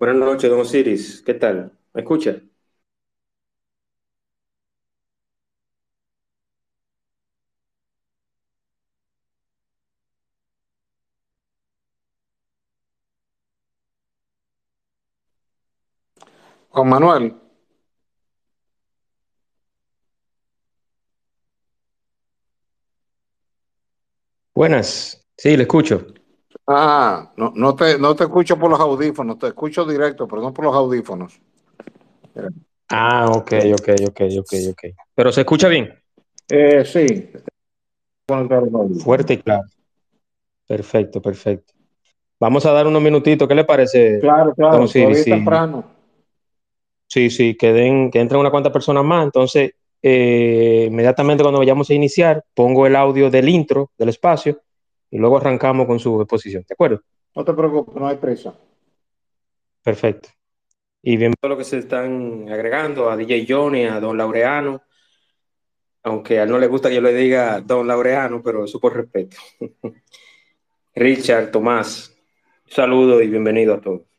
Buenas noches, don Osiris. ¿Qué tal? ¿Me escucha? Juan Manuel. Buenas. Sí, le escucho. Ah, no, no, te, no te escucho por los audífonos, te escucho directo, pero no por los audífonos. Ah, ok, ok, ok, ok, ok. Pero se escucha bien. Eh, sí. Fuerte y claro. Perfecto, perfecto. Vamos a dar unos minutitos, ¿qué le parece? Claro, claro, don Osiris? todavía temprano. Sí, sí, que, den, que entren unas cuantas personas más. Entonces, eh, inmediatamente cuando vayamos a iniciar, pongo el audio del intro del espacio y luego arrancamos con su exposición. ¿De acuerdo? No te preocupes, no hay prisa. Perfecto. Y bien todo lo que se están agregando a DJ Johnny, a Don Laureano, aunque a él no le gusta que yo le diga Don Laureano, pero eso por respeto. Richard, Tomás, un saludo y bienvenido a todos.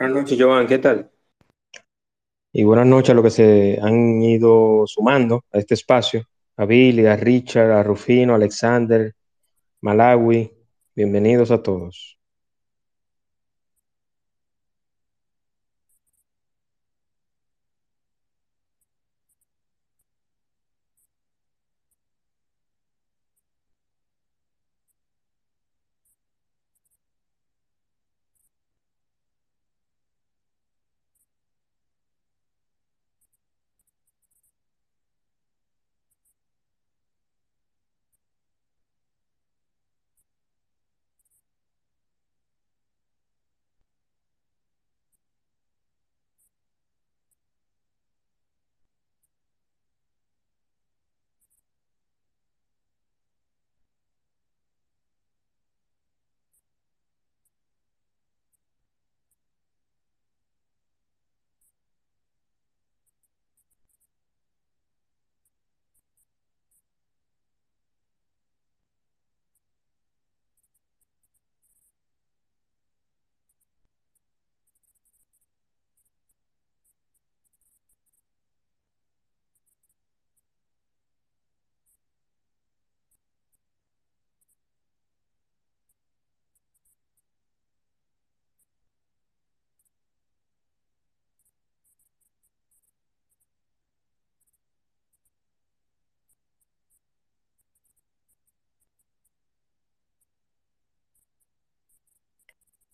Buenas noches, Joan, ¿qué tal? Y buenas noches a los que se han ido sumando a este espacio, a Billy, a Richard, a Rufino, a Alexander, Malawi, bienvenidos a todos.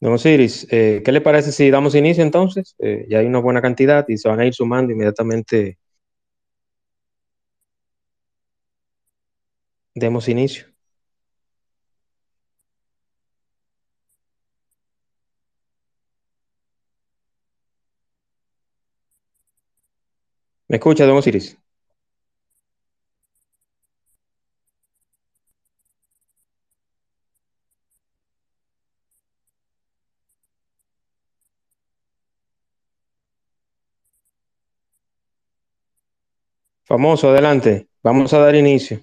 Don Osiris, eh, ¿qué le parece si damos inicio entonces? Eh, ya hay una buena cantidad y se van a ir sumando inmediatamente. Demos inicio. ¿Me escucha, don Osiris? Famoso, adelante. Vamos a dar inicio.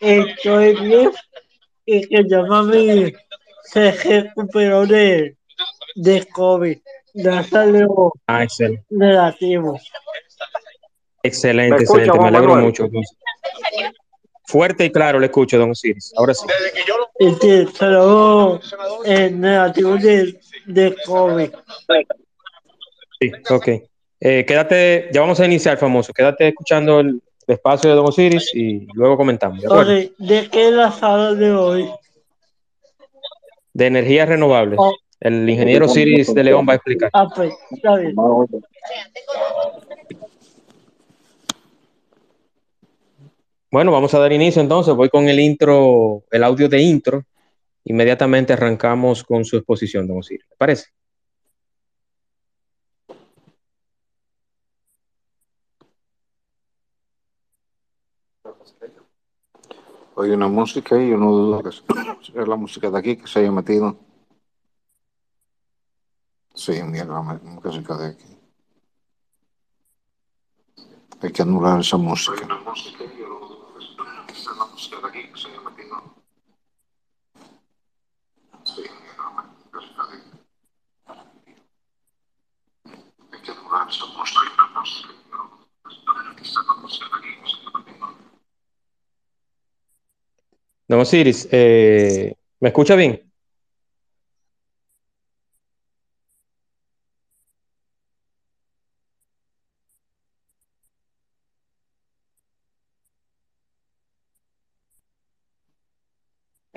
estoy bien y que ya mami se recuperó de, de COVID. Ya salió Ah, excelente. negativo. Excelente, ¿Me escucha, excelente. Me alegro Manuel? mucho. entonces. Fuerte y claro le escucho, don Osiris. Ahora sí. Y que salió eh, negativo de, de COVID. Sí, ok. Eh, quédate, ya vamos a iniciar, famoso. Quédate escuchando el, el espacio de don Osiris y luego comentamos. ¿De acuerdo? Ok, ¿de qué es la sala de hoy? De energías renovables. Oh. El ingeniero Osiris de León va a explicar. Ah, pues, está bien. Bueno, vamos a dar inicio entonces. Voy con el intro, el audio de intro. Inmediatamente arrancamos con su exposición, don Osiris. ¿Le parece? Oye, una música y yo no dudo que sea la música de aquí que se haya metido. Sí, mira la mu- música de aquí. Hay que anular esa música. Don Osiris, eh, ¿me escucha bien?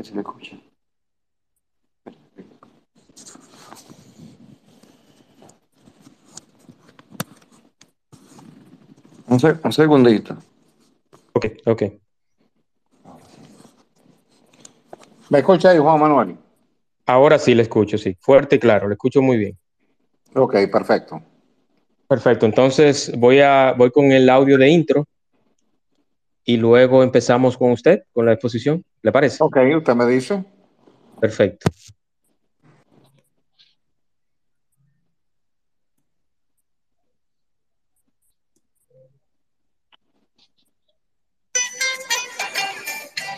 ¿Se me escucha? Un, se- un segundito. Ok, ok. ¿Me escucha ahí, Juan Manuel? Ahora sí le escucho, sí. Fuerte y claro, le escucho muy bien. Ok, perfecto. Perfecto, entonces voy a voy con el audio de intro y luego empezamos con usted, con la exposición. ¿Le parece? Ok, usted me dice. Perfecto.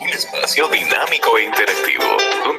Un espacio dinámico e interactivo,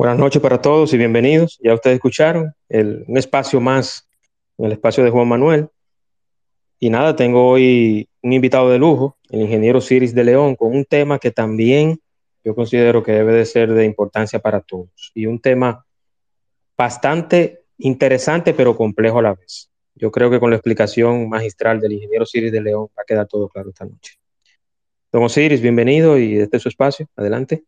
Buenas noches para todos y bienvenidos. Ya ustedes escucharon el- un espacio más en el espacio de Juan Manuel. Y nada, tengo hoy un invitado de lujo, el ingeniero Ciris de León, con un tema que también yo considero que debe de ser de importancia para todos. Y un tema bastante interesante, pero complejo a la vez. Yo creo que con la explicación magistral del ingeniero Ciris de León va a quedar todo claro esta noche. Don Osiris, bienvenido y este es su espacio. Adelante.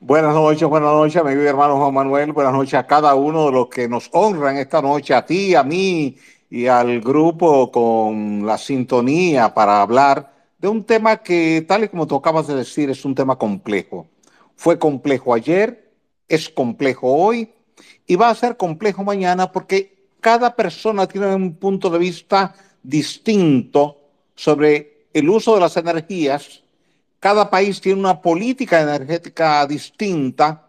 Buenas noches, buenas noches, y hermano Juan Manuel. Buenas noches a cada uno de los que nos honran esta noche, a ti, a mí y al grupo con la sintonía para hablar de un tema que, tal y como tú de decir, es un tema complejo. Fue complejo ayer, es complejo hoy y va a ser complejo mañana porque cada persona tiene un punto de vista distinto sobre el uso de las energías cada país tiene una política energética distinta,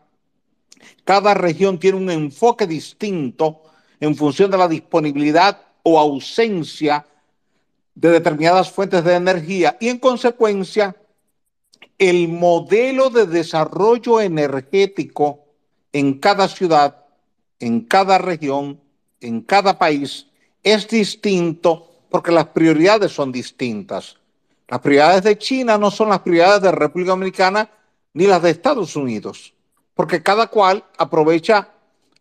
cada región tiene un enfoque distinto en función de la disponibilidad o ausencia de determinadas fuentes de energía y en consecuencia el modelo de desarrollo energético en cada ciudad, en cada región, en cada país es distinto porque las prioridades son distintas. Las prioridades de China no son las prioridades de República Dominicana ni las de Estados Unidos, porque cada cual aprovecha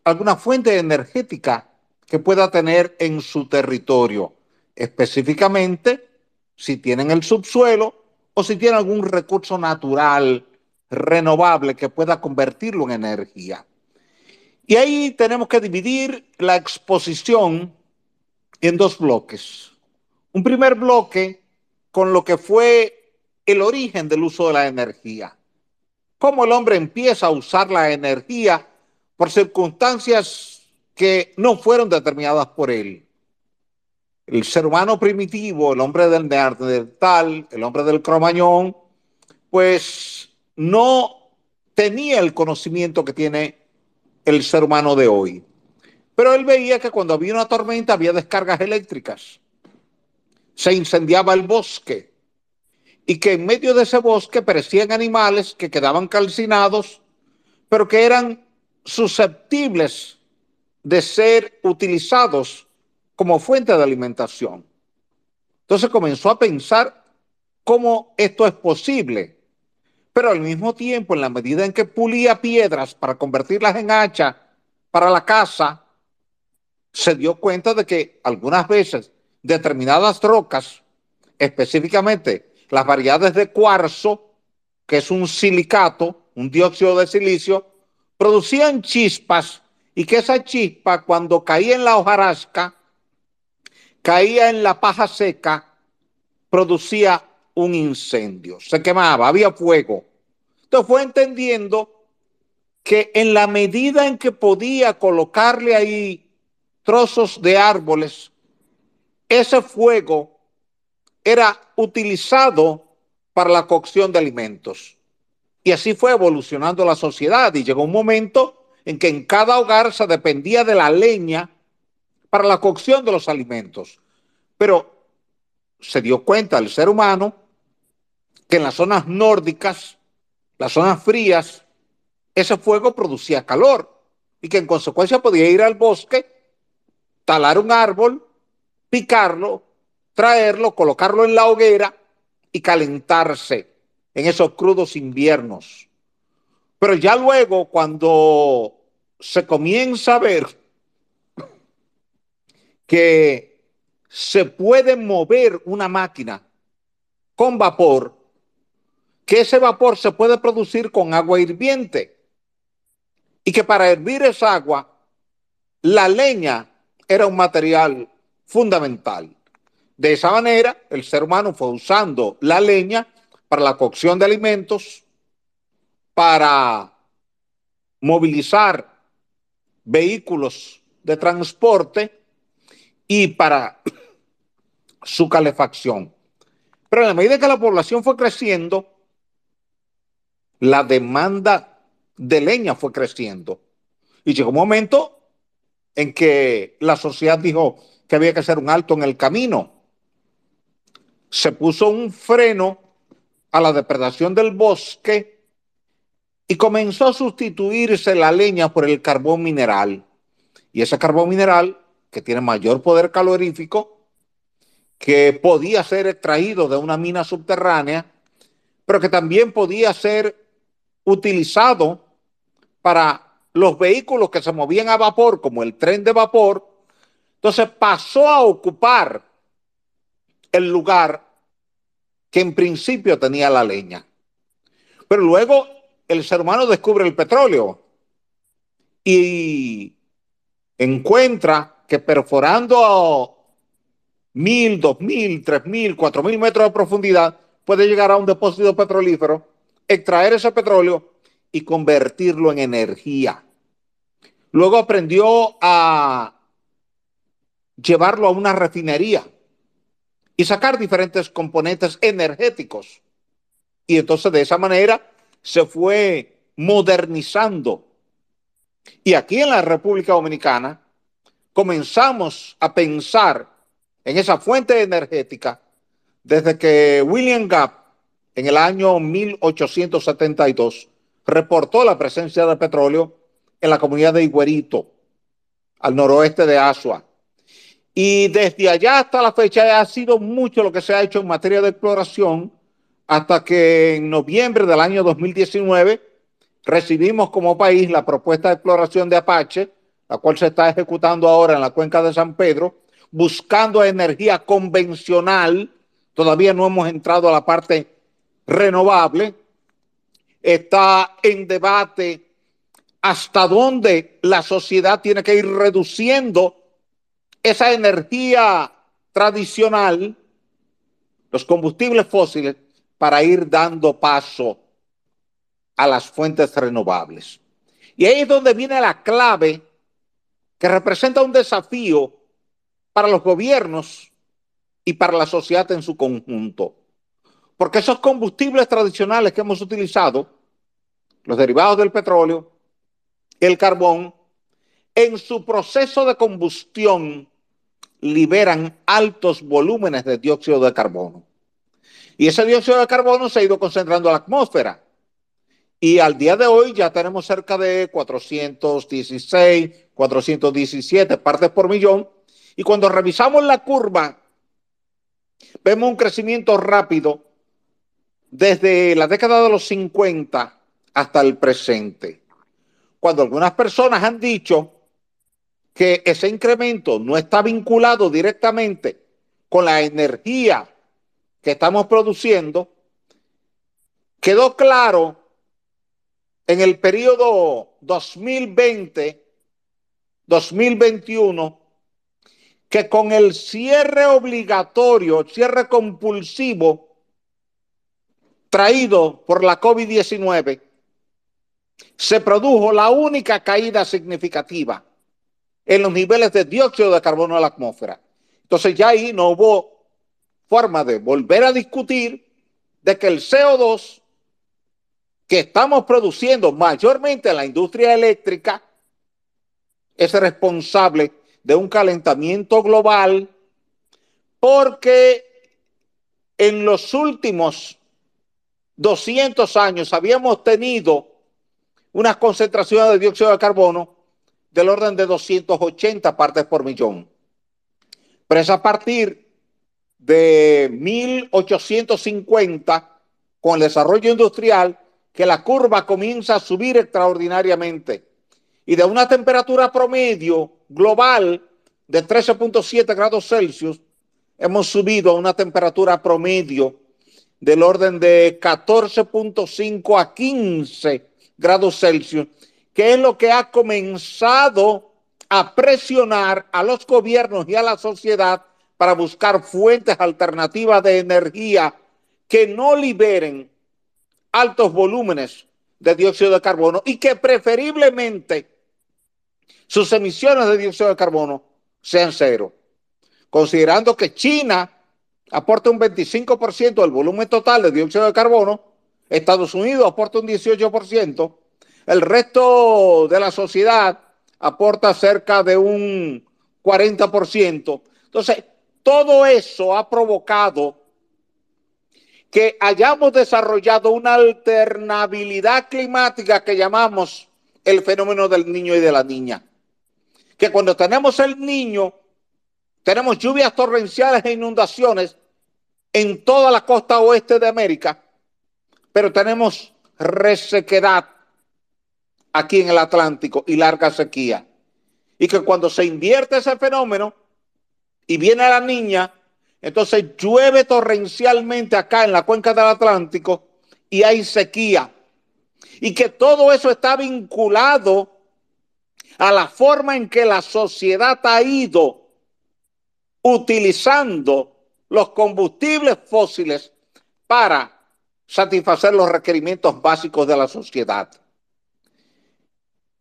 alguna fuente energética que pueda tener en su territorio, específicamente si tienen el subsuelo o si tienen algún recurso natural renovable que pueda convertirlo en energía. Y ahí tenemos que dividir la exposición en dos bloques. un primer bloque con lo que fue el origen del uso de la energía. Cómo el hombre empieza a usar la energía por circunstancias que no fueron determinadas por él. El ser humano primitivo, el hombre del Neandertal, el hombre del Cromañón, pues no tenía el conocimiento que tiene el ser humano de hoy. Pero él veía que cuando había una tormenta había descargas eléctricas, se incendiaba el bosque y que en medio de ese bosque perecían animales que quedaban calcinados, pero que eran susceptibles de ser utilizados como fuente de alimentación. Entonces comenzó a pensar cómo esto es posible pero al mismo tiempo, en la medida en que pulía piedras para convertirlas en hacha para la casa, se dio cuenta de que algunas veces determinadas rocas, específicamente las variedades de cuarzo, que es un silicato, un dióxido de silicio, producían chispas y que esa chispa cuando caía en la hojarasca, caía en la paja seca, producía un incendio, se quemaba, había fuego. Entonces fue entendiendo que en la medida en que podía colocarle ahí trozos de árboles, ese fuego era utilizado para la cocción de alimentos. Y así fue evolucionando la sociedad y llegó un momento en que en cada hogar se dependía de la leña para la cocción de los alimentos. Pero se dio cuenta el ser humano que en las zonas nórdicas, las zonas frías, ese fuego producía calor y que en consecuencia podía ir al bosque, talar un árbol, picarlo, traerlo, colocarlo en la hoguera y calentarse en esos crudos inviernos. Pero ya luego, cuando se comienza a ver que se puede mover una máquina con vapor, que ese vapor se puede producir con agua hirviente y que para hervir esa agua, la leña era un material fundamental. De esa manera, el ser humano fue usando la leña para la cocción de alimentos, para movilizar vehículos de transporte y para su calefacción. Pero en la medida que la población fue creciendo, la demanda de leña fue creciendo. Y llegó un momento en que la sociedad dijo que había que hacer un alto en el camino. Se puso un freno a la depredación del bosque y comenzó a sustituirse la leña por el carbón mineral. Y ese carbón mineral, que tiene mayor poder calorífico, que podía ser extraído de una mina subterránea, pero que también podía ser utilizado para los vehículos que se movían a vapor, como el tren de vapor, entonces pasó a ocupar el lugar que en principio tenía la leña. Pero luego el ser humano descubre el petróleo y encuentra que perforando mil, dos mil, tres mil, cuatro mil metros de profundidad puede llegar a un depósito petrolífero extraer ese petróleo y convertirlo en energía. Luego aprendió a llevarlo a una refinería y sacar diferentes componentes energéticos. Y entonces de esa manera se fue modernizando. Y aquí en la República Dominicana comenzamos a pensar en esa fuente energética desde que William Gap en el año 1872 reportó la presencia de petróleo en la comunidad de Higuerito, al noroeste de Asua. Y desde allá hasta la fecha ha sido mucho lo que se ha hecho en materia de exploración, hasta que en noviembre del año 2019 recibimos como país la propuesta de exploración de Apache, la cual se está ejecutando ahora en la cuenca de San Pedro, buscando energía convencional. Todavía no hemos entrado a la parte renovable, está en debate hasta dónde la sociedad tiene que ir reduciendo esa energía tradicional los combustibles fósiles para ir dando paso a las fuentes renovables. Y ahí es donde viene la clave que representa un desafío para los gobiernos y para la sociedad en su conjunto. Porque esos combustibles tradicionales que hemos utilizado, los derivados del petróleo, el carbón, en su proceso de combustión liberan altos volúmenes de dióxido de carbono. Y ese dióxido de carbono se ha ido concentrando en la atmósfera. Y al día de hoy ya tenemos cerca de 416, 417 partes por millón. Y cuando revisamos la curva, vemos un crecimiento rápido desde la década de los 50 hasta el presente. Cuando algunas personas han dicho que ese incremento no está vinculado directamente con la energía que estamos produciendo, quedó claro en el periodo 2020-2021 que con el cierre obligatorio, cierre compulsivo traído por la COVID-19, se produjo la única caída significativa en los niveles de dióxido de carbono en la atmósfera. Entonces ya ahí no hubo forma de volver a discutir de que el CO2 que estamos produciendo mayormente en la industria eléctrica es responsable de un calentamiento global porque en los últimos 200 años habíamos tenido unas concentraciones de dióxido de carbono del orden de 280 partes por millón. Pero es a partir de 1850, con el desarrollo industrial, que la curva comienza a subir extraordinariamente. Y de una temperatura promedio global de 13.7 grados Celsius, hemos subido a una temperatura promedio del orden de 14.5 a 15 grados Celsius que es lo que ha comenzado a presionar a los gobiernos y a la sociedad para buscar fuentes alternativas de energía que no liberen altos volúmenes de dióxido de carbono y que preferiblemente sus emisiones de dióxido de carbono sean cero. Considerando que China aporta un 25% del volumen total de dióxido de carbono, Estados Unidos aporta un 18%, el resto de la sociedad aporta cerca de un 40%. Entonces, todo eso ha provocado que hayamos desarrollado una alternabilidad climática que llamamos el fenómeno del niño y de la niña. Que cuando tenemos el niño, tenemos lluvias torrenciales e inundaciones en toda la costa oeste de América, pero tenemos resequedad aquí en el Atlántico y larga sequía. Y que cuando se invierte ese fenómeno y viene la niña, entonces llueve torrencialmente acá en la cuenca del Atlántico y hay sequía. Y que todo eso está vinculado a la forma en que la sociedad ha ido utilizando los combustibles fósiles para satisfacer los requerimientos básicos de la sociedad.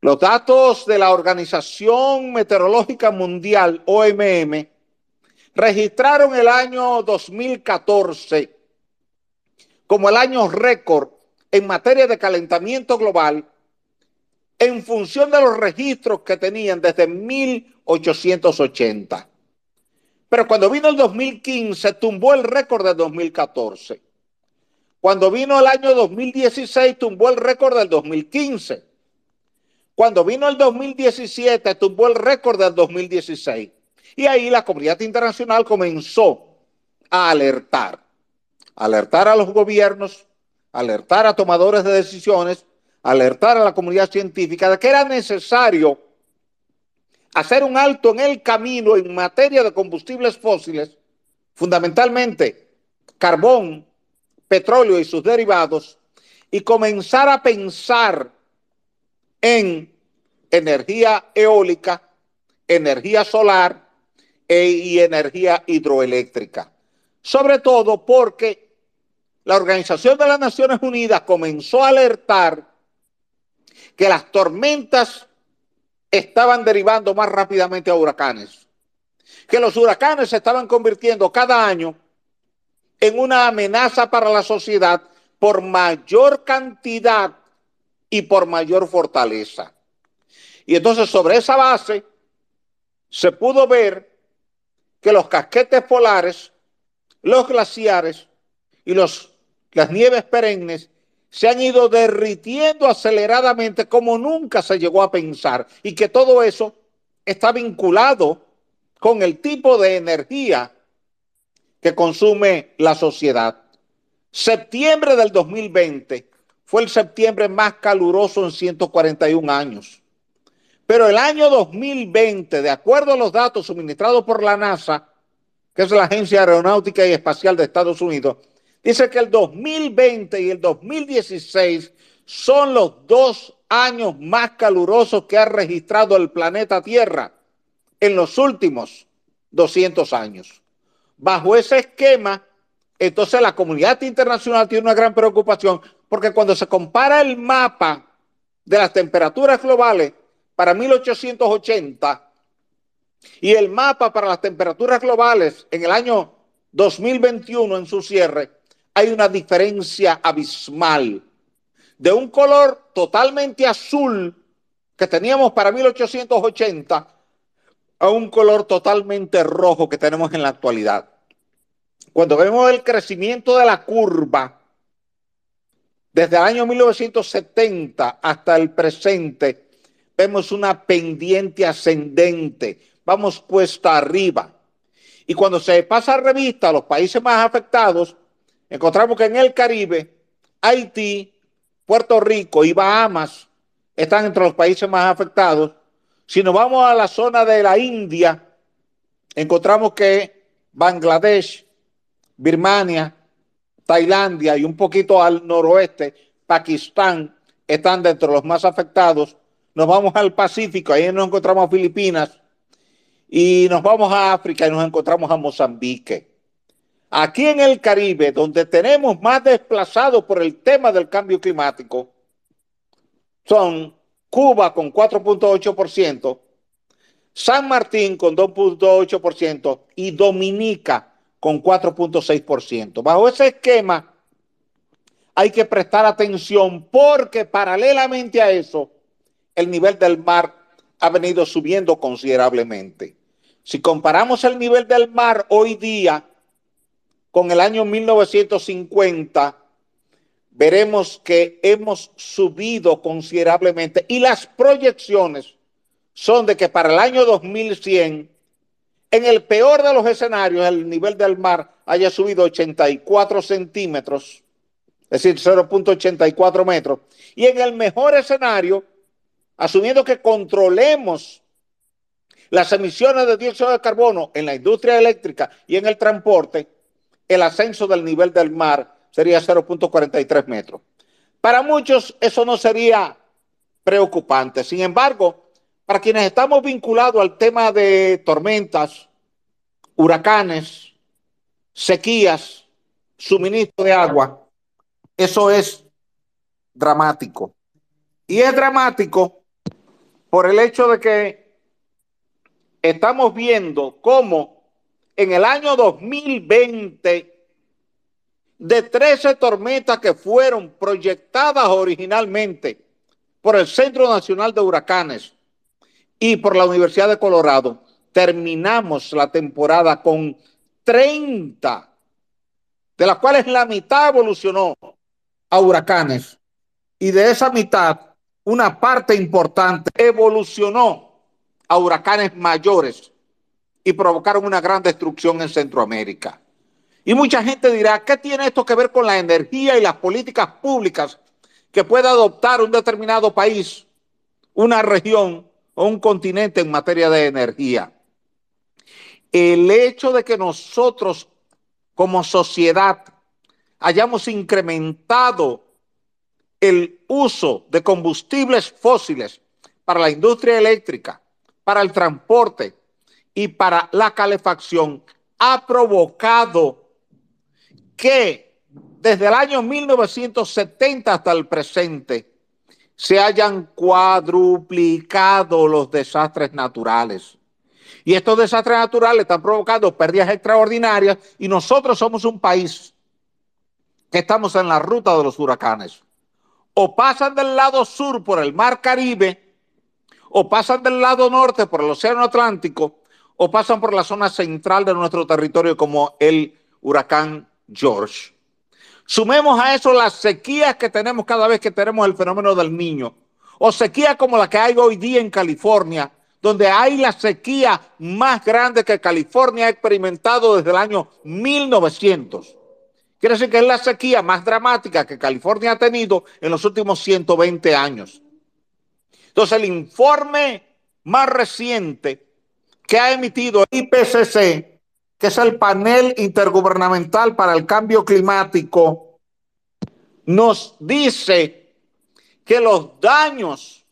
Los datos de la Organización Meteorológica Mundial, OMM, registraron el año 2014 como el año récord en materia de calentamiento global en función de los registros que tenían desde 1880. Pero cuando vino el 2015, tumbó el récord de 2014. Cuando vino el año 2016, tumbó el récord del 2015. Cuando vino el 2017, tumbó el récord del 2016. Y ahí la comunidad internacional comenzó a alertar, alertar a los gobiernos, alertar a tomadores de decisiones, alertar a la comunidad científica de que era necesario hacer un alto en el camino en materia de combustibles fósiles, fundamentalmente carbón, petróleo y sus derivados, y comenzar a pensar en energía eólica, energía solar e, y energía hidroeléctrica. sobre todo porque la Organización de las Naciones Unidas comenzó a alertar que las tormentas estaban derivando más rápidamente a huracanes, que los huracanes se estaban convirtiendo cada año en una amenaza para la sociedad por mayor cantidad y por mayor fortaleza. Y entonces sobre esa base se pudo ver que los casquetes polares, los glaciares y los, las nieves perennes se han ido derritiendo aceleradamente como nunca se llegó a pensar y que todo eso está vinculado con el tipo de energía que consume la sociedad. Septiembre del 2020 fue el septiembre más caluroso en 141 años. Pero el año 2020, de acuerdo a los datos suministrados por la NASA, que es la Agencia Aeronáutica y Espacial de Estados Unidos, dice que el 2020 y el 2016 son los dos años más calurosos que ha registrado el planeta Tierra en los últimos 200 años. Bajo ese esquema, entonces la comunidad internacional tiene una gran preocupación porque cuando se compara el mapa de las temperaturas globales para 1880 y el mapa para las temperaturas globales en el año 2021 en su cierre, hay una diferencia abismal de un color totalmente azul que teníamos para 1880 a un color totalmente rojo que tenemos en la actualidad. Cuando vemos el crecimiento de la curva desde el año 1970 hasta el presente, vemos una pendiente ascendente, vamos puesta arriba. Y cuando se pasa a revista a los países más afectados, encontramos que en el Caribe, Haití, Puerto Rico y Bahamas están entre los países más afectados. Si nos vamos a la zona de la India, encontramos que Bangladesh, Birmania, Tailandia y un poquito al noroeste, Pakistán, están dentro de los más afectados. Nos vamos al Pacífico, ahí nos encontramos a Filipinas. Y nos vamos a África y nos encontramos a Mozambique. Aquí en el Caribe, donde tenemos más desplazados por el tema del cambio climático, son Cuba con 4.8%, San Martín con 2.8% y Dominica con 4.6%. Bajo ese esquema hay que prestar atención porque paralelamente a eso, el nivel del mar ha venido subiendo considerablemente. Si comparamos el nivel del mar hoy día con el año 1950, veremos que hemos subido considerablemente y las proyecciones son de que para el año 2100, en el peor de los escenarios, el nivel del mar haya subido 84 centímetros, es decir, 0.84 metros, y en el mejor escenario, asumiendo que controlemos las emisiones de dióxido de carbono en la industria eléctrica y en el transporte, el ascenso del nivel del mar sería 0.43 metros. Para muchos eso no sería preocupante. Sin embargo, para quienes estamos vinculados al tema de tormentas, huracanes, sequías, suministro de agua, eso es dramático. Y es dramático por el hecho de que estamos viendo cómo en el año 2020 de 13 tormentas que fueron proyectadas originalmente por el Centro Nacional de Huracanes y por la Universidad de Colorado, terminamos la temporada con 30, de las cuales la mitad evolucionó a huracanes y de esa mitad una parte importante evolucionó a huracanes mayores y provocaron una gran destrucción en Centroamérica. Y mucha gente dirá, ¿qué tiene esto que ver con la energía y las políticas públicas que puede adoptar un determinado país, una región o un continente en materia de energía? El hecho de que nosotros como sociedad hayamos incrementado el uso de combustibles fósiles para la industria eléctrica, para el transporte, y para la calefacción ha provocado que desde el año 1970 hasta el presente se hayan cuadruplicado los desastres naturales. Y estos desastres naturales están provocando pérdidas extraordinarias y nosotros somos un país que estamos en la ruta de los huracanes. O pasan del lado sur por el mar Caribe, o pasan del lado norte por el Océano Atlántico, o pasan por la zona central de nuestro territorio como el huracán George. Sumemos a eso las sequías que tenemos cada vez que tenemos el fenómeno del niño, o sequías como la que hay hoy día en California, donde hay la sequía más grande que California ha experimentado desde el año 1900. Quiere decir que es la sequía más dramática que California ha tenido en los últimos 120 años. Entonces, el informe más reciente que ha emitido el IPCC, que es el panel intergubernamental para el cambio climático, nos dice que los daños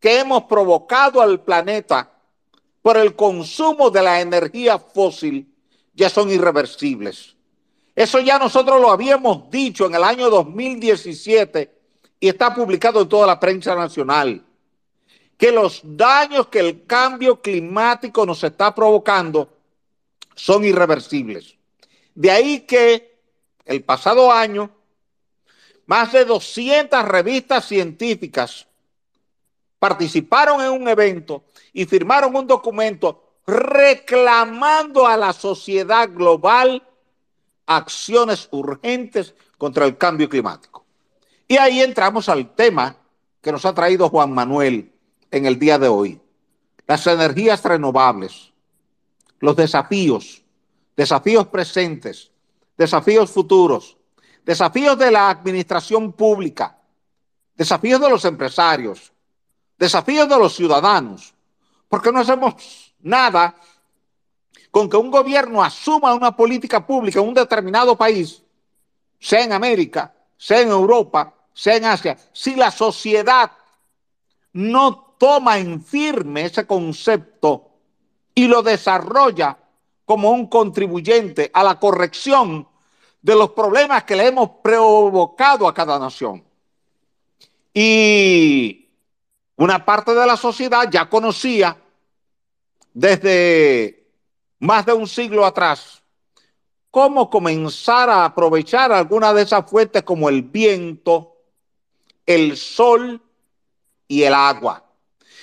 que hemos provocado al planeta por el consumo de la energía fósil ya son irreversibles. Eso ya nosotros lo habíamos dicho en el año 2017 y está publicado en toda la prensa nacional, que los daños que el cambio climático nos está provocando son irreversibles. De ahí que el pasado año, más de 200 revistas científicas participaron en un evento y firmaron un documento reclamando a la sociedad global acciones urgentes contra el cambio climático. Y ahí entramos al tema que nos ha traído Juan Manuel en el día de hoy. Las energías renovables, los desafíos, desafíos presentes, desafíos futuros, desafíos de la administración pública, desafíos de los empresarios, desafíos de los ciudadanos, porque no hacemos nada con que un gobierno asuma una política pública en un determinado país, sea en América, sea en Europa, sea en Asia, si la sociedad no toma en firme ese concepto y lo desarrolla como un contribuyente a la corrección de los problemas que le hemos provocado a cada nación. Y una parte de la sociedad ya conocía desde más de un siglo atrás, cómo comenzar a aprovechar alguna de esas fuentes como el viento, el sol y el agua.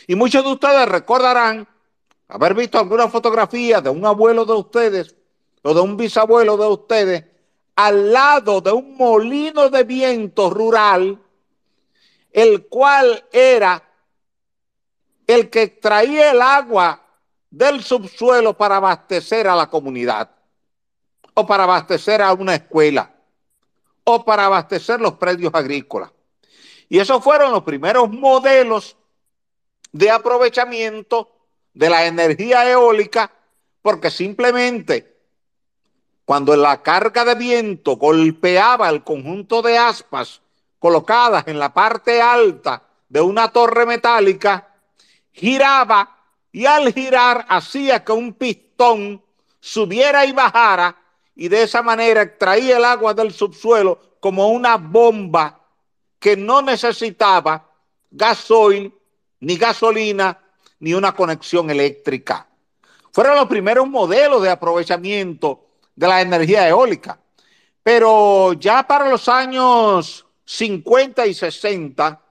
Y muchos de ustedes recordarán haber visto alguna fotografía de un abuelo de ustedes o de un bisabuelo de ustedes al lado de un molino de viento rural, el cual era el que traía el agua del subsuelo para abastecer a la comunidad, o para abastecer a una escuela, o para abastecer los predios agrícolas. Y esos fueron los primeros modelos de aprovechamiento de la energía eólica, porque simplemente cuando la carga de viento golpeaba el conjunto de aspas colocadas en la parte alta de una torre metálica, giraba y al girar hacía que un pistón subiera y bajara y de esa manera extraía el agua del subsuelo como una bomba que no necesitaba gasoil, ni gasolina, ni una conexión eléctrica. Fueron los primeros modelos de aprovechamiento de la energía eólica. Pero ya para los años 50 y 60,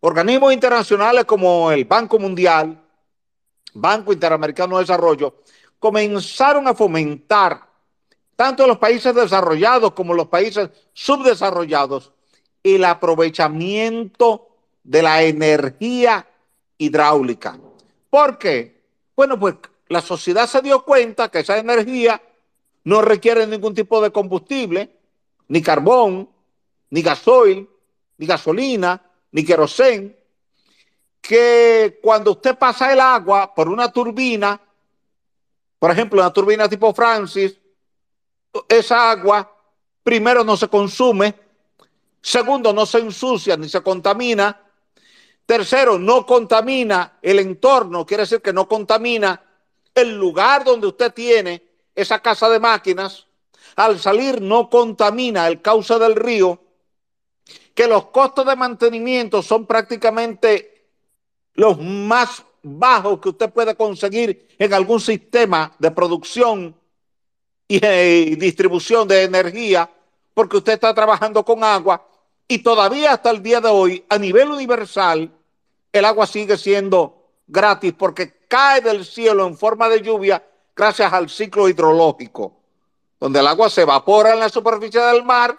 organismos internacionales como el Banco Mundial, Banco Interamericano de Desarrollo, comenzaron a fomentar, tanto los países desarrollados como los países subdesarrollados, el aprovechamiento de la energía hidráulica. ¿Por qué? Bueno, pues la sociedad se dio cuenta que esa energía no requiere ningún tipo de combustible, ni carbón, ni gasoil, ni gasolina, ni querosén, que cuando usted pasa el agua por una turbina, por ejemplo, una turbina tipo Francis, esa agua primero no se consume, segundo no se ensucia ni se contamina, tercero no contamina el entorno, quiere decir que no contamina el lugar donde usted tiene esa casa de máquinas, al salir no contamina el cauce del río, que los costos de mantenimiento son prácticamente los más bajos que usted puede conseguir en algún sistema de producción y eh, distribución de energía, porque usted está trabajando con agua y todavía hasta el día de hoy, a nivel universal, el agua sigue siendo gratis porque cae del cielo en forma de lluvia gracias al ciclo hidrológico, donde el agua se evapora en la superficie del mar,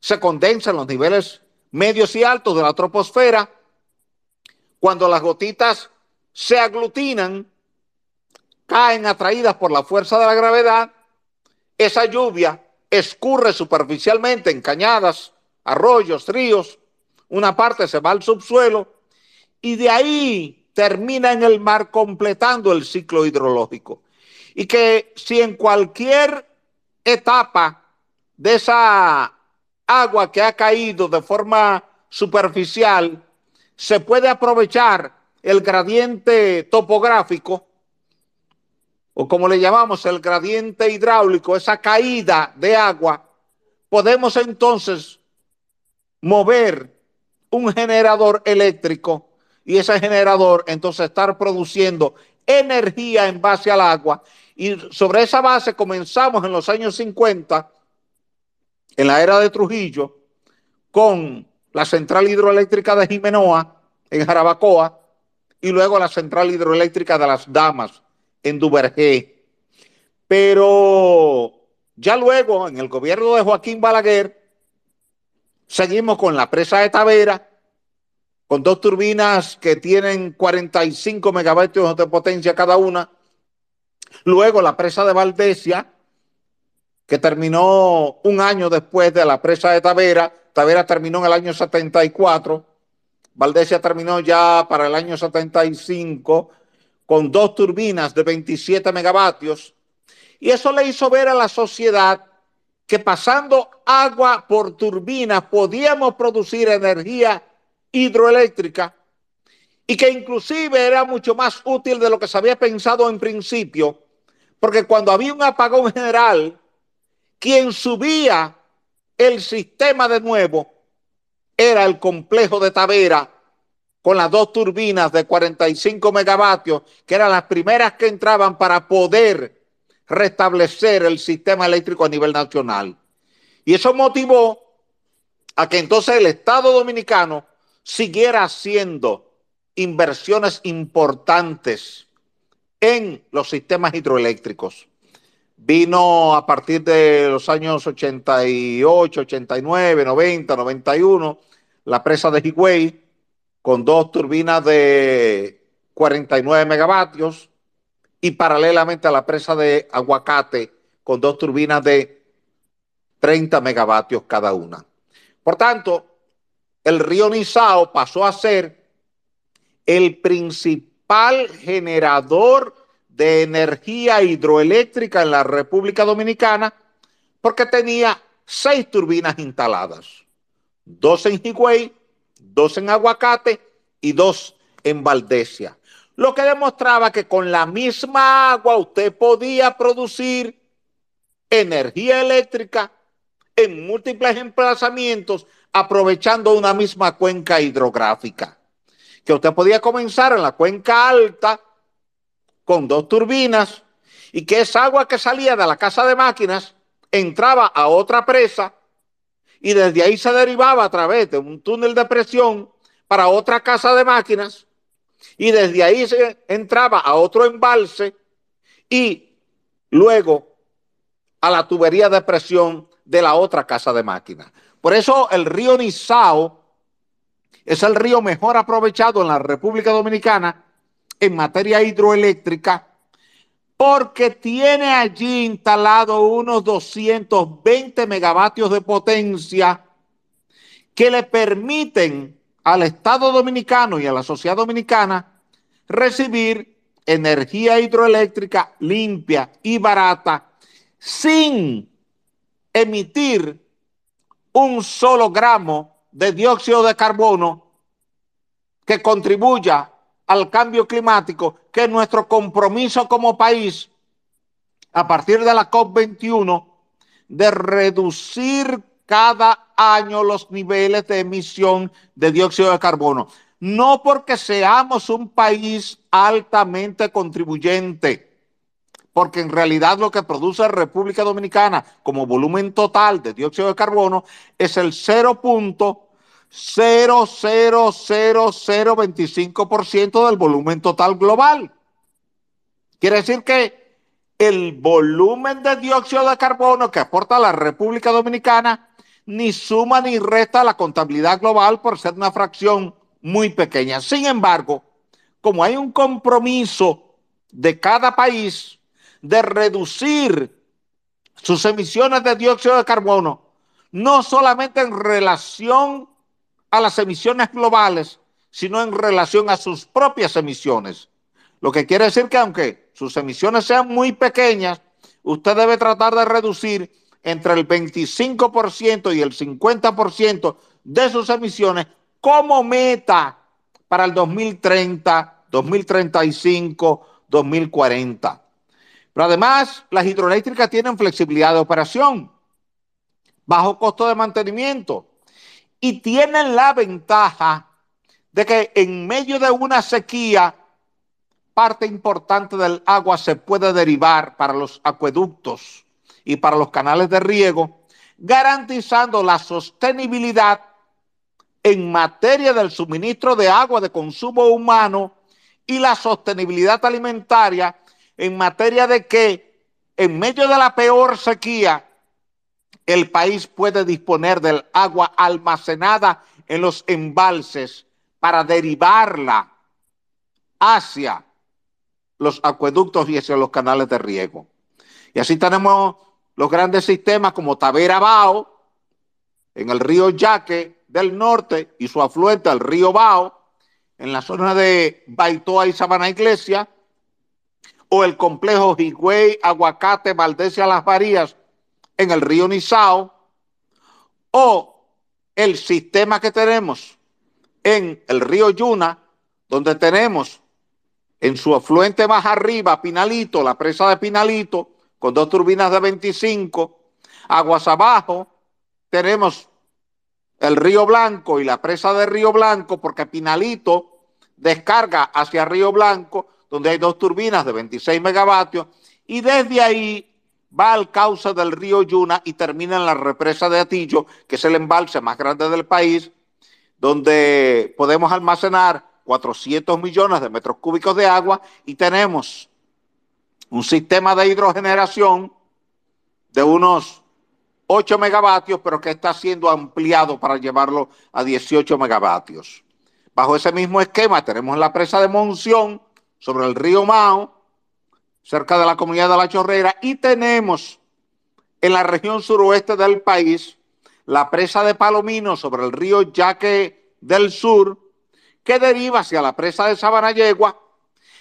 se condensa en los niveles medios y altos de la troposfera. Cuando las gotitas se aglutinan, caen atraídas por la fuerza de la gravedad, esa lluvia escurre superficialmente en cañadas, arroyos, ríos, una parte se va al subsuelo y de ahí termina en el mar completando el ciclo hidrológico. Y que si en cualquier etapa de esa agua que ha caído de forma superficial, se puede aprovechar el gradiente topográfico, o como le llamamos el gradiente hidráulico, esa caída de agua, podemos entonces mover un generador eléctrico y ese generador entonces estar produciendo energía en base al agua. Y sobre esa base comenzamos en los años 50 en la era de Trujillo con la central hidroeléctrica de Jimenoa en Jarabacoa y luego la central hidroeléctrica de las Damas en Duvergé. Pero ya luego, en el gobierno de Joaquín Balaguer, seguimos con la presa de Tavera, con dos turbinas que tienen 45 megavatios de potencia cada una. Luego la presa de Valdesia, que terminó un año después de la presa de Tavera. Tavera terminó en el año 74. Valdesia terminó ya para el año 75 con dos turbinas de 27 megavatios. Y eso le hizo ver a la sociedad que pasando agua por turbina podíamos producir energía hidroeléctrica y que inclusive era mucho más útil de lo que se había pensado en principio, porque cuando había un apagón general, quien subía el sistema de nuevo era el complejo de Tavera con las dos turbinas de 45 megavatios, que eran las primeras que entraban para poder restablecer el sistema eléctrico a nivel nacional. Y eso motivó a que entonces el Estado dominicano siguiera haciendo inversiones importantes en los sistemas hidroeléctricos vino a partir de los años 88, 89, 90, 91, la presa de Higüey, con dos turbinas de 49 megavatios, y paralelamente a la presa de Aguacate, con dos turbinas de 30 megavatios cada una. Por tanto, el río Nizao pasó a ser el principal generador de energía hidroeléctrica en la República Dominicana porque tenía seis turbinas instaladas, dos en Higüey, dos en Aguacate y dos en Valdesia. Lo que demostraba que con la misma agua usted podía producir energía eléctrica en múltiples emplazamientos aprovechando una misma cuenca hidrográfica. Que usted podía comenzar en la cuenca alta con dos turbinas y que esa agua que salía de la casa de máquinas entraba a otra presa y desde ahí se derivaba a través de un túnel de presión para otra casa de máquinas y desde ahí se entraba a otro embalse y luego a la tubería de presión de la otra casa de máquinas. Por eso el río Nizao es el río mejor aprovechado en la República Dominicana en materia hidroeléctrica porque tiene allí instalado unos 220 megavatios de potencia que le permiten al Estado dominicano y a la sociedad dominicana recibir energía hidroeléctrica limpia y barata sin emitir un solo gramo de dióxido de carbono que contribuya al cambio climático, que es nuestro compromiso como país a partir de la COP21 de reducir cada año los niveles de emisión de dióxido de carbono. No porque seamos un país altamente contribuyente, porque en realidad lo que produce República Dominicana como volumen total de dióxido de carbono es el 0.00025% del volumen total global. Quiere decir que el volumen de dióxido de carbono que aporta la República Dominicana ni suma ni resta la contabilidad global por ser una fracción muy pequeña. Sin embargo, como hay un compromiso de cada país de reducir sus emisiones de dióxido de carbono, no solamente en relación a las emisiones globales, sino en relación a sus propias emisiones. Lo que quiere decir que aunque sus emisiones sean muy pequeñas, usted debe tratar de reducir entre el 25% y el 50% de sus emisiones como meta para el 2030, 2035, 2040. Pero además, las hidroeléctricas tienen flexibilidad de operación, bajo costo de mantenimiento y tienen la ventaja de que en medio de una sequía, parte importante del agua se puede derivar para los acueductos y para los canales de riego, garantizando la sostenibilidad en materia del suministro de agua de consumo humano y la sostenibilidad alimentaria en materia de que en medio de la peor sequía, el país puede disponer del agua almacenada en los embalses para derivarla hacia los acueductos y hacia los canales de riego. Y así tenemos los grandes sistemas como Tavera Bao, en el río Yaque del norte y su afluente al río Bao, en la zona de Baitoa y Sabana Iglesia, o el complejo Higüey, Aguacate, Valdesia, Las Varías, en el río Nizao, o el sistema que tenemos en el río Yuna, donde tenemos en su afluente más arriba, Pinalito, la presa de Pinalito, con dos turbinas de 25. Aguas abajo tenemos el Río Blanco y la presa de Río Blanco, porque Pinalito descarga hacia Río Blanco, donde hay dos turbinas de 26 megavatios, y desde ahí va al cauce del río Yuna y termina en la represa de Atillo, que es el embalse más grande del país, donde podemos almacenar 400 millones de metros cúbicos de agua y tenemos un sistema de hidrogeneración de unos 8 megavatios, pero que está siendo ampliado para llevarlo a 18 megavatios. Bajo ese mismo esquema tenemos la presa de Monción sobre el río Mao, cerca de la comunidad de La Chorrera, y tenemos en la región suroeste del país la presa de Palomino sobre el río Yaque del Sur, que deriva hacia la presa de Sabanayegua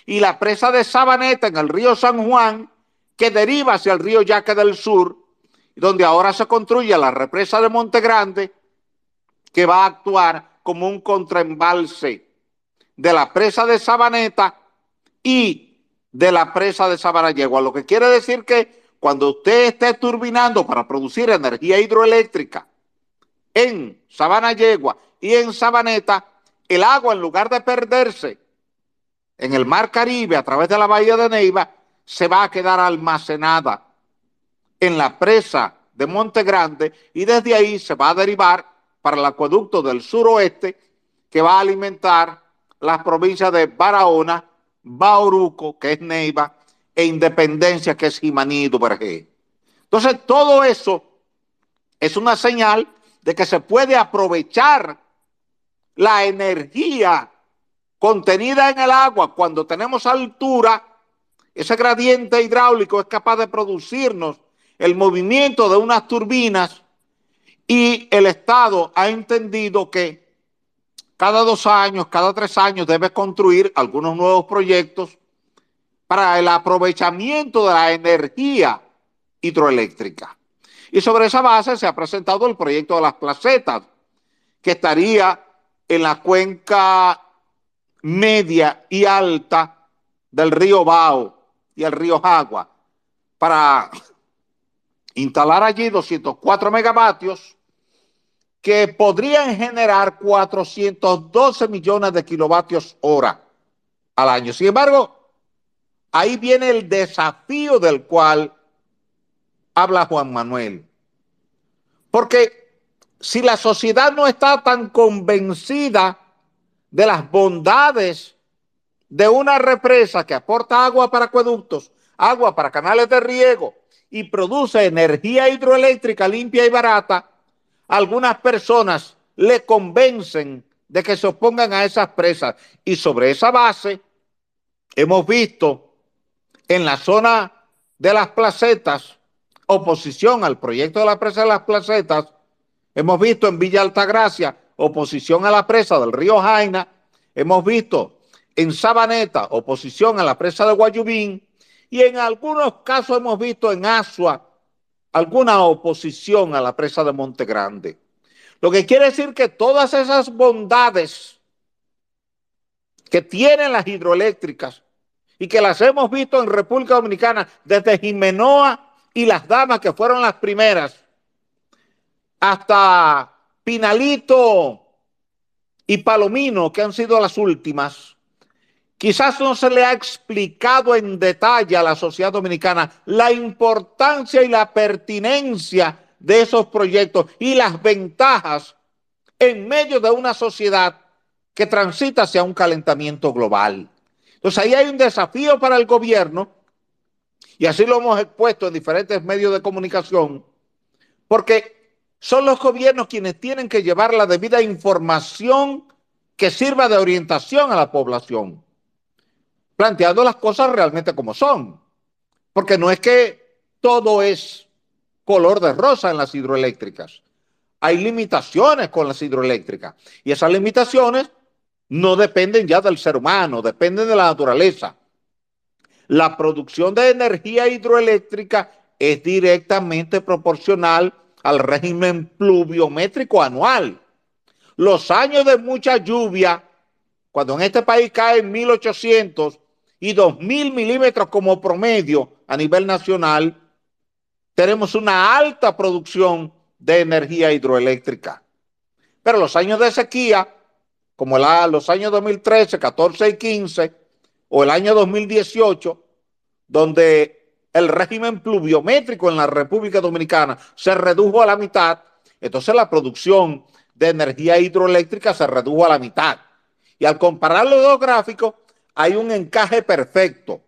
y la presa de Sabaneta en el río San Juan, que deriva hacia el río Yaque del Sur, donde ahora se construye la represa de Monte Grande, que va a actuar como un contraembalse de la presa de Sabaneta y de la presa de Sabanayegua. Lo que quiere decir que cuando usted esté turbinando para producir energía hidroeléctrica en Sabanayegua y en Sabaneta, el agua en lugar de perderse en el Mar Caribe a través de la Bahía de Neiva, se va a quedar almacenada en la presa de Monte Grande y desde ahí se va a derivar para el acueducto del suroeste que va a alimentar las provincias de Barahona, Bauruco, que es Neiva, e Independencia, que es Jimaní y. Entonces, todo eso es una señal de que se puede aprovechar la energía contenida en el agua, cuando tenemos altura, ese gradiente hidráulico es capaz de producirnos el movimiento de unas turbinas y el Estado ha entendido que cada dos años, cada tres años debe construir algunos nuevos proyectos para el aprovechamiento de la energía hidroeléctrica. Y sobre esa base se ha presentado el proyecto de las placetas, que estaría en la cuenca media y alta del río Bao y el río Jagua para instalar allí 204 megavatios que podrían generar 412 millones de kilovatios hora al año. Sin embargo, ahí viene el desafío del cual habla Juan Manuel. Porque si la sociedad no está tan convencida de las bondades de una represa que aporta agua para acueductos, agua para canales de riego y produce energía hidroeléctrica limpia y barata, algunas personas le convencen de que se opongan a esas presas. Y sobre esa base hemos visto en la zona de las placetas oposición al proyecto de la presa de las placetas. Hemos visto en Villa Altagracia oposición a la presa del río Jaina. Hemos visto en Sabaneta oposición a la presa de Guayubín. Y en algunos casos hemos visto en Asua alguna oposición a la presa de Monte Grande. Lo que quiere decir que todas esas bondades que tienen las hidroeléctricas y que las hemos visto en República Dominicana desde Jimenoa y las damas que fueron las primeras, hasta Pinalito y Palomino, que han sido las últimas, Quizás no se le ha explicado en detalle a la sociedad dominicana la importancia y la pertinencia de esos proyectos y las ventajas en medio de una sociedad que transita hacia un calentamiento global. Entonces ahí hay un desafío para el gobierno, y así lo hemos expuesto en diferentes medios de comunicación, porque son los gobiernos quienes tienen que llevar la debida información que sirva de orientación a la población planteando las cosas realmente como son. Porque no es que todo es color de rosa en las hidroeléctricas. Hay limitaciones con las hidroeléctricas. Y esas limitaciones no dependen ya del ser humano, dependen de la naturaleza. La producción de energía hidroeléctrica es directamente proporcional al régimen pluviométrico anual. Los años de mucha lluvia, cuando en este país caen 1800 y 2.000 milímetros como promedio a nivel nacional, tenemos una alta producción de energía hidroeléctrica. Pero los años de sequía, como los años 2013, 14 y 15, o el año 2018, donde el régimen pluviométrico en la República Dominicana se redujo a la mitad, entonces la producción de energía hidroeléctrica se redujo a la mitad. Y al comparar los dos gráficos, hay un encaje perfecto.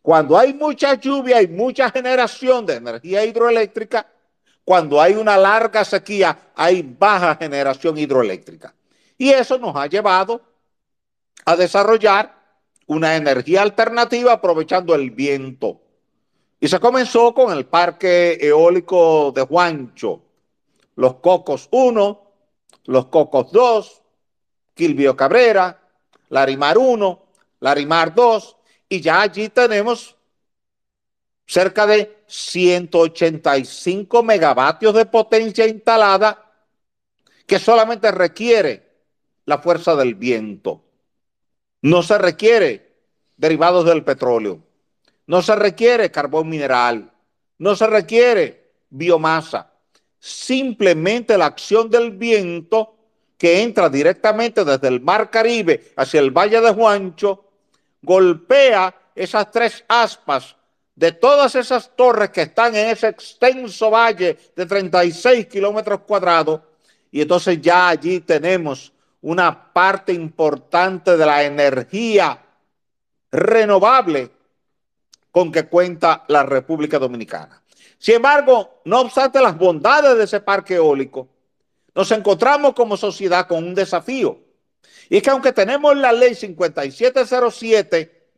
Cuando hay mucha lluvia y mucha generación de energía hidroeléctrica, cuando hay una larga sequía, hay baja generación hidroeléctrica. Y eso nos ha llevado a desarrollar una energía alternativa aprovechando el viento. Y se comenzó con el parque eólico de Juancho, los Cocos 1, los Cocos 2, Quilvio Cabrera, Larimar 1, Larimar 2, y ya allí tenemos cerca de 185 megavatios de potencia instalada que solamente requiere la fuerza del viento. No se requiere derivados del petróleo. No se requiere carbón mineral. No se requiere biomasa. Simplemente la acción del viento que entra directamente desde el Mar Caribe hacia el Valle de Juancho golpea esas tres aspas de todas esas torres que están en ese extenso valle de 36 kilómetros cuadrados. Y entonces ya allí tenemos una parte importante de la energía renovable con que cuenta la República Dominicana. Sin embargo, no obstante las bondades de ese parque eólico, nos encontramos como sociedad con un desafío. Y es que aunque tenemos la ley 5707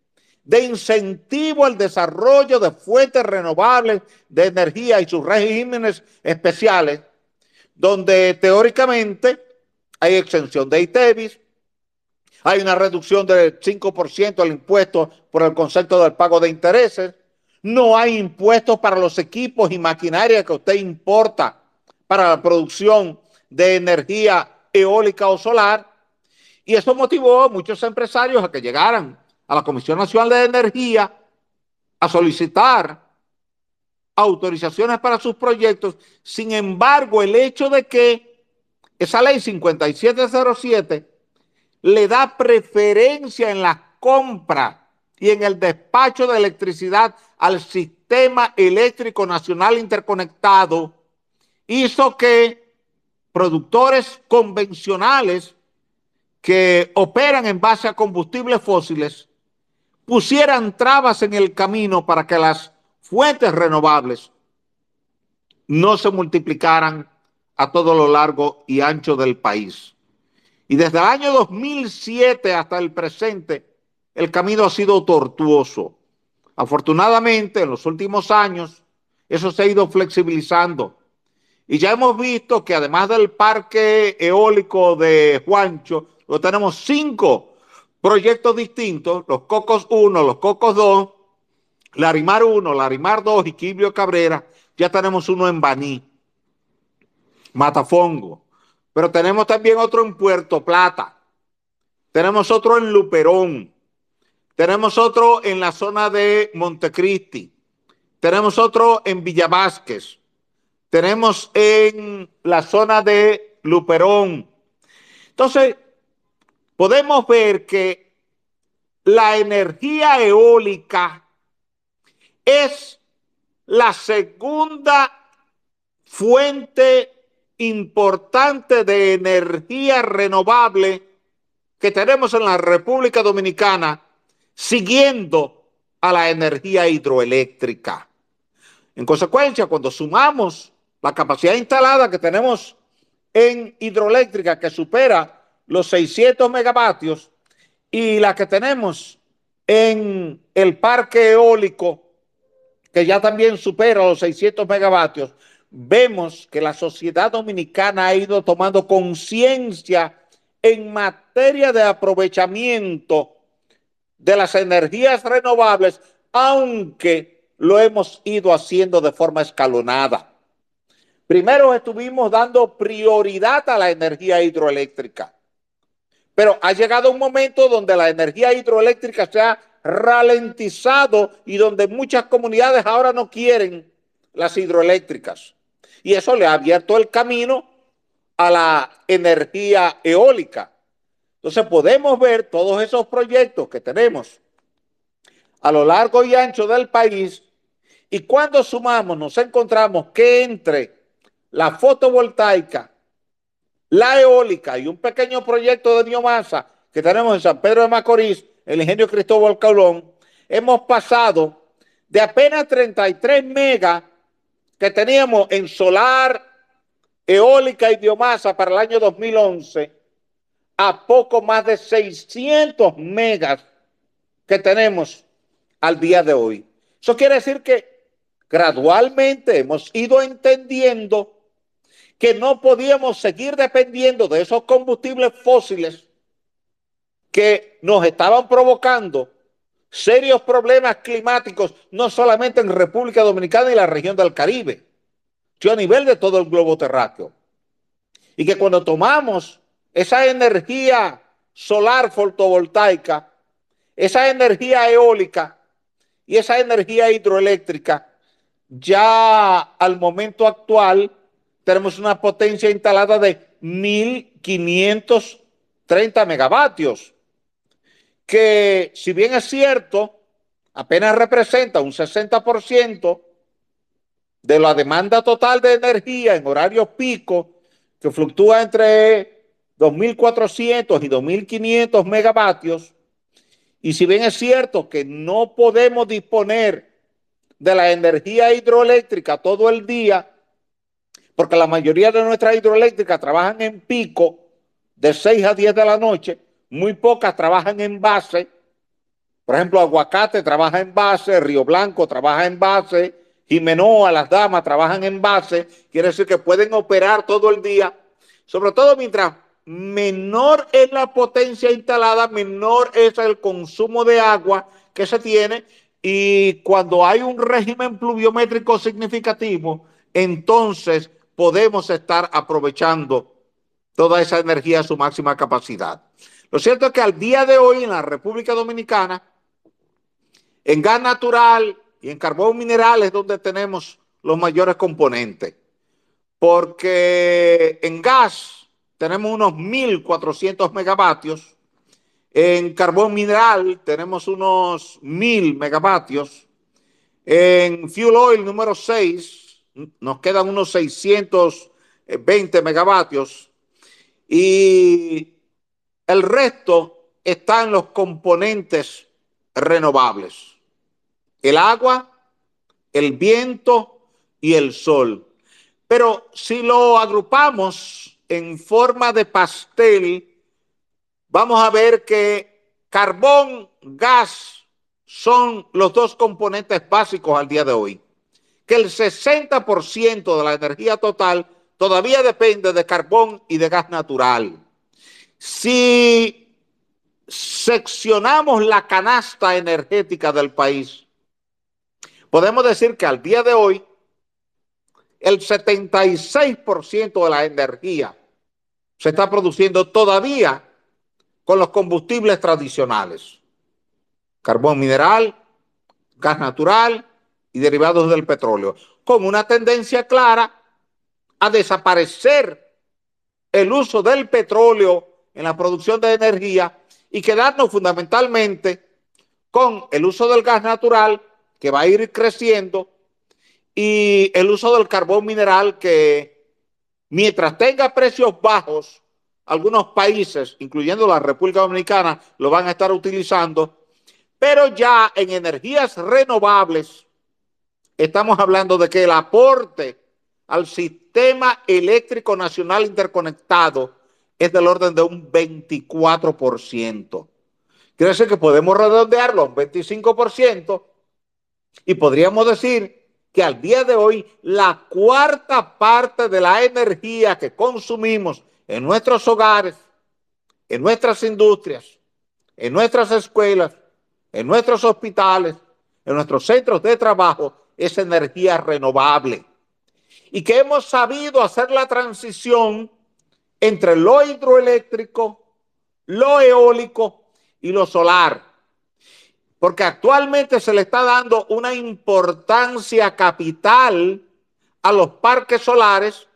de incentivo al desarrollo de fuentes renovables de energía y sus regímenes especiales, donde teóricamente hay exención de ITEVIS, hay una reducción del 5% del impuesto por el concepto del pago de intereses, no hay impuestos para los equipos y maquinaria que usted importa para la producción de energía eólica o solar, y eso motivó a muchos empresarios a que llegaran a la Comisión Nacional de Energía a solicitar autorizaciones para sus proyectos. Sin embargo, el hecho de que esa ley 5707 le da preferencia en la compra y en el despacho de electricidad al sistema eléctrico nacional interconectado, hizo que productores convencionales que operan en base a combustibles fósiles pusieran trabas en el camino para que las fuentes renovables no se multiplicaran a todo lo largo y ancho del país. Y desde el año 2007 hasta el presente, el camino ha sido tortuoso. Afortunadamente, en los últimos años, eso se ha ido flexibilizando. Y ya hemos visto que además del parque eólico de Juancho, lo tenemos cinco proyectos distintos, los Cocos 1, los Cocos 2, Larimar 1, Larimar 2 y Quibio Cabrera, ya tenemos uno en Baní, Matafongo, pero tenemos también otro en Puerto Plata, tenemos otro en Luperón, tenemos otro en la zona de Montecristi, tenemos otro en Villa Vázquez, tenemos en la zona de Luperón. Entonces, podemos ver que la energía eólica es la segunda fuente importante de energía renovable que tenemos en la República Dominicana, siguiendo a la energía hidroeléctrica. En consecuencia, cuando sumamos la capacidad instalada que tenemos en hidroeléctrica, que supera los 600 megavatios y la que tenemos en el parque eólico, que ya también supera los 600 megavatios, vemos que la sociedad dominicana ha ido tomando conciencia en materia de aprovechamiento de las energías renovables, aunque lo hemos ido haciendo de forma escalonada. Primero estuvimos dando prioridad a la energía hidroeléctrica. Pero ha llegado un momento donde la energía hidroeléctrica se ha ralentizado y donde muchas comunidades ahora no quieren las hidroeléctricas. Y eso le ha abierto el camino a la energía eólica. Entonces podemos ver todos esos proyectos que tenemos a lo largo y ancho del país y cuando sumamos nos encontramos que entre la fotovoltaica, la eólica y un pequeño proyecto de biomasa que tenemos en San Pedro de Macorís, el ingenio Cristóbal Caulón, hemos pasado de apenas 33 megas que teníamos en solar, eólica y biomasa para el año 2011 a poco más de 600 megas que tenemos al día de hoy. Eso quiere decir que gradualmente hemos ido entendiendo que no podíamos seguir dependiendo de esos combustibles fósiles que nos estaban provocando serios problemas climáticos, no solamente en República Dominicana y la región del Caribe, sino a nivel de todo el globo terráqueo. Y que cuando tomamos esa energía solar fotovoltaica, esa energía eólica y esa energía hidroeléctrica, ya al momento actual tenemos una potencia instalada de 1530 megavatios, que si bien es cierto, apenas representa un 60% de la demanda total de energía en horario pico, que fluctúa entre 2.400 y 2.500 megavatios, y si bien es cierto que no podemos disponer de la energía hidroeléctrica todo el día, porque la mayoría de nuestras hidroeléctricas trabajan en pico de 6 a 10 de la noche, muy pocas trabajan en base. Por ejemplo, Aguacate trabaja en base, Río Blanco trabaja en base, Jimenoa, Las Damas trabajan en base, quiere decir que pueden operar todo el día, sobre todo mientras menor es la potencia instalada, menor es el consumo de agua que se tiene y cuando hay un régimen pluviométrico significativo, entonces podemos estar aprovechando toda esa energía a su máxima capacidad. Lo cierto es que al día de hoy en la República Dominicana, en gas natural y en carbón mineral es donde tenemos los mayores componentes, porque en gas tenemos unos 1.400 megavatios, en carbón mineral tenemos unos 1.000 megavatios, en fuel oil número 6 nos quedan unos 620 megavatios y el resto está en los componentes renovables. El agua, el viento y el sol. Pero si lo agrupamos en forma de pastel, vamos a ver que carbón, gas son los dos componentes básicos al día de hoy. Que el 60% de la energía total todavía depende de carbón y de gas natural. Si seccionamos la canasta energética del país, podemos decir que al día de hoy el 76% de la energía se está produciendo todavía con los combustibles tradicionales. Carbón mineral, gas natural y derivados del petróleo, con una tendencia clara a desaparecer el uso del petróleo en la producción de energía y quedarnos fundamentalmente con el uso del gas natural que va a ir creciendo y el uso del carbón mineral que mientras tenga precios bajos, algunos países, incluyendo la República Dominicana, lo van a estar utilizando, pero ya en energías renovables estamos hablando de que el aporte al sistema eléctrico nacional interconectado es del orden de un 24%. Quiere decir que podemos redondearlo a un 25% y podríamos decir que al día de hoy la cuarta parte de la energía que consumimos en nuestros hogares, en nuestras industrias, en nuestras escuelas, en nuestros hospitales, en nuestros centros de trabajo, es energía renovable. Y que hemos sabido hacer la transición entre lo hidroeléctrico, lo eólico y lo solar. Porque actualmente se le está dando una importancia capital a los parques solares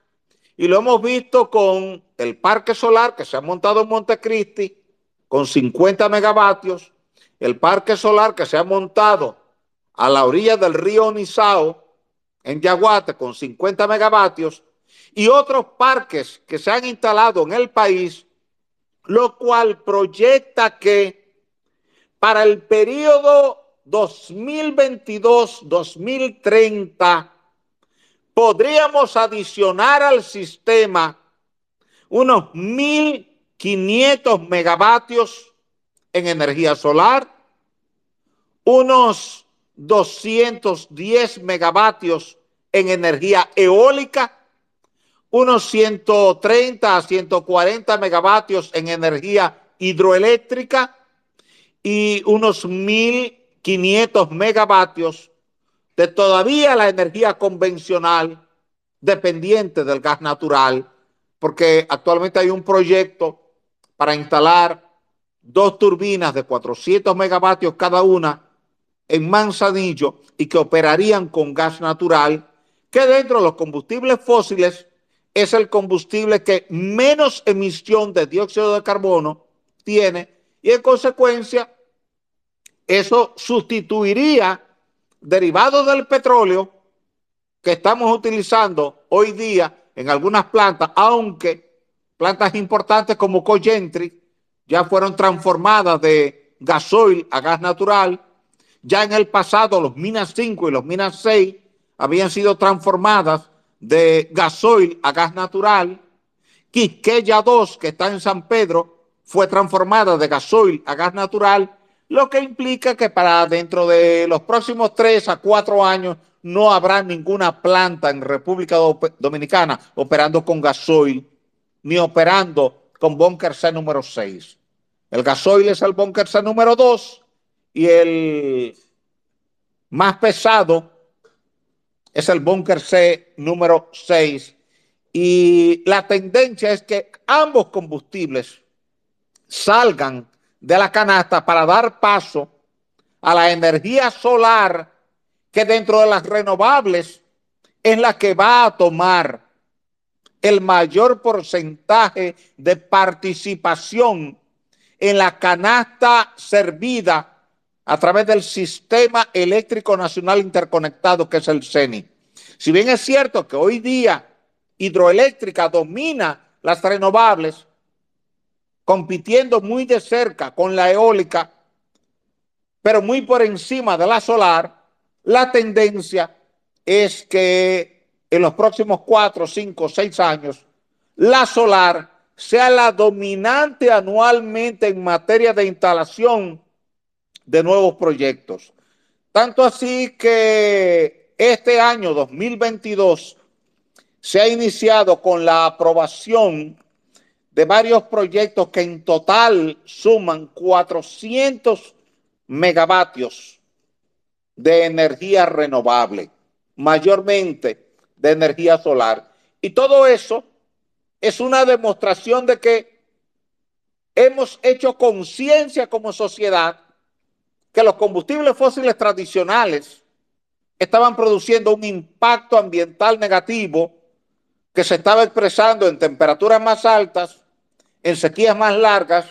y lo hemos visto con el parque solar que se ha montado en Montecristi con 50 megavatios, el parque solar que se ha montado a la orilla del río Nizao en Yaguate con 50 megavatios y otros parques que se han instalado en el país, lo cual proyecta que para el periodo 2022-2030 podríamos adicionar al sistema unos 1.500 megavatios en energía solar, unos 210 megavatios en energía eólica unos 130 a 140 megavatios en energía hidroeléctrica y unos 1.500 megavatios de todavía la energía convencional dependiente del gas natural, porque actualmente hay un proyecto para instalar dos turbinas de 400 megavatios cada una en Manzanillo y que operarían con gas natural, que dentro de los combustibles fósiles es el combustible que menos emisión de dióxido de carbono tiene y en consecuencia eso sustituiría derivados del petróleo que estamos utilizando hoy día en algunas plantas, aunque plantas importantes como Cogentry ya fueron transformadas de gasoil a gas natural. Ya en el pasado los Minas 5 y los Minas 6 habían sido transformadas de gasoil a gas natural. Quisqueya 2, que está en San Pedro, fue transformada de gasoil a gas natural, lo que implica que para dentro de los próximos tres a cuatro años no habrá ninguna planta en República Dominicana operando con gasoil ni operando con búnker C número 6. El gasoil es el búnker C número 2 y el más pesado es el búnker C número 6 y la tendencia es que ambos combustibles salgan de la canasta para dar paso a la energía solar que dentro de las renovables es la que va a tomar el mayor porcentaje de participación en la canasta servida a través del Sistema Eléctrico Nacional Interconectado, que es el CENI. Si bien es cierto que hoy día hidroeléctrica domina las renovables, compitiendo muy de cerca con la eólica, pero muy por encima de la solar, la tendencia es que en los próximos cuatro, cinco, seis años, la solar sea la dominante anualmente en materia de instalación de nuevos proyectos. Tanto así que este año 2022 se ha iniciado con la aprobación de varios proyectos que en total suman 400 megavatios de energía renovable, mayormente de energía solar. Y todo eso es una demostración de que hemos hecho conciencia como sociedad que los combustibles fósiles tradicionales estaban produciendo un impacto ambiental negativo que se estaba expresando en temperaturas más altas, en sequías más largas,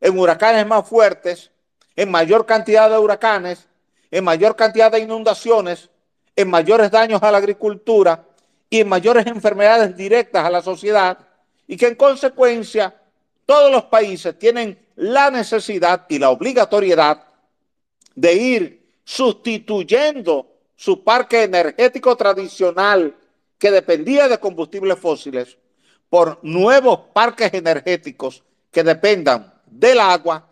en huracanes más fuertes, en mayor cantidad de huracanes, en mayor cantidad de inundaciones, en mayores daños a la agricultura y en mayores enfermedades directas a la sociedad y que en consecuencia todos los países tienen la necesidad y la obligatoriedad de ir sustituyendo su parque energético tradicional que dependía de combustibles fósiles por nuevos parques energéticos que dependan del agua,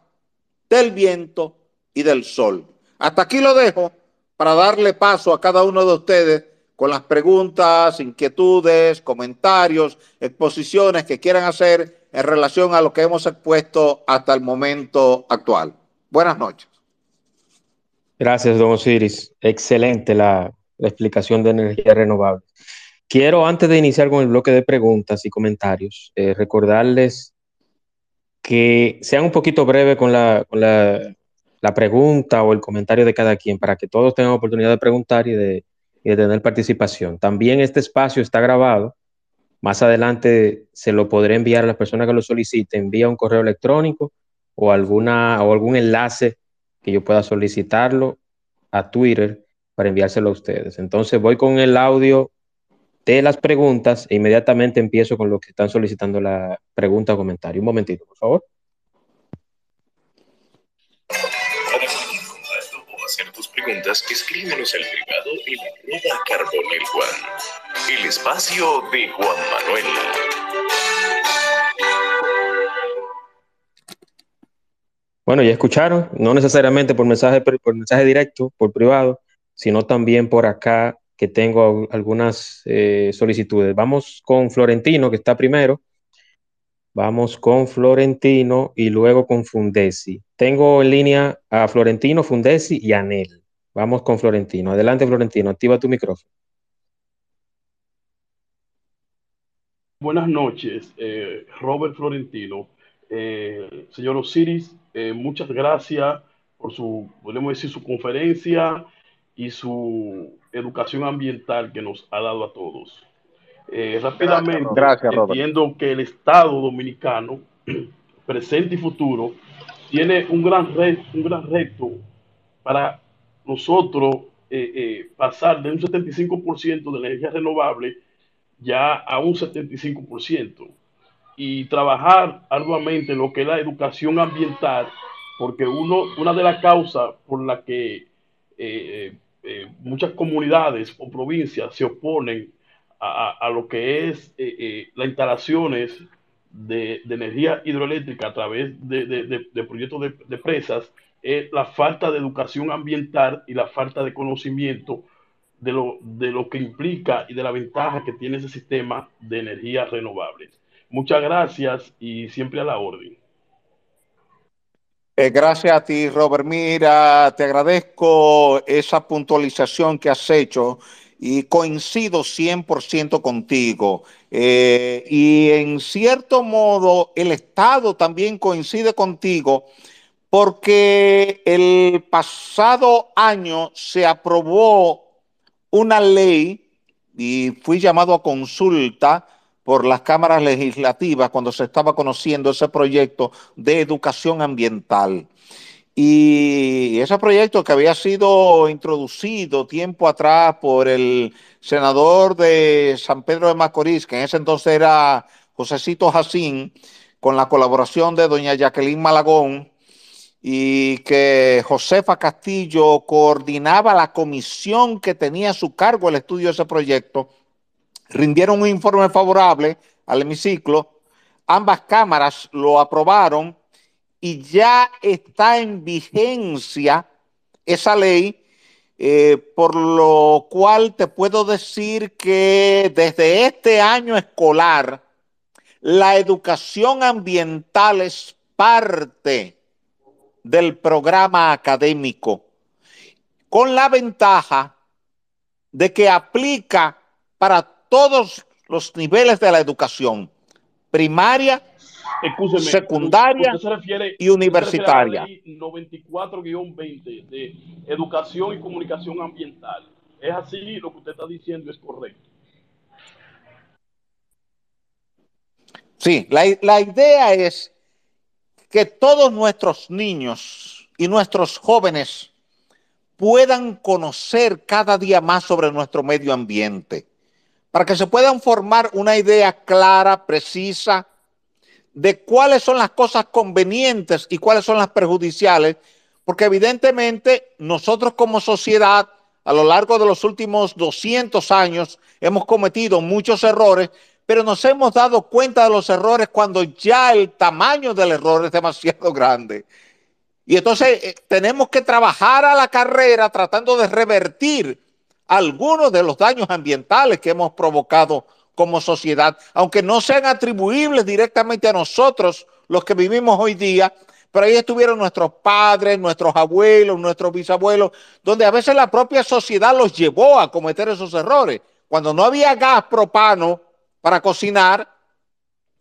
del viento y del sol. Hasta aquí lo dejo para darle paso a cada uno de ustedes con las preguntas, inquietudes, comentarios, exposiciones que quieran hacer en relación a lo que hemos expuesto hasta el momento actual. Buenas noches. Gracias, don Osiris. Excelente la, explicación de energía renovable. Quiero, antes de iniciar con el bloque de preguntas y comentarios, eh, recordarles que sean un poquito breve con la, con la, la pregunta o el comentario de cada quien para que todos tengan oportunidad de preguntar y de, tener participación. También este espacio está grabado. Más adelante se lo podré enviar a las personas que lo soliciten vía un correo electrónico o, alguna, o algún enlace que yo pueda solicitarlo a Twitter para enviárselo a ustedes. Entonces voy con el audio de las preguntas e inmediatamente empiezo con lo que están solicitando la pregunta o comentario. Un momentito, por favor. preguntas, escríbenos al privado en carbonel Juan. El espacio de Juan Manuel. Bueno, ya escucharon, no necesariamente por mensaje, directo, por privado, sino también por acá que tengo algunas eh, solicitudes. Vamos con Florentino, que está primero. Vamos con Florentino y luego con Fundesi. Tengo en línea a Florentino, Fundesi y Anel. Vamos con Florentino. Adelante, Florentino, activa tu micrófono. Buenas noches, eh, Robert Florentino. Eh, señor Osiris, eh, muchas gracias por su, podemos decir, su conferencia y su educación ambiental que nos ha dado a todos. Eh, rápidamente, Gracias, entiendo que el Estado dominicano, presente y futuro, tiene un gran, reto, un gran reto para nosotros eh, eh, pasar de un 75% de energía renovable ya a un 75% y trabajar arduamente lo que es la educación ambiental, porque uno, una de las causas por la que muchas comunidades o provincias se oponen a, lo que es eh, eh, las instalaciones de, energía hidroeléctrica a través de, proyectos de, presas es la falta de educación ambiental y la falta de conocimiento de lo, de lo que implica y de la ventaja que tiene ese sistema de energía renovable. Muchas gracias y siempre a la orden. Eh, gracias a ti, Robert. Mira, te agradezco esa puntualización que has hecho y coincido 100% contigo. Eh, y en cierto modo, el Estado también coincide contigo porque el pasado año se aprobó una ley y fui llamado a consulta por las cámaras legislativas cuando se estaba conociendo ese proyecto de educación ambiental. Y ese proyecto que había sido introducido tiempo atrás por el senador de San Pedro de Macorís, que en ese entonces era Josecito Jacín, con la colaboración de doña Jacqueline Malagón, y que Josefa Castillo coordinaba la comisión que tenía a su cargo el estudio de ese proyecto, rindieron un informe favorable al hemiciclo, ambas cámaras lo aprobaron y ya está en vigencia esa ley, eh, por lo cual te puedo decir que desde este año escolar, la educación ambiental es parte del programa académico, con la ventaja de que aplica para todos los niveles de la educación, primaria, secundaria y universitaria. 94-20 de educación y comunicación ambiental. Es así, lo que usted está diciendo es correcto. Sí, la, la idea es que todos nuestros niños y nuestros jóvenes puedan conocer cada día más sobre nuestro medio ambiente, para que se puedan formar una idea clara, precisa, de cuáles son las cosas convenientes y cuáles son las perjudiciales, porque evidentemente nosotros como sociedad a lo largo de los últimos 200 años hemos cometido muchos errores, pero nos hemos dado cuenta de los errores cuando ya el tamaño del error es demasiado grande. Y entonces eh, tenemos que trabajar a la carrera tratando de revertir algunos de los daños ambientales que hemos provocado como sociedad, aunque no sean atribuibles directamente a nosotros los que vivimos hoy día, pero ahí estuvieron nuestros padres, nuestros abuelos, nuestros bisabuelos, donde a veces la propia sociedad los llevó a cometer esos errores. Cuando no había gas propano, para cocinar,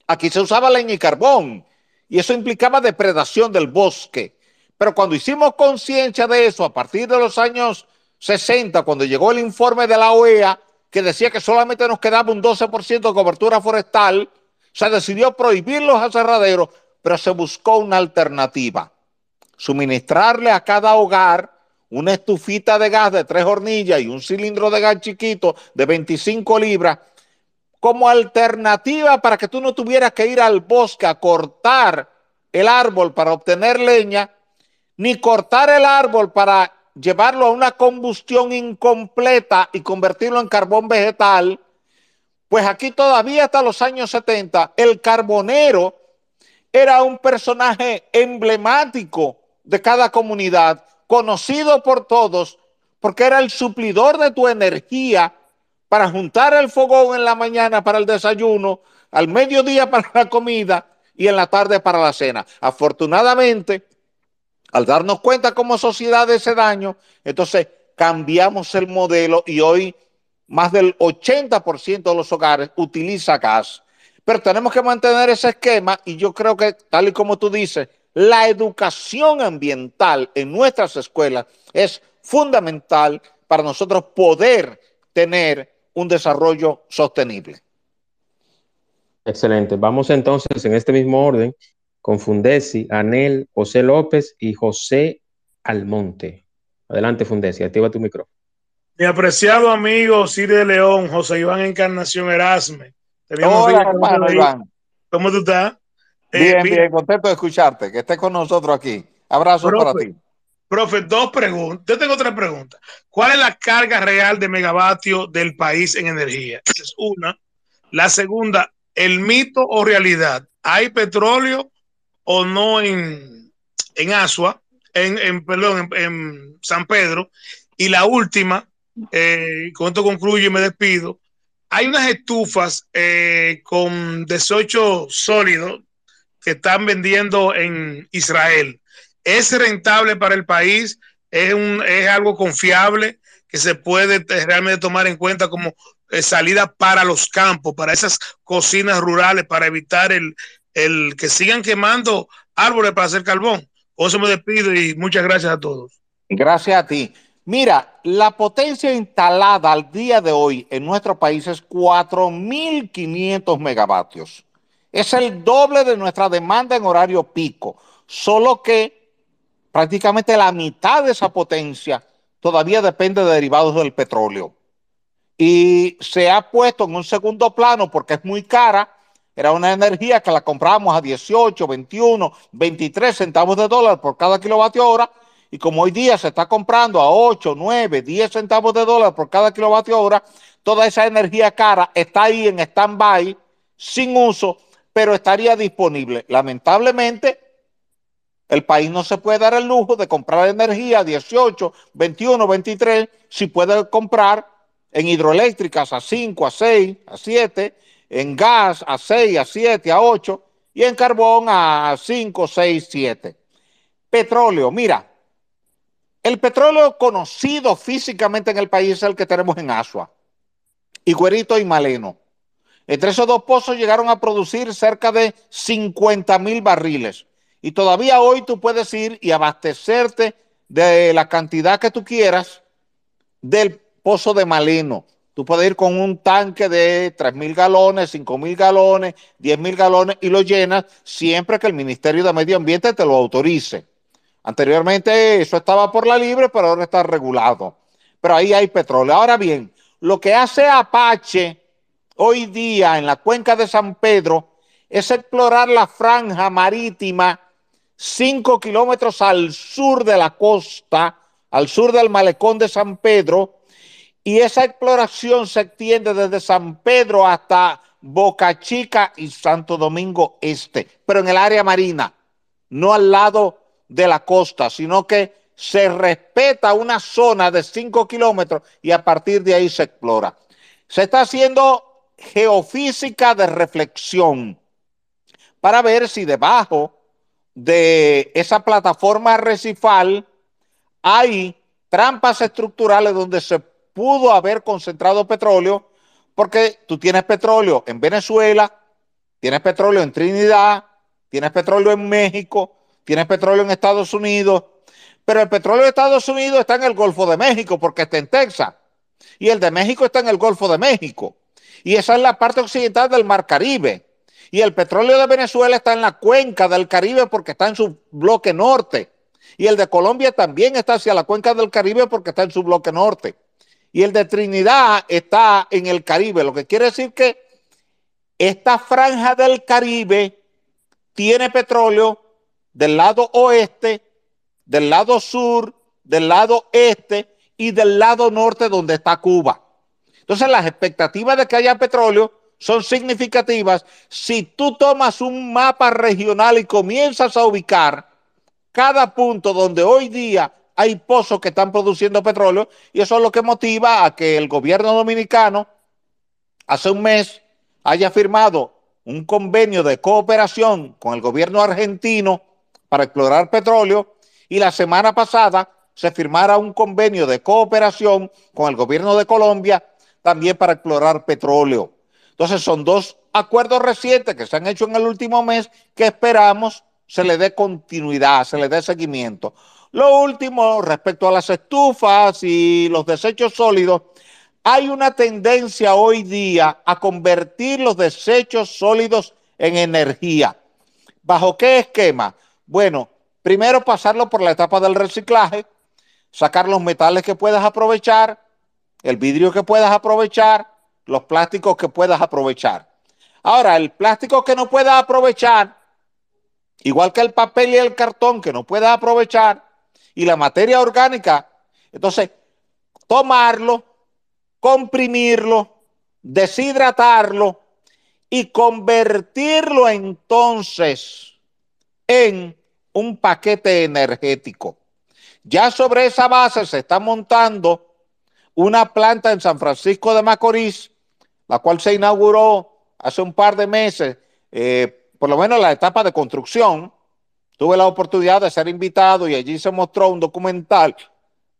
aquí se usaba leña y carbón, y eso implicaba depredación del bosque. Pero cuando hicimos conciencia de eso, a partir de los años 60, cuando llegó el informe de la OEA, que decía que solamente nos quedaba un 12% de cobertura forestal, se decidió prohibir los aserraderos, pero se buscó una alternativa. Suministrarle a cada hogar una estufita de gas de tres hornillas y un cilindro de gas chiquito de 25 libras como alternativa para que tú no tuvieras que ir al bosque a cortar el árbol para obtener leña, ni cortar el árbol para llevarlo a una combustión incompleta y convertirlo en carbón vegetal, pues aquí todavía hasta los años 70 el carbonero era un personaje emblemático de cada comunidad, conocido por todos, porque era el suplidor de tu energía para juntar el fogón en la mañana para el desayuno, al mediodía para la comida y en la tarde para la cena. Afortunadamente, al darnos cuenta como sociedad de ese daño, entonces cambiamos el modelo y hoy más del 80% de los hogares utiliza gas. Pero tenemos que mantener ese esquema y yo creo que, tal y como tú dices, la educación ambiental en nuestras escuelas es fundamental para nosotros poder tener un desarrollo sostenible. Excelente. Vamos entonces en este mismo orden con Fundesi, Anel, José López y José Almonte. Adelante, Fundesi, activa tu micrófono. Mi apreciado amigo Siri de León, José Iván Encarnación Erasme. Hola, hermano Iván. ¿Cómo tú estás? Bien, eh, bien, contento de escucharte, que estés con nosotros aquí. Abrazo para ti. Profe, dos preguntas. Yo tengo otra pregunta. ¿Cuál es la carga real de megavatio del país en energía? Esa es una. La segunda, el mito o realidad. ¿Hay petróleo o no en, en Asua, en, perdón, en, San Pedro? Y la última, eh, con esto concluyo y me despido. Hay unas estufas eh, con desecho sólido que están vendiendo en Israel es rentable para el país, es, un, es algo confiable que se puede realmente tomar en cuenta como eh, salida para los campos, para esas cocinas rurales, para evitar el, el que sigan quemando árboles para hacer carbón. Por eso me despido y muchas gracias a todos. Gracias a ti. Mira, la potencia instalada al día de hoy en nuestro país es 4.500 megavatios. Es el doble de nuestra demanda en horario pico, solo que prácticamente la mitad de esa potencia todavía depende de derivados del petróleo. Y se ha puesto en un segundo plano porque es muy cara. Era una energía que la comprábamos a 18, 21, 23 centavos de dólar por cada kilovatio hora. Y como hoy día se está comprando a 8, 9, 10 centavos de dólar por cada kilovatio hora, toda esa energía cara está ahí en stand-by, sin uso, pero estaría disponible. Lamentablemente, el país no se puede dar el lujo de comprar energía a 18, 21, 23, si puede comprar en hidroeléctricas a 5, a 6, a 7, en gas a 6, a 7, a 8 y en carbón a 5, 6, 7. Petróleo, mira, el petróleo conocido físicamente en el país es el que tenemos en Asua, Higuerito y Maleno. Entre esos dos pozos llegaron a producir cerca de 50 mil barriles. Y todavía hoy tú puedes ir y abastecerte de la cantidad que tú quieras del pozo de Maleno. Tú puedes ir con un tanque de 3 mil galones, 5 mil galones, 10 mil galones y lo llenas siempre que el Ministerio de Medio Ambiente te lo autorice. Anteriormente eso estaba por la libre, pero ahora está regulado. Pero ahí hay petróleo. Ahora bien, lo que hace Apache hoy día en la cuenca de San Pedro es explorar la franja marítima cinco kilómetros al sur de la costa, al sur del malecón de San Pedro, y esa exploración se extiende desde San Pedro hasta Boca Chica y Santo Domingo Este, pero en el área marina, no al lado de la costa, sino que se respeta una zona de cinco kilómetros y a partir de ahí se explora. Se está haciendo geofísica de reflexión para ver si debajo de esa plataforma recifal hay trampas estructurales donde se pudo haber concentrado petróleo, porque tú tienes petróleo en Venezuela, tienes petróleo en Trinidad, tienes petróleo en México, tienes petróleo en Estados Unidos, pero el petróleo de Estados Unidos está en el Golfo de México porque está en Texas, y el de México está en el Golfo de México, y esa es la parte occidental del Mar Caribe. Y el petróleo de Venezuela está en la cuenca del Caribe porque está en su bloque norte. Y el de Colombia también está hacia la cuenca del Caribe porque está en su bloque norte. Y el de Trinidad está en el Caribe, lo que quiere decir que esta franja del Caribe tiene petróleo del lado oeste, del lado sur, del lado este y del lado norte donde está Cuba. Entonces las expectativas de que haya petróleo son significativas si tú tomas un mapa regional y comienzas a ubicar cada punto donde hoy día hay pozos que están produciendo petróleo y eso es lo que motiva a que el gobierno dominicano hace un mes haya firmado un convenio de cooperación con el gobierno argentino para explorar petróleo y la semana pasada se firmara un convenio de cooperación con el gobierno de Colombia también para explorar petróleo. Entonces son dos acuerdos recientes que se han hecho en el último mes que esperamos se le dé continuidad, se le dé seguimiento. Lo último, respecto a las estufas y los desechos sólidos, hay una tendencia hoy día a convertir los desechos sólidos en energía. ¿Bajo qué esquema? Bueno, primero pasarlo por la etapa del reciclaje, sacar los metales que puedas aprovechar, el vidrio que puedas aprovechar, los plásticos que puedas aprovechar. Ahora, el plástico que no puedas aprovechar, igual que el papel y el cartón que no puedas aprovechar, y la materia orgánica, entonces, tomarlo, comprimirlo, deshidratarlo y convertirlo entonces en un paquete energético. Ya sobre esa base se está montando una planta en San Francisco de Macorís, la cual se inauguró hace un par de meses, eh, por lo menos la etapa de construcción. Tuve la oportunidad de ser invitado y allí se mostró un documental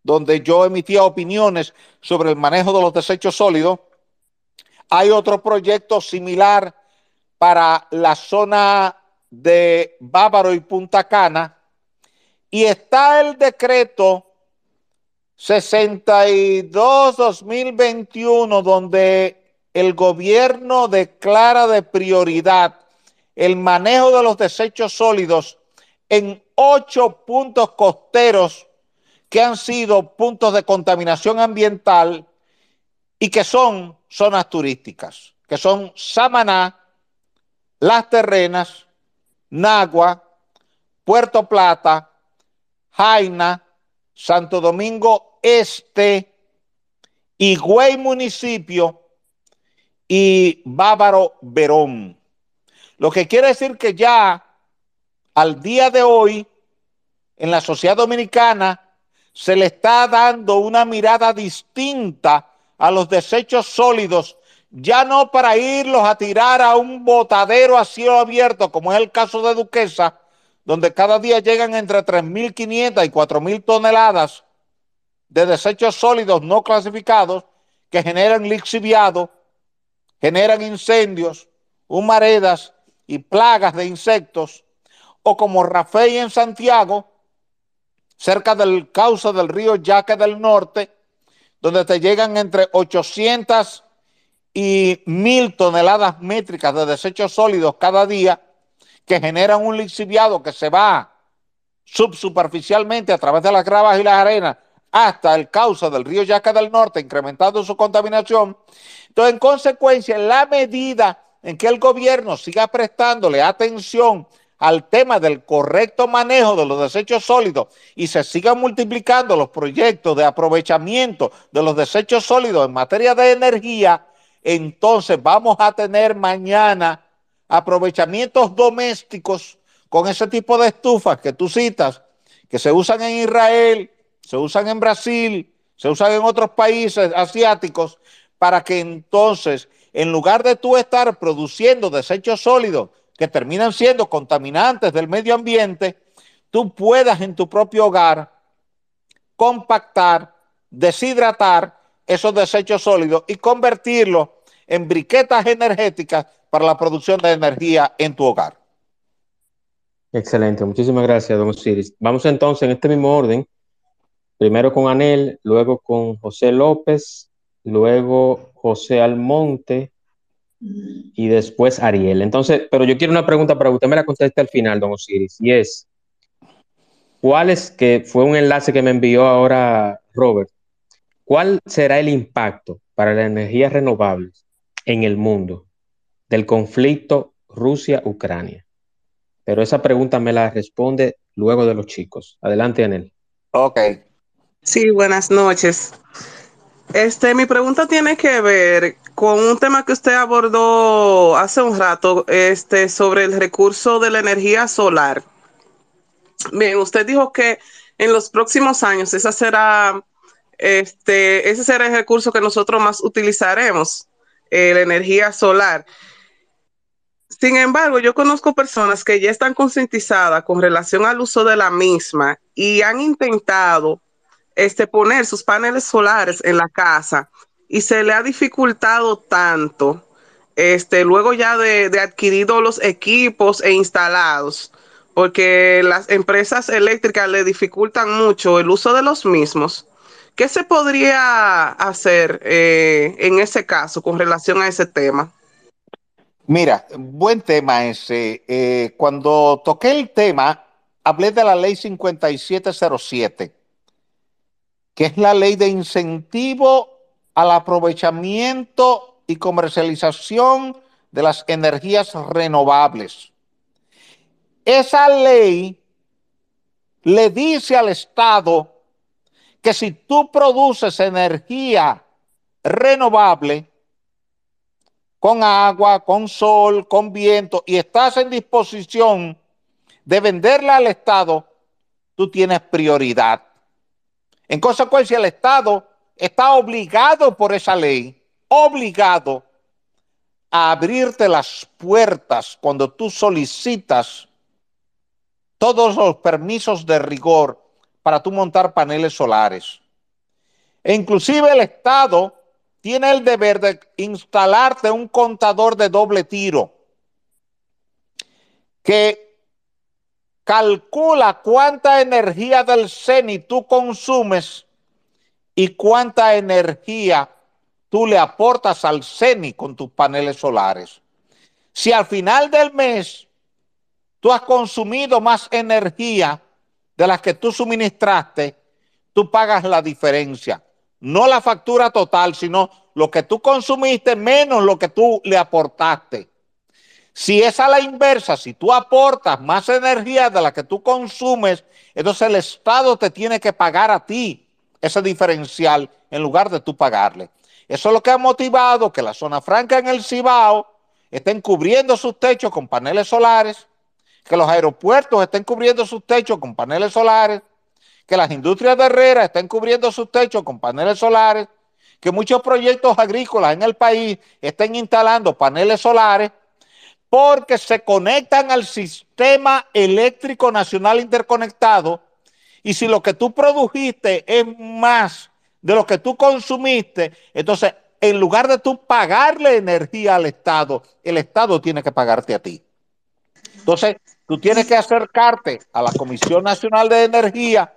donde yo emitía opiniones sobre el manejo de los desechos sólidos. Hay otro proyecto similar para la zona de Bávaro y Punta Cana. Y está el decreto 62-2021, donde el gobierno declara de prioridad el manejo de los desechos sólidos en ocho puntos costeros que han sido puntos de contaminación ambiental y que son zonas turísticas, que son Samaná, Las Terrenas, Nagua, Puerto Plata, Jaina, Santo Domingo Este, Higüey Municipio y Bávaro Verón. Lo que quiere decir que ya al día de hoy en la sociedad dominicana se le está dando una mirada distinta a los desechos sólidos, ya no para irlos a tirar a un botadero a cielo abierto, como es el caso de Duquesa, donde cada día llegan entre 3.500 y 4.000 toneladas de desechos sólidos no clasificados que generan lixiviado, generan incendios, humaredas y plagas de insectos, o como Rafael en Santiago, cerca del cauce del río Yaque del Norte, donde te llegan entre 800 y 1000 toneladas métricas de desechos sólidos cada día que generan un lixiviado que se va subsuperficialmente a través de las gravas y las arenas hasta el cauce del río Yaca del Norte, incrementando su contaminación. Entonces, en consecuencia, en la medida en que el gobierno siga prestándole atención al tema del correcto manejo de los desechos sólidos y se sigan multiplicando los proyectos de aprovechamiento de los desechos sólidos en materia de energía, entonces vamos a tener mañana aprovechamientos domésticos con ese tipo de estufas que tú citas, que se usan en Israel, se usan en Brasil, se usan en otros países asiáticos, para que entonces, en lugar de tú estar produciendo desechos sólidos que terminan siendo contaminantes del medio ambiente, tú puedas en tu propio hogar compactar, deshidratar esos desechos sólidos y convertirlos en briquetas energéticas para la producción de energía en tu hogar. Excelente, muchísimas gracias, don Osiris. Vamos entonces en este mismo orden, primero con Anel, luego con José López, luego José Almonte, y después Ariel. Entonces, pero yo quiero una pregunta para que usted me la conteste al final, don Osiris, y es, ¿cuál es, que fue un enlace que me envió ahora Robert, cuál será el impacto para las energías renovables en el mundo del conflicto Rusia-Ucrania? Pero esa pregunta me la responde luego de los chicos. Adelante, Anel. Ok. Sí, buenas noches. Este, mi pregunta tiene que ver con un tema que usted abordó hace un rato, este, sobre el recurso de la energía solar. Bien, usted dijo que en los próximos años esa será, este, ese será el recurso que nosotros más utilizaremos, eh, la energía solar. Sin embargo, yo conozco personas que ya están concientizadas con relación al uso de la misma y han intentado este, poner sus paneles solares en la casa y se le ha dificultado tanto, este, luego ya de, de los equipos e instalados, porque las empresas eléctricas le dificultan mucho el uso de los mismos. ¿Qué se podría hacer eh, en ese caso con relación a ese tema? Mira, buen tema ese. Eh, cuando toqué el tema, hablé de la ley 5707 que es la ley de incentivo al aprovechamiento y comercialización de las energías renovables. Esa ley le dice al Estado que si tú produces energía renovable con agua, con sol, con viento y estás en disposición de venderla al Estado, tú tienes prioridad. En consecuencia, el Estado está obligado por esa ley, obligado a abrirte las puertas cuando tú solicitas todos los permisos de rigor para tú montar paneles solares. E inclusive el Estado tiene el deber de instalarte un contador de doble tiro que calcula cuánta energía del CENI tú consumes y cuánta energía tú le aportas al CENI con tus paneles solares. Si al final del mes tú has consumido más energía de las que tú suministraste, tú pagas la diferencia. No la factura total, sino lo que tú consumiste menos lo que tú le aportaste. Si es a la inversa, si tú aportas más energía de la que tú consumes, entonces el Estado te tiene que pagar a ti ese diferencial en lugar de tú pagarle. Eso es lo que ha motivado que la zona franca en el Cibao estén cubriendo sus techos con paneles solares, que los aeropuertos estén cubriendo sus techos con paneles solares, que las industrias de Herrera estén cubriendo sus techos con paneles solares, que muchos proyectos agrícolas en el país estén instalando paneles solares porque se conectan al sistema eléctrico nacional interconectado y si lo que tú produjiste es más de lo que tú consumiste, entonces en lugar de tú pagarle energía al Estado, el Estado tiene que pagarte a ti. Entonces, tú tienes que acercarte a la Comisión Nacional de Energía,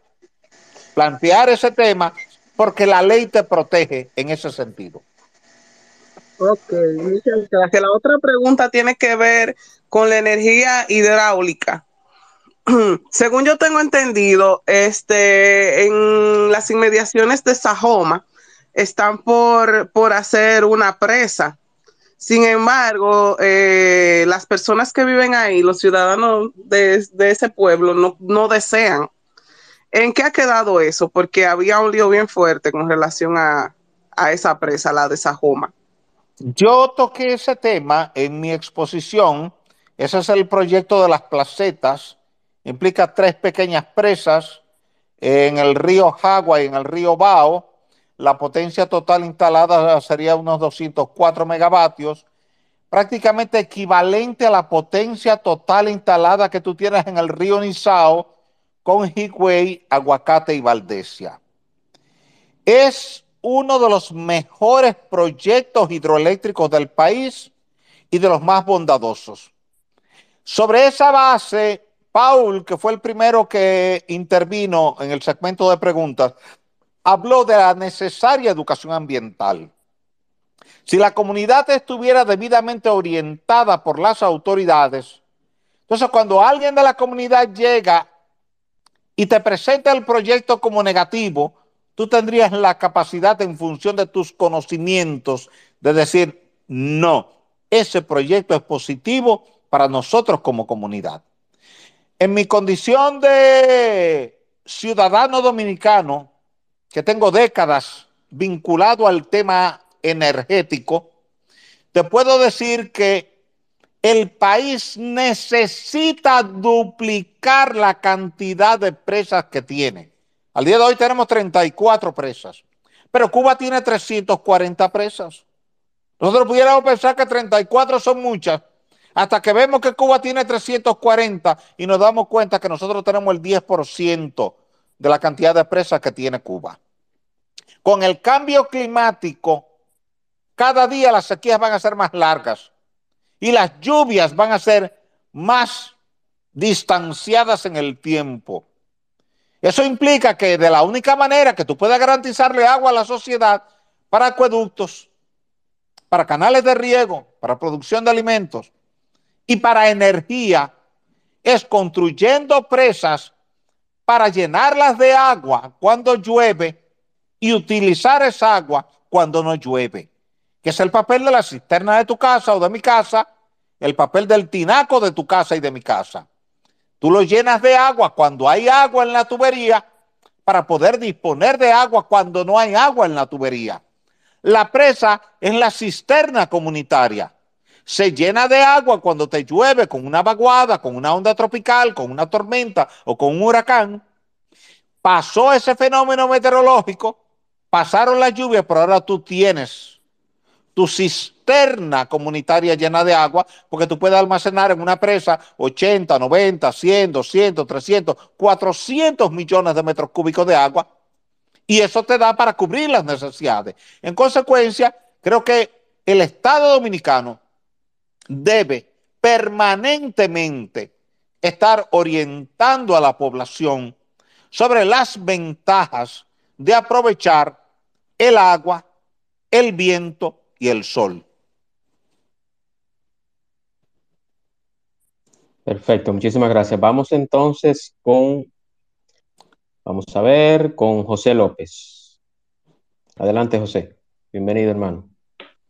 plantear ese tema porque la ley te protege en ese sentido. Ok, muchas gracias. La otra pregunta tiene que ver con la energía hidráulica. Según yo tengo entendido, este, en las inmediaciones de Sajoma están por, por hacer una presa. Sin embargo, eh, las personas que viven ahí, los ciudadanos de, de ese pueblo, no, no desean ¿En qué ha quedado eso? Porque había un lío bien fuerte con relación a, esa presa, la de Sajoma. Yo toqué ese tema en mi exposición. Ese es el proyecto de las placetas. Implica tres pequeñas presas en el río Jagua y en el río Bao. La potencia total instalada sería unos 204 megavatios, prácticamente equivalente a la potencia total instalada que tú tienes en el río Nizao con Higüey, Aguacate y Valdesia. Es uno de los mejores proyectos hidroeléctricos del país y de los más bondadosos. Sobre esa base, Paul, que fue el primero que intervino en el segmento de preguntas, habló de la necesaria educación ambiental. Si la comunidad estuviera debidamente orientada por las autoridades, entonces cuando alguien de la comunidad llega y te presenta el proyecto como negativo, tú tendrías la capacidad en función de tus conocimientos de decir, no, ese proyecto es positivo para nosotros como comunidad. En mi condición de ciudadano dominicano, que tengo décadas vinculado al tema energético, te puedo decir que el país necesita duplicar la cantidad de presas que tiene. Al día de hoy tenemos 34 presas, pero Cuba tiene 340 presas. Nosotros pudiéramos pensar que 34 son muchas, hasta que vemos que Cuba tiene 340 y nos damos cuenta que nosotros tenemos el 10% de la cantidad de presas que tiene Cuba. Con el cambio climático, cada día las sequías van a ser más largas y las lluvias van a ser más distanciadas en el tiempo. Eso implica que de la única manera que tú puedas garantizarle agua a la sociedad para acueductos, para canales de riego, para producción de alimentos y para energía, es construyendo presas para llenarlas de agua cuando llueve y utilizar esa agua cuando no llueve, que es el papel de la cisterna de tu casa o de mi casa el papel del tinaco de tu casa y de mi casa. Tú lo llenas de agua cuando hay agua en la tubería para poder disponer de agua cuando no hay agua en la tubería. La presa es la cisterna comunitaria. Se llena de agua cuando te llueve con una vaguada, con una onda tropical, con una tormenta o con un huracán. Pasó ese fenómeno meteorológico, pasaron las lluvias, pero ahora tú tienes tu cisterna cisterna comunitaria llena de agua, porque tú puedes almacenar en una presa 80, 90, 100, 200, 300, 400 millones de metros cúbicos de agua, y eso te da para cubrir las necesidades. En consecuencia, creo que el Estado dominicano debe permanentemente estar orientando a la población sobre las ventajas de aprovechar el agua, el viento y el sol. Perfecto, muchísimas gracias. Vamos entonces con, vamos a ver, con José López. Adelante, José. Bienvenido, hermano.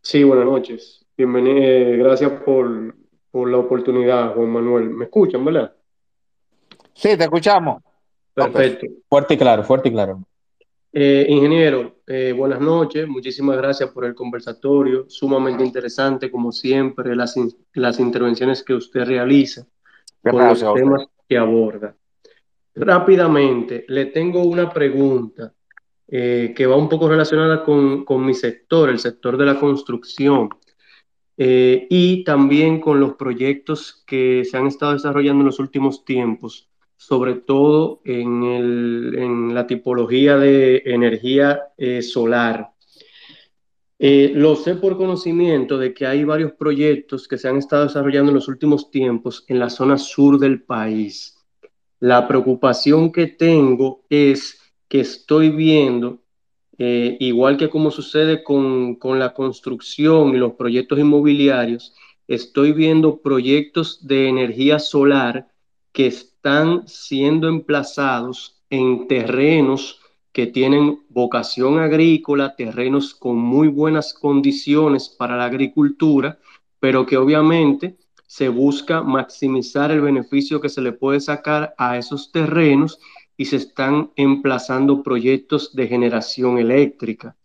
Sí, buenas noches. Bienvenido. Eh, gracias por, por la oportunidad, Juan Manuel. ¿Me escuchan, verdad? Sí, te escuchamos. Perfecto. Fuerte y claro, fuerte y claro. Eh, ingeniero, eh, buenas noches. Muchísimas gracias por el conversatorio. Sumamente interesante, como siempre, las, las intervenciones que usted realiza con los temas que aborda. Rápidamente, le tengo una pregunta eh, que va un poco relacionada con, con, mi sector, el sector de la construcción, eh, y también con los proyectos que se han estado desarrollando en los últimos tiempos, sobre todo en, el, en la tipología de energía eh, solar. Eh, lo sé por conocimiento de que hay varios proyectos que se han estado desarrollando en los últimos tiempos en la zona sur del país. La preocupación que tengo es que estoy viendo, eh, igual que como sucede con, con la construcción y los proyectos inmobiliarios, estoy viendo proyectos de energía solar que están siendo emplazados en terrenos que tienen vocación agrícola, terrenos con muy buenas condiciones para la agricultura, pero que obviamente se busca maximizar el beneficio que se le puede sacar a esos terrenos y se están emplazando proyectos de generación eléctrica.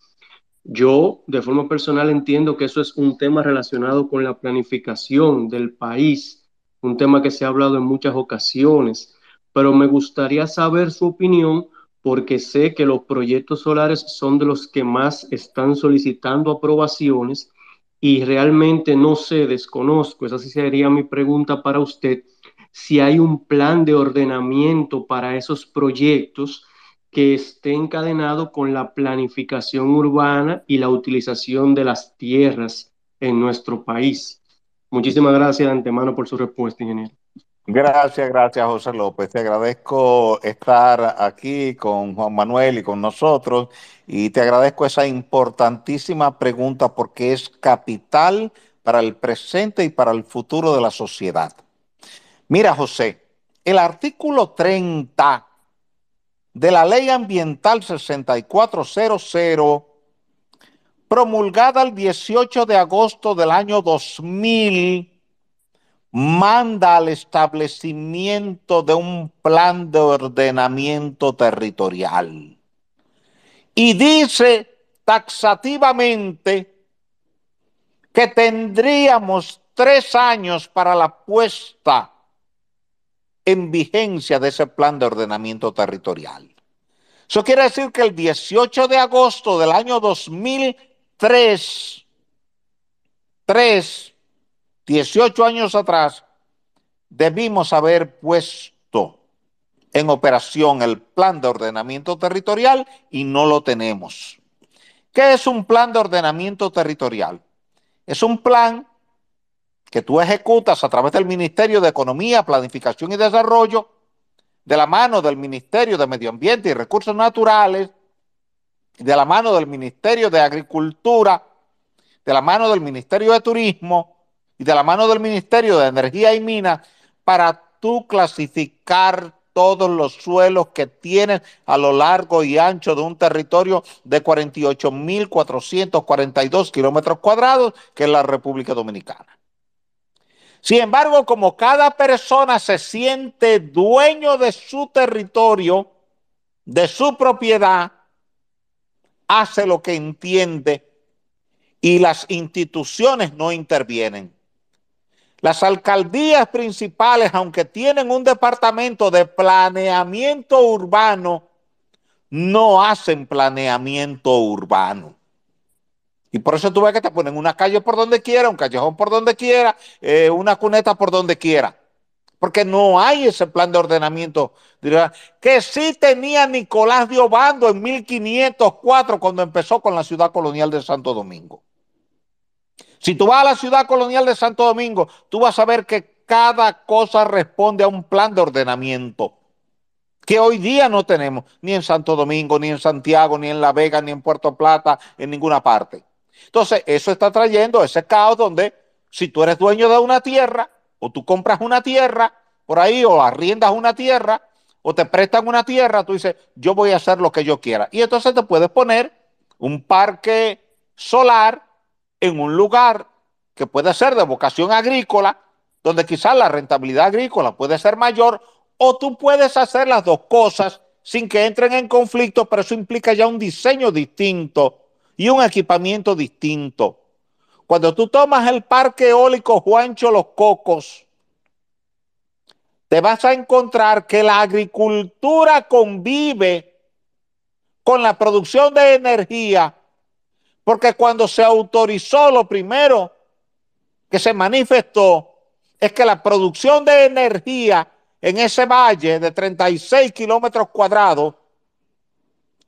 Yo, de forma personal, entiendo que eso es un tema relacionado con la planificación del país, un tema que se ha hablado en muchas ocasiones, pero me gustaría saber su opinión porque sé que los proyectos solares son de los que más están solicitando aprobaciones y realmente no sé, desconozco, esa sí sería mi pregunta para usted, si hay un plan de ordenamiento para esos proyectos que esté encadenado con la planificación urbana y la utilización de las tierras en nuestro país. Muchísimas gracias de antemano por su respuesta, ingeniero. Gracias, gracias José López. Te agradezco estar aquí con Juan Manuel y con nosotros y te agradezco esa importantísima pregunta porque es capital para el presente y para el futuro de la sociedad. Mira, José, el artículo 30 de la Ley Ambiental 6400, promulgada el 18 de agosto del año 2000, manda al establecimiento de un plan de ordenamiento territorial. Y dice taxativamente que tendríamos tres años para la puesta en vigencia de ese plan de ordenamiento territorial. Eso quiere decir que el 18 de agosto del año 2003, 3, 18 años atrás, debimos haber puesto en operación el plan de ordenamiento territorial y no lo tenemos. ¿Qué es un plan de ordenamiento territorial? Es un plan que tú ejecutas a través del Ministerio de Economía, Planificación y Desarrollo, de la mano del Ministerio de Medio Ambiente y Recursos Naturales, de la mano del Ministerio de Agricultura, de la mano del Ministerio de Turismo, y de la mano del Ministerio de Energía y Minas para tú clasificar todos los suelos que tienen a lo largo y ancho de un territorio de 48.442 kilómetros cuadrados, que es la República Dominicana. Sin embargo, como cada persona se siente dueño de su territorio, de su propiedad, hace lo que entiende y las instituciones no intervienen. Las alcaldías principales, aunque tienen un departamento de planeamiento urbano, no hacen planeamiento urbano. Y por eso tú ves que te ponen una calle por donde quiera, un callejón por donde quiera, eh, una cuneta por donde quiera. Porque no hay ese plan de ordenamiento. Que sí tenía Nicolás de Obando en 1504 cuando empezó con la ciudad colonial de Santo Domingo. Si tú vas a la ciudad colonial de Santo Domingo, tú vas a ver que cada cosa responde a un plan de ordenamiento. que hoy día no tenemos, ni en Santo Domingo, ni en Santiago, ni en La Vega, ni en Puerto Plata, en ninguna parte. Entonces, eso está trayendo ese caos donde si tú eres dueño de una tierra, o tú compras una tierra por ahí, o arriendas una tierra, o te prestan una tierra, tú dices, yo voy a hacer lo que yo quiera. Y entonces te puedes poner un parque solar en un lugar que puede ser de vocación agrícola, donde quizás la rentabilidad agrícola puede ser mayor, o tú puedes hacer las dos cosas sin que entren en conflicto, pero eso implica ya un diseño distinto y un equipamiento distinto. Cuando tú tomas el parque eólico Juancho Los Cocos, te vas a encontrar que la agricultura convive con la producción de energía, porque cuando se autorizó lo primero que se manifestó es que la producción de energía en ese valle de 36 kilómetros cuadrados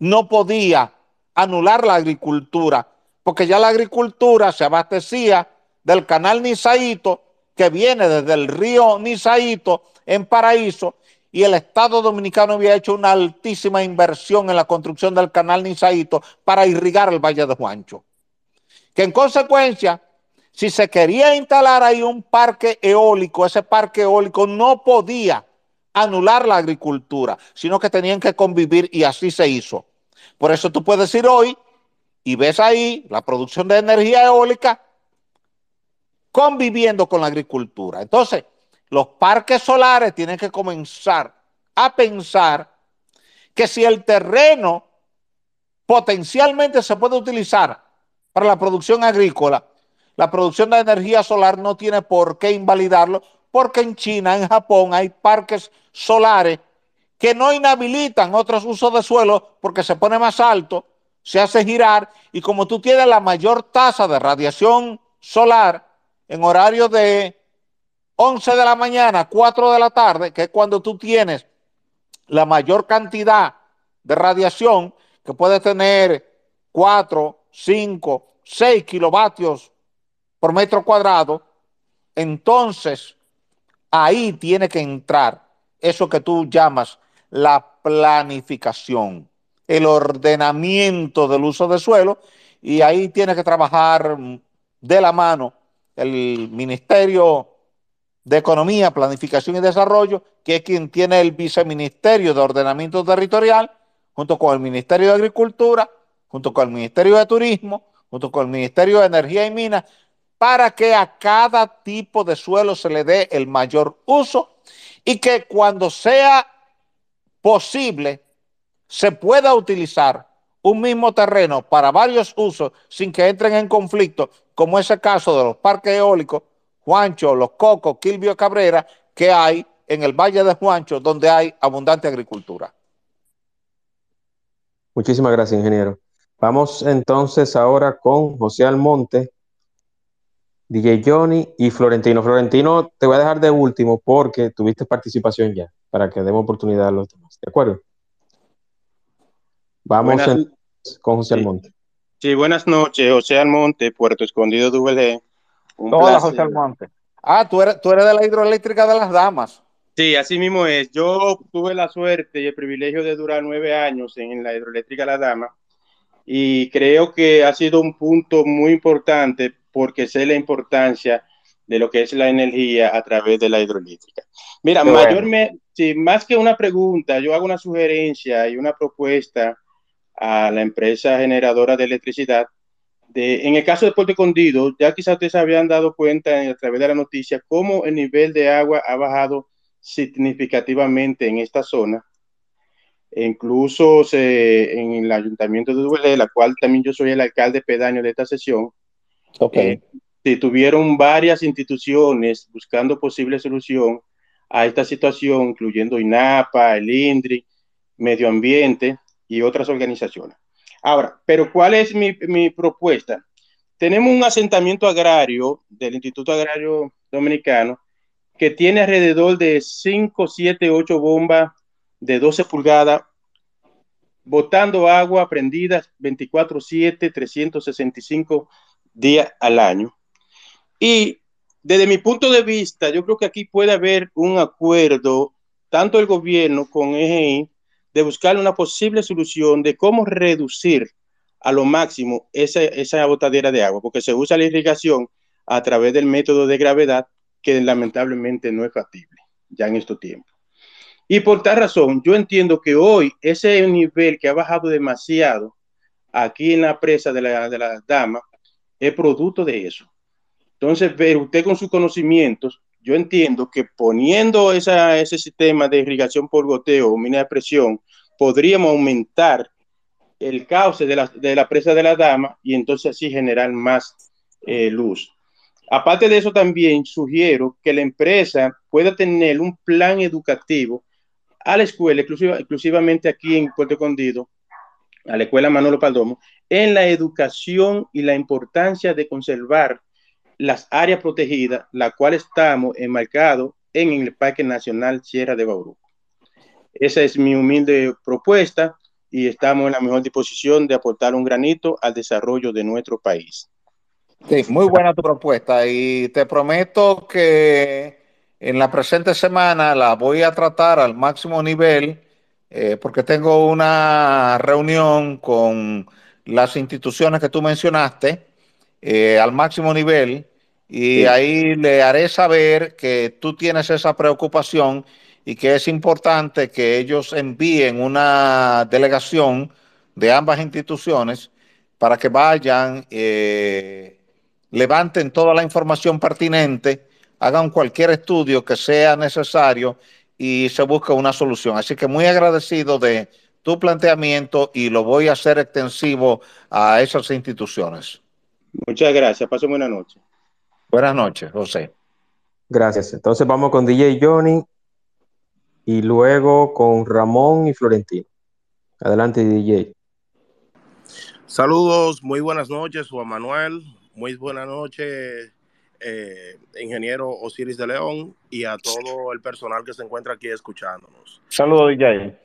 no podía anular la agricultura, porque ya la agricultura se abastecía del canal Nisaito, que viene desde el río Nisaito en Paraíso, y el Estado Dominicano había hecho una altísima inversión en la construcción del canal Nisaito para irrigar el Valle de Juancho. Que en consecuencia, si se quería instalar ahí un parque eólico, ese parque eólico no podía anular la agricultura, sino que tenían que convivir y así se hizo. Por eso tú puedes ir hoy y ves ahí la producción de energía eólica conviviendo con la agricultura. Entonces, los parques solares tienen que comenzar a pensar que si el terreno potencialmente se puede utilizar para la producción agrícola, la producción de energía solar no tiene por qué invalidarlo, porque en China, en Japón, hay parques solares que no inhabilitan otros usos de suelo porque se pone más alto se hace girar y como tú tienes la mayor tasa de radiación solar en horario de 11 de la mañana, 4 de la tarde, que es cuando tú tienes la mayor cantidad de radiación, que puede tener 4, 5, 6 kilovatios por metro cuadrado, entonces ahí tiene que entrar eso que tú llamas la planificación el ordenamiento del uso de suelo y ahí tiene que trabajar de la mano el Ministerio de Economía, Planificación y Desarrollo, que es quien tiene el Viceministerio de Ordenamiento Territorial, junto con el Ministerio de Agricultura, junto con el Ministerio de Turismo, junto con el Ministerio de Energía y Minas, para que a cada tipo de suelo se le dé el mayor uso y que cuando sea posible se pueda utilizar un mismo terreno para varios usos sin que entren en conflicto, como ese caso de los parques eólicos, Juancho, Los Cocos, Quilvio Cabrera, que hay en el Valle de Juancho, donde hay abundante agricultura. Muchísimas gracias, ingeniero. Vamos entonces ahora con José Almonte, DJ Johnny y Florentino. Florentino, te voy a dejar de último porque tuviste participación ya, para que demos oportunidad a los demás. ¿De acuerdo? Vamos con José Almonte. Sí, buenas noches, José Almonte, Puerto Escondido WG. Hola, José Almonte. Ah, tú eres, tú eres de la hidroeléctrica de las damas. Sí, así mismo es. Yo tuve la suerte y el privilegio de durar nueve años en la hidroeléctrica La Dama y creo que ha sido un punto muy importante porque sé la importancia de lo que es la energía a través de la hidroeléctrica. Mira, mayormente, más que una pregunta, yo hago una sugerencia y una propuesta a la empresa generadora de electricidad. De, en el caso de Puerto Escondido, ya quizás ustedes habían dado cuenta a través de la noticia cómo el nivel de agua ha bajado significativamente en esta zona. E incluso se, en el ayuntamiento de Duele, la cual también yo soy el alcalde pedáneo de esta sesión, okay. Eh, tuvieron varias instituciones buscando posible solución a esta situación, incluyendo INAPA, el INDRI, Medio Ambiente, y otras organizaciones. Ahora, pero ¿cuál es mi, propuesta? Tenemos un asentamiento agrario del Instituto Agrario Dominicano que tiene alrededor de 5, 7, 8 bombas de 12 pulgadas botando agua prendidas 24/7, 365 días al año. Y desde mi punto de vista, yo creo que aquí puede haber un acuerdo tanto el gobierno con EGI de buscar una posible solución de cómo reducir a lo máximo esa, esa botadera de agua, porque se usa la irrigación a través del método de gravedad que lamentablemente no es factible ya en estos tiempos. Y por tal razón, yo entiendo que hoy ese nivel que ha bajado demasiado aquí en la presa de la, de la dama es producto de eso. Entonces, ver usted con sus conocimientos, yo entiendo que poniendo ese sistema de irrigación por goteo o mina de presión, podríamos aumentar el cauce de la, de la presa de la dama y entonces así generar más eh, luz. Aparte de eso, también sugiero que la empresa pueda tener un plan educativo a la escuela, exclusivamente aquí en Puerto Escondido, a la escuela Manolo Paldomo, en la educación y la importancia de conservar las áreas protegidas, la cual estamos enmarcados en el Parque Nacional Sierra de Bauruco. Esa es mi humilde propuesta y estamos en la mejor disposición de aportar un granito al desarrollo de nuestro país. Sí, muy buena tu propuesta y te prometo que en la presente semana la voy a tratar al máximo nivel eh, porque tengo una reunión con las instituciones que tú mencionaste eh, al máximo nivel y ahí le haré saber que tú tienes esa preocupación y que es importante que ellos envíen una delegación de ambas instituciones para que vayan, eh, levanten toda la información pertinente, hagan cualquier estudio que sea necesario y se busque una solución. Así que muy agradecido de tu planteamiento y lo voy a hacer extensivo a esas instituciones. Muchas gracias. Paso buena noche. Buenas noches, José. Gracias. Entonces vamos con DJ Johnny y luego con Ramón y Florentino. Adelante, DJ. Saludos, muy buenas noches, Juan Manuel. Muy buenas noches, eh, ingeniero Osiris de León, y a todo el personal que se encuentra aquí escuchándonos. Saludos, DJ.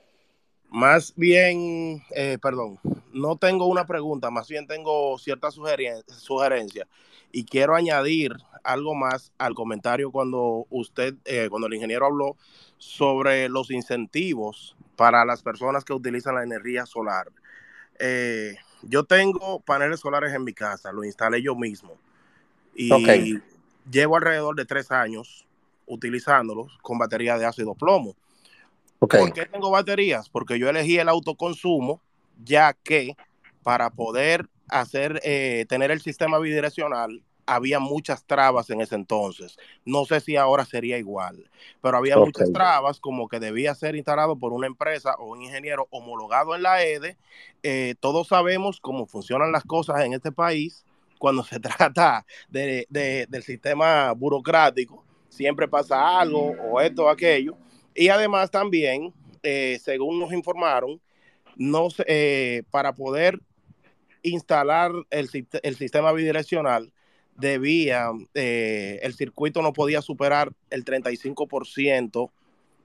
Más bien, eh, perdón, no tengo una pregunta, más bien tengo ciertas sugerencias y quiero añadir algo más al comentario cuando usted, eh, cuando el ingeniero habló sobre los incentivos para las personas que utilizan la energía solar. Eh, yo tengo paneles solares en mi casa, lo instalé yo mismo y llevo alrededor de tres años utilizándolos con batería de ácido plomo. ¿Por qué tengo baterías? Porque yo elegí el autoconsumo, ya que para poder hacer, eh, tener el sistema bidireccional, había muchas trabas en ese entonces. No sé si ahora sería igual, pero había muchas trabas como que debía ser instalado por una empresa o un ingeniero homologado en la EDE. Eh, todos sabemos cómo funcionan las cosas en este país cuando se trata de, del sistema burocrático. Siempre pasa algo o esto o aquello. Y además también, eh, según nos informaron, no, eh, para poder instalar el, el sistema bidireccional, debía, eh, el circuito no podía superar el 35%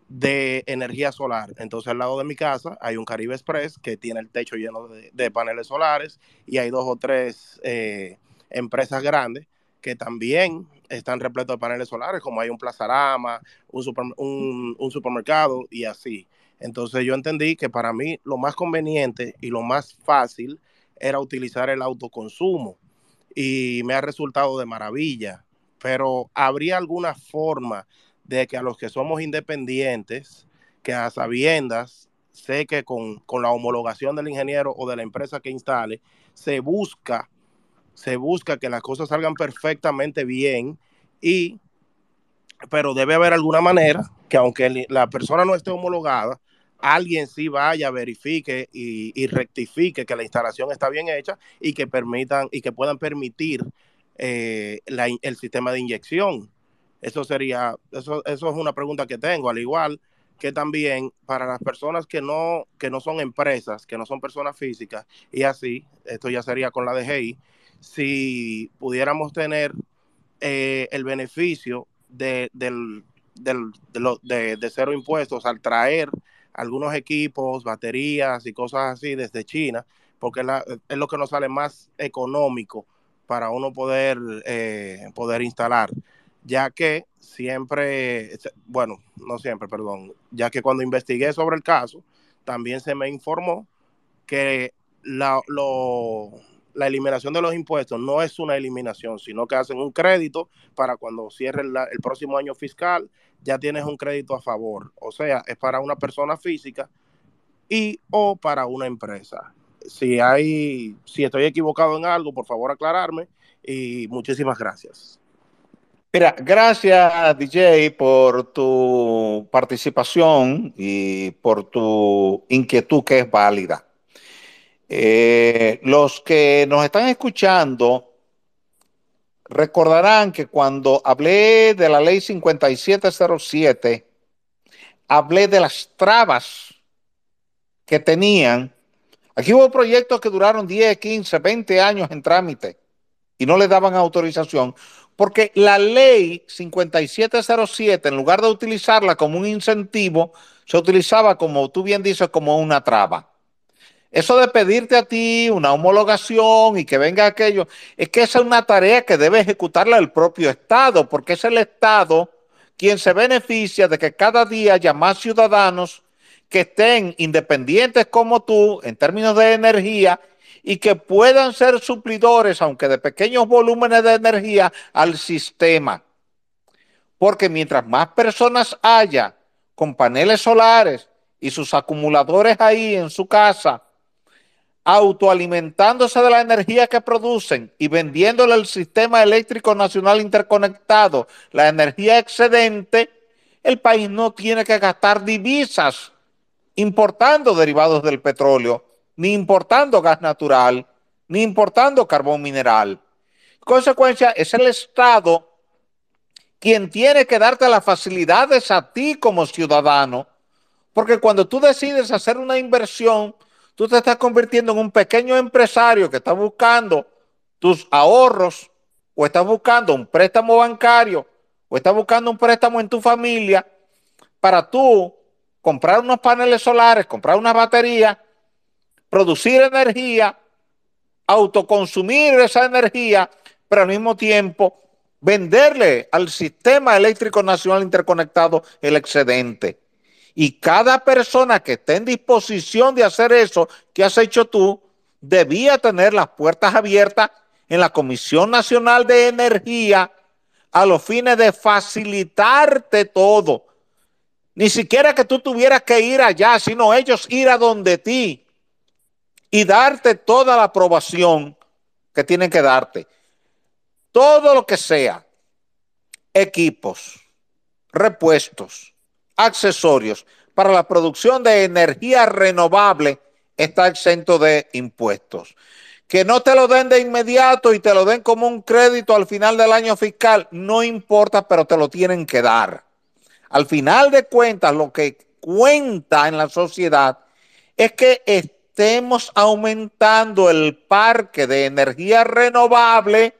de energía solar. Entonces al lado de mi casa hay un Caribe Express que tiene el techo lleno de, paneles solares y hay dos o tres eh, empresas grandes que también están repletos de paneles solares, como hay un Plazarama, un, un supermercado y así. Entonces yo entendí que para mí lo más conveniente y lo más fácil era utilizar el autoconsumo y me ha resultado de maravilla. Pero ¿habría alguna forma de que a los que somos independientes, que a sabiendas, sé que con, con la homologación del ingeniero o de la empresa que instale, se busca, se busca que las cosas salgan perfectamente bien y pero debe haber alguna manera que aunque la persona no esté homologada, alguien sí vaya, verifique y, rectifique que la instalación está bien hecha y que permitan y que puedan permitir eh, el sistema de inyección. Eso sería, eso, eso es una pregunta que tengo, al igual que también para las personas que no, que no son empresas, que no son personas físicas, y así, esto ya sería con la DGI, si pudiéramos tener eh, el beneficio de, del, del, de, de, cero impuestos al traer algunos equipos, baterías y cosas así desde China, porque es, lo que nos sale más económico para uno poder, eh, poder instalar. ya que siempre, bueno, no siempre, perdón, ya que cuando investigué sobre el caso, también se me informó que la, la eliminación de los impuestos no es una eliminación, sino que hacen un crédito para cuando cierre el próximo año fiscal, ya tienes un crédito a favor. O sea, es para una persona física y o para una empresa. Si hay, si estoy equivocado en algo, por favor aclararme y muchísimas gracias. Mira, gracias DJ por tu participación y por tu inquietud que es válida. Eh, los que nos están escuchando recordarán que cuando hablé de la ley 5707, hablé de las trabas que tenían. Aquí hubo proyectos que duraron 10, 15, 20 años en trámite y no le daban autorización porque la ley 5707, en lugar de utilizarla como un incentivo, se utilizaba, como tú bien dices, como una traba. Eso de pedirte a ti una homologación y que venga aquello, es que esa es una tarea que debe ejecutarla el propio Estado, porque es el Estado quien se beneficia de que cada día haya más ciudadanos que estén independientes como tú en términos de energía y que puedan ser suplidores, aunque de pequeños volúmenes de energía, al sistema. Porque mientras más personas haya con paneles solares y sus acumuladores ahí en su casa, autoalimentándose de la energía que producen y vendiéndole al sistema eléctrico nacional interconectado la energía excedente, el país no tiene que gastar divisas importando derivados del petróleo, ni importando gas natural, ni importando carbón mineral. consecuencia, es el Estado quien tiene que darte las facilidades a ti como ciudadano, porque cuando tú decides hacer una inversión, tú te estás convirtiendo en un pequeño empresario que está buscando tus ahorros o estás buscando un préstamo bancario o estás buscando un préstamo en tu familia para tú comprar unos paneles solares, comprar una batería, producir energía, autoconsumir esa energía, pero al mismo tiempo venderle al sistema eléctrico nacional interconectado el excedente. Y cada persona que esté en disposición de hacer eso que has hecho tú, debía tener las puertas abiertas en la Comisión Nacional de Energía a los fines de facilitarte todo. Ni siquiera que tú tuvieras que ir allá, sino ellos ir a donde ti y darte toda la aprobación que tienen que darte. Todo lo que sea, equipos, repuestos, accesorios para la producción de energía renovable está exento de impuestos. Que no te lo den de inmediato y te lo den como un crédito al final del año fiscal, no importa, pero te lo tienen que dar. Al final de cuentas, lo que cuenta en la sociedad es que estemos aumentando el parque de energía renovable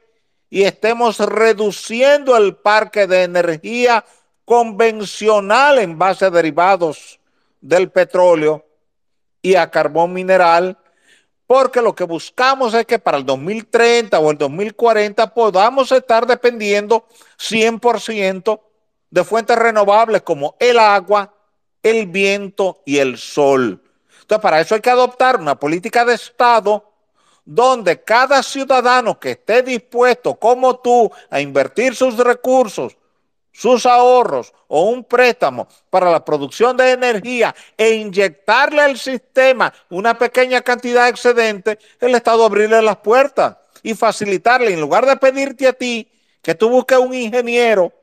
y estemos reduciendo el parque de energía convencional en base a derivados del petróleo y a carbón mineral, porque lo que buscamos es que para el 2030 o el 2040 podamos estar dependiendo 100% de fuentes renovables como el agua, el viento y el sol. Entonces, para eso hay que adoptar una política de Estado donde cada ciudadano que esté dispuesto, como tú, a invertir sus recursos sus ahorros o un préstamo para la producción de energía e inyectarle al sistema una pequeña cantidad excedente, el Estado abrirle las puertas y facilitarle, en lugar de pedirte a ti que tú busques un ingeniero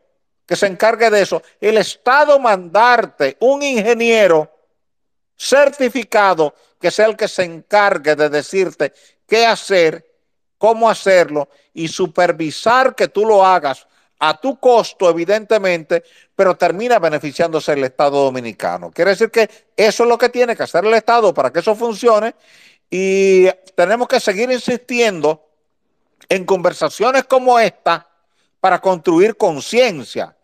que se encargue de eso, el Estado mandarte un ingeniero certificado que sea el que se encargue de decirte qué hacer, cómo hacerlo y supervisar que tú lo hagas a tu costo, evidentemente, pero termina beneficiándose el Estado dominicano. Quiere decir que eso es lo que tiene que hacer el Estado para que eso funcione y tenemos que seguir insistiendo en conversaciones como esta para construir conciencia.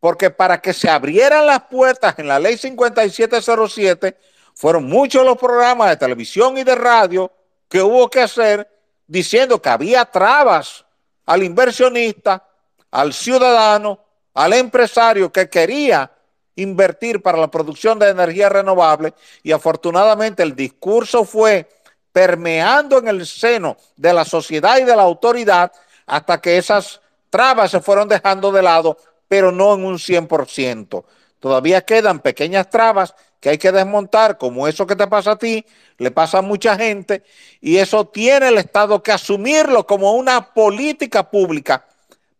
Porque para que se abrieran las puertas en la ley 5707, fueron muchos los programas de televisión y de radio que hubo que hacer diciendo que había trabas al inversionista al ciudadano, al empresario que quería invertir para la producción de energía renovable y afortunadamente el discurso fue permeando en el seno de la sociedad y de la autoridad hasta que esas trabas se fueron dejando de lado, pero no en un 100%. Todavía quedan pequeñas trabas que hay que desmontar, como eso que te pasa a ti, le pasa a mucha gente, y eso tiene el Estado que asumirlo como una política pública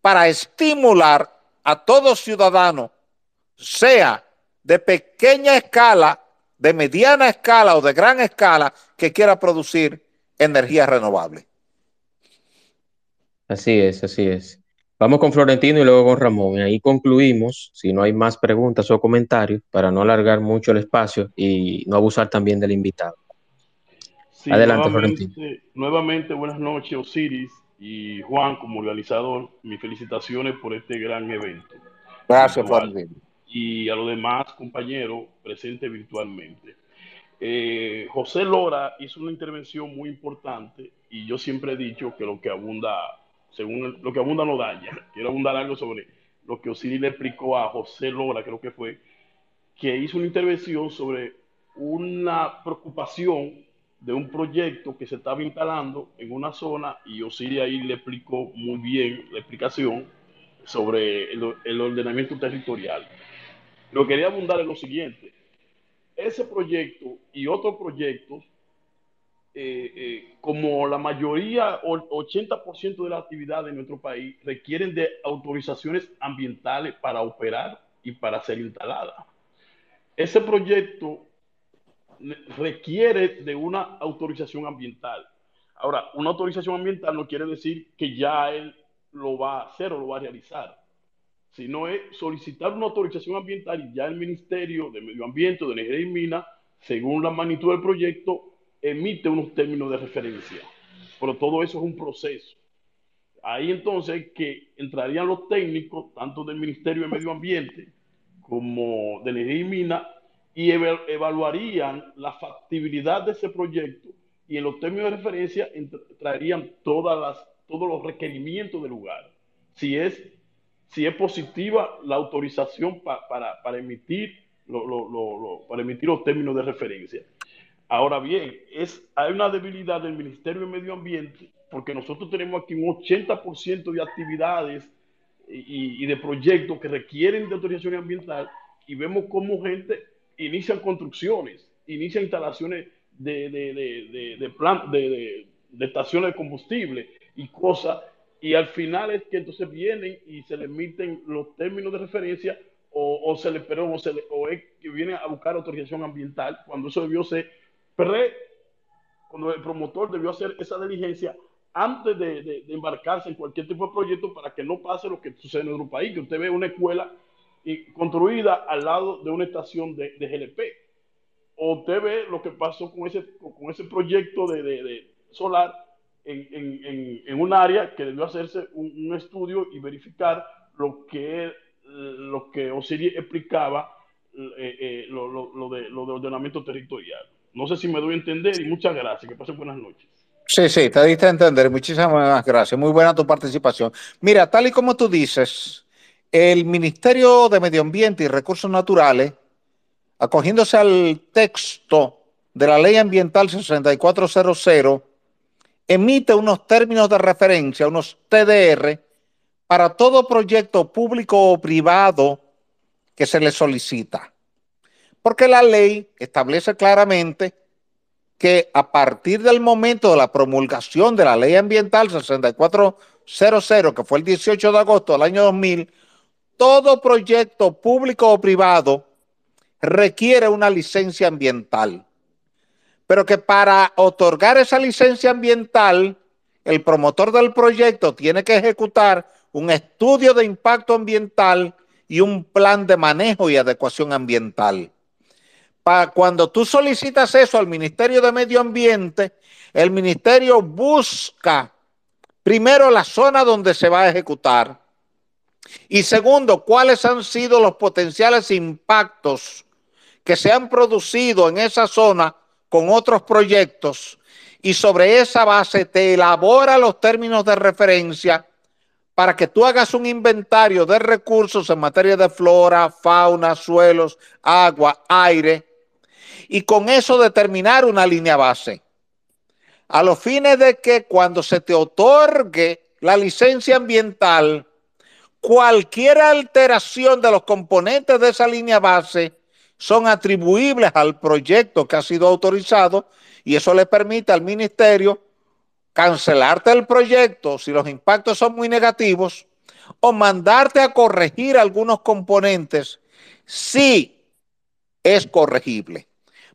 para estimular a todo ciudadano, sea de pequeña escala, de mediana escala o de gran escala, que quiera producir energía renovable. Así es, así es. Vamos con Florentino y luego con Ramón. Y ahí concluimos, si no hay más preguntas o comentarios, para no alargar mucho el espacio y no abusar también del invitado. Adelante, Florentino. Nuevamente, buenas noches, Osiris y Juan como organizador. Mis felicitaciones por este gran evento. Gracias, Florentino. Y a los demás compañeros presentes virtualmente. Eh, José Lora hizo una intervención muy importante y yo siempre he dicho que lo que abunda según lo que abunda no daña. Quiero abundar algo sobre lo que Osiris le explicó a José Lora, creo que fue, que hizo una intervención sobre una preocupación de un proyecto que se estaba instalando en una zona y Osiris ahí le explicó muy bien la explicación sobre el, el ordenamiento territorial. Lo que quería abundar en lo siguiente. Ese proyecto y otros proyectos eh, eh, como la mayoría o 80% de las actividades en nuestro país requieren de autorizaciones ambientales para operar y para ser instalada. Ese proyecto requiere de una autorización ambiental. Ahora, una autorización ambiental no quiere decir que ya él lo va a hacer o lo va a realizar, sino es solicitar una autorización ambiental y ya el Ministerio de Medio Ambiente, de Energía y Minas, según la magnitud del proyecto, emite unos términos de referencia, pero todo eso es un proceso. Ahí entonces que entrarían los técnicos, tanto del Ministerio de Medio Ambiente como de Energía y Mina, y evaluarían la factibilidad de ese proyecto y en los términos de referencia entrarían todas las, todos los requerimientos del lugar. Si es, si es positiva la autorización para, para, emitir para emitir los términos de referencia. Ahora bien, es, hay una debilidad del Ministerio de Medio Ambiente porque nosotros tenemos aquí un 80% de actividades y, de proyectos que requieren de autorización ambiental y vemos cómo gente inicia construcciones, inicia instalaciones de, de, de, de, de estaciones de combustible y cosas, y al final es que entonces vienen y se le emiten los términos de referencia o, se le, perdón, o, se le, o es que vienen a buscar autorización ambiental cuando eso debió ser PRD, cuando el promotor debió hacer esa diligencia antes de, embarcarse en cualquier tipo de proyecto para que no pase lo que sucede en nuestro país, que usted ve una escuela construida al lado de una estación de, GLP. O usted ve lo que pasó con ese, con ese proyecto de, solar en, un área que debió hacerse un, estudio y verificar lo que, lo que Osiris explicaba, eh, eh, lo, lo, de, lo de ordenamiento territorial. No sé si me doy a entender y muchas gracias. Que pasen buenas noches. Sí, sí, te diste a entender. Muchísimas gracias. Muy buena tu participación. Mira, tal y como tú dices, el Ministerio de Medio Ambiente y Recursos Naturales, acogiéndose al texto de la Ley Ambiental 6400, emite unos términos de referencia, unos TDR, para todo proyecto público o privado que se le solicita. Porque la ley establece claramente que a partir del momento de la promulgación de la ley ambiental 6400, que fue el 18 de agosto del año 2000, todo proyecto público o privado requiere una licencia ambiental. Pero que para otorgar esa licencia ambiental, el promotor del proyecto tiene que ejecutar un estudio de impacto ambiental y un plan de manejo y adecuación ambiental cuando tú solicitas eso al Ministerio de Medio Ambiente, el ministerio busca primero la zona donde se va a ejecutar y segundo, cuáles han sido los potenciales impactos que se han producido en esa zona con otros proyectos y sobre esa base te elabora los términos de referencia para que tú hagas un inventario de recursos en materia de flora, fauna, suelos, agua, aire, y con eso determinar una línea base. A los fines de que cuando se te otorgue la licencia ambiental, cualquier alteración de los componentes de esa línea base son atribuibles al proyecto que ha sido autorizado y eso le permite al ministerio cancelarte el proyecto si los impactos son muy negativos o mandarte a corregir algunos componentes si es corregible.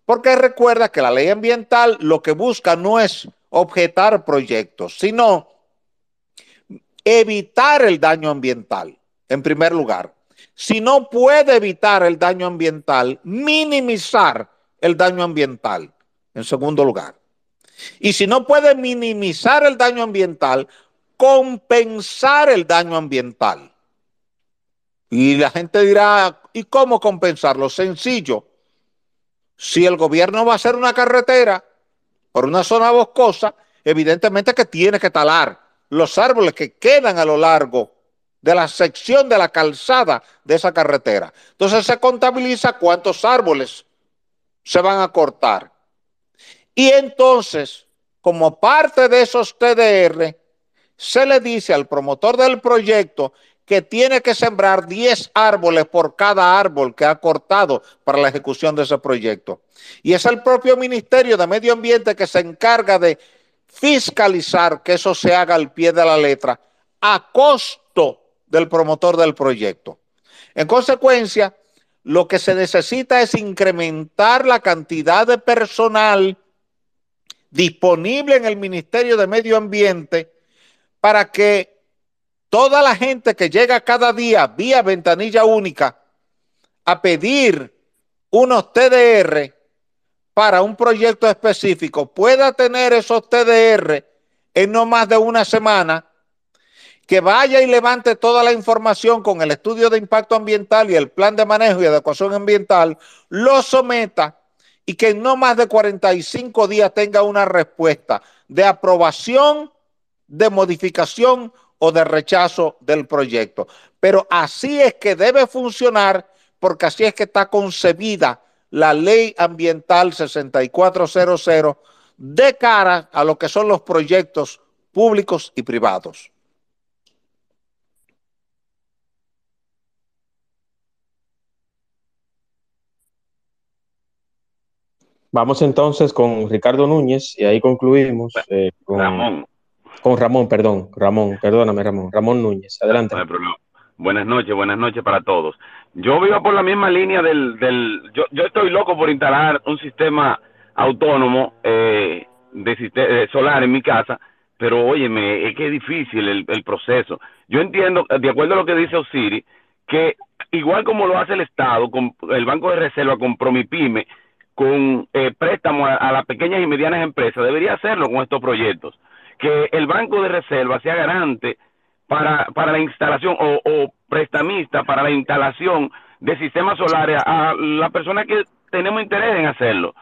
Porque recuerda que la ley ambiental lo que busca no es objetar proyectos, sino evitar el daño ambiental, en primer lugar. Si no puede evitar el daño ambiental, minimizar el daño ambiental, en segundo lugar. Y si no puede minimizar el daño ambiental, compensar el daño ambiental. Y la gente dirá, ¿y cómo compensarlo? Sencillo. Si el gobierno va a hacer una carretera por una zona boscosa, evidentemente que tiene que talar los árboles que quedan a lo largo de la sección de la calzada de esa carretera. Entonces se contabiliza cuántos árboles se van a cortar. Y entonces, como parte de esos TDR, se le dice al promotor del proyecto que tiene que sembrar 10 árboles por cada árbol que ha cortado para la ejecución de ese proyecto. Y es el propio Ministerio de Medio Ambiente que se encarga de fiscalizar que eso se haga al pie de la letra a costo del promotor del proyecto. En consecuencia, lo que se necesita es incrementar la cantidad de personal disponible en el Ministerio de Medio Ambiente para que toda la gente que llega cada día vía ventanilla única a pedir unos TDR para un proyecto específico pueda tener esos TDR en no más de una semana, que vaya y levante toda la información con el estudio de impacto ambiental y el plan de manejo y adecuación ambiental, lo someta y que en no más de 45 días tenga una respuesta de aprobación, de modificación o de rechazo del proyecto. Pero así es que debe funcionar porque así es que está concebida la ley ambiental 6400 de cara a lo que son los proyectos públicos y privados. Vamos entonces con Ricardo Núñez y ahí concluimos eh, con Ramón. Con Ramón, perdón, Ramón, perdóname Ramón, Ramón Núñez, adelante. Buenas noches, buenas noches para todos. Yo vivo por la misma línea del, del yo, estoy loco por instalar un sistema autónomo eh, de, de, solar en mi casa, pero óyeme, es que es difícil el, el, proceso. Yo entiendo, de acuerdo a lo que dice Osiris, que igual como lo hace el Estado, con el Banco de Reserva con Promipyme, con eh, préstamos a, las pequeñas y medianas empresas, debería hacerlo con estos proyectos. Que el Banco de Reserva sea garante para, para la instalación o, o prestamista para la instalación de sistemas solares a la persona que tenemos interés en hacerlo.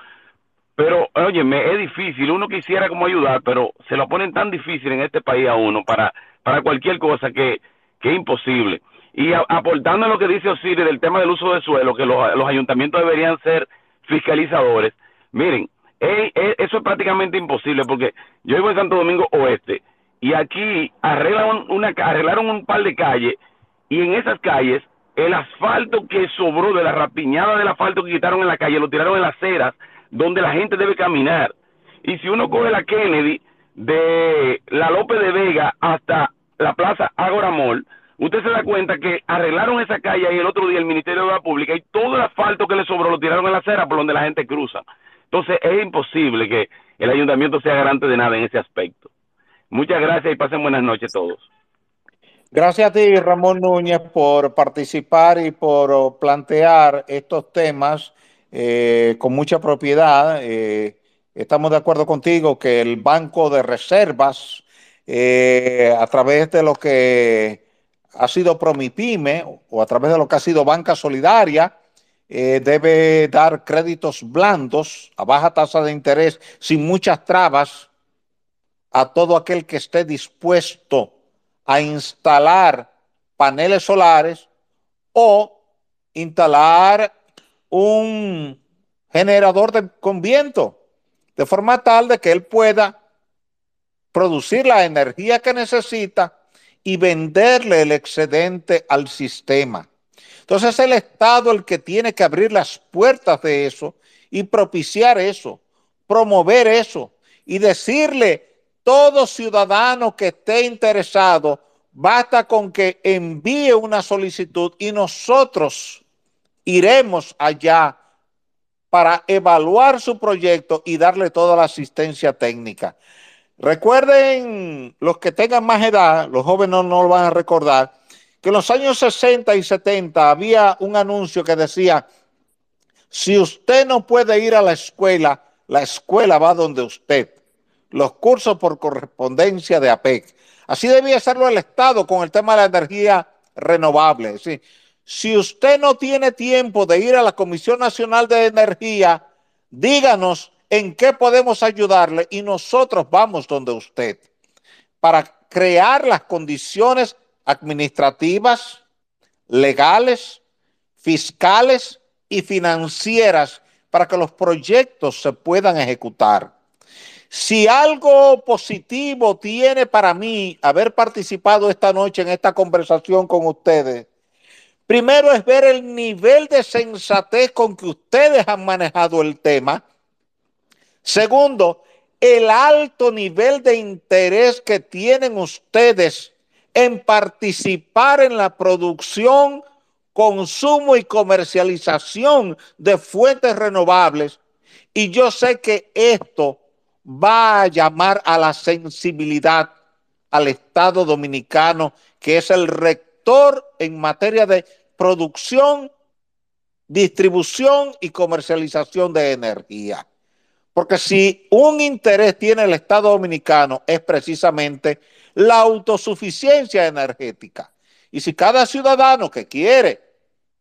Pero, oye, es difícil, uno quisiera como ayudar, pero se lo ponen tan difícil en este país a uno para, para cualquier cosa que, que es imposible. Y aportando a lo que dice Osiris del tema del uso de suelo, que los, los ayuntamientos deberían ser fiscalizadores, miren, eso es prácticamente imposible porque yo vivo en Santo Domingo Oeste y aquí arreglaron, una, arreglaron un par de calles y en esas calles el asfalto que sobró de la rapiñada del asfalto que quitaron en la calle lo tiraron en las aceras donde la gente debe caminar. Y si uno coge la Kennedy de la López de Vega hasta la Plaza Agora Mall, usted se da cuenta que arreglaron esa calle y el otro día el Ministerio de la Pública y todo el asfalto que le sobró lo tiraron en la acera por donde la gente cruza. Entonces es imposible que el ayuntamiento sea garante de nada en ese aspecto. Muchas gracias y pasen buenas noches todos. Gracias a ti, Ramón Núñez, por participar y por plantear estos temas eh, con mucha propiedad. Eh, estamos de acuerdo contigo que el Banco de Reservas, eh, a través de lo que ha sido Promipyme o a través de lo que ha sido Banca Solidaria, eh, debe dar créditos blandos a baja tasa de interés sin muchas trabas a todo aquel que esté dispuesto a instalar paneles solares o instalar un generador de, con viento, de forma tal de que él pueda producir la energía que necesita y venderle el excedente al sistema. Entonces es el Estado el que tiene que abrir las puertas de eso y propiciar eso, promover eso y decirle todo ciudadano que esté interesado, basta con que envíe una solicitud y nosotros iremos allá para evaluar su proyecto y darle toda la asistencia técnica. Recuerden, los que tengan más edad, los jóvenes no, lo van a recordar, que en los años 60 y 70 había un anuncio que decía, si usted no puede ir a la escuela, la escuela va donde usted. Los cursos por correspondencia de APEC. Así debía hacerlo el Estado con el tema de la energía renovable. Si usted no tiene tiempo de ir a la Comisión Nacional de Energía, díganos en qué podemos ayudarle y nosotros vamos donde usted para crear las condiciones administrativas, legales, fiscales y financieras para que los proyectos se puedan ejecutar. Si algo positivo tiene para mí haber participado esta noche en esta conversación con ustedes, primero es ver el nivel de sensatez con que ustedes han manejado el tema Segundo, el alto nivel de interés que tienen ustedes en participar en la producción, consumo y comercialización de fuentes renovables. Y yo sé que esto va a llamar a la sensibilidad al Estado dominicano, que es el rector en materia de producción, distribución y comercialización de energía. Porque si un interés tiene el Estado Dominicano es precisamente la autosuficiencia energética. Y si cada ciudadano que quiere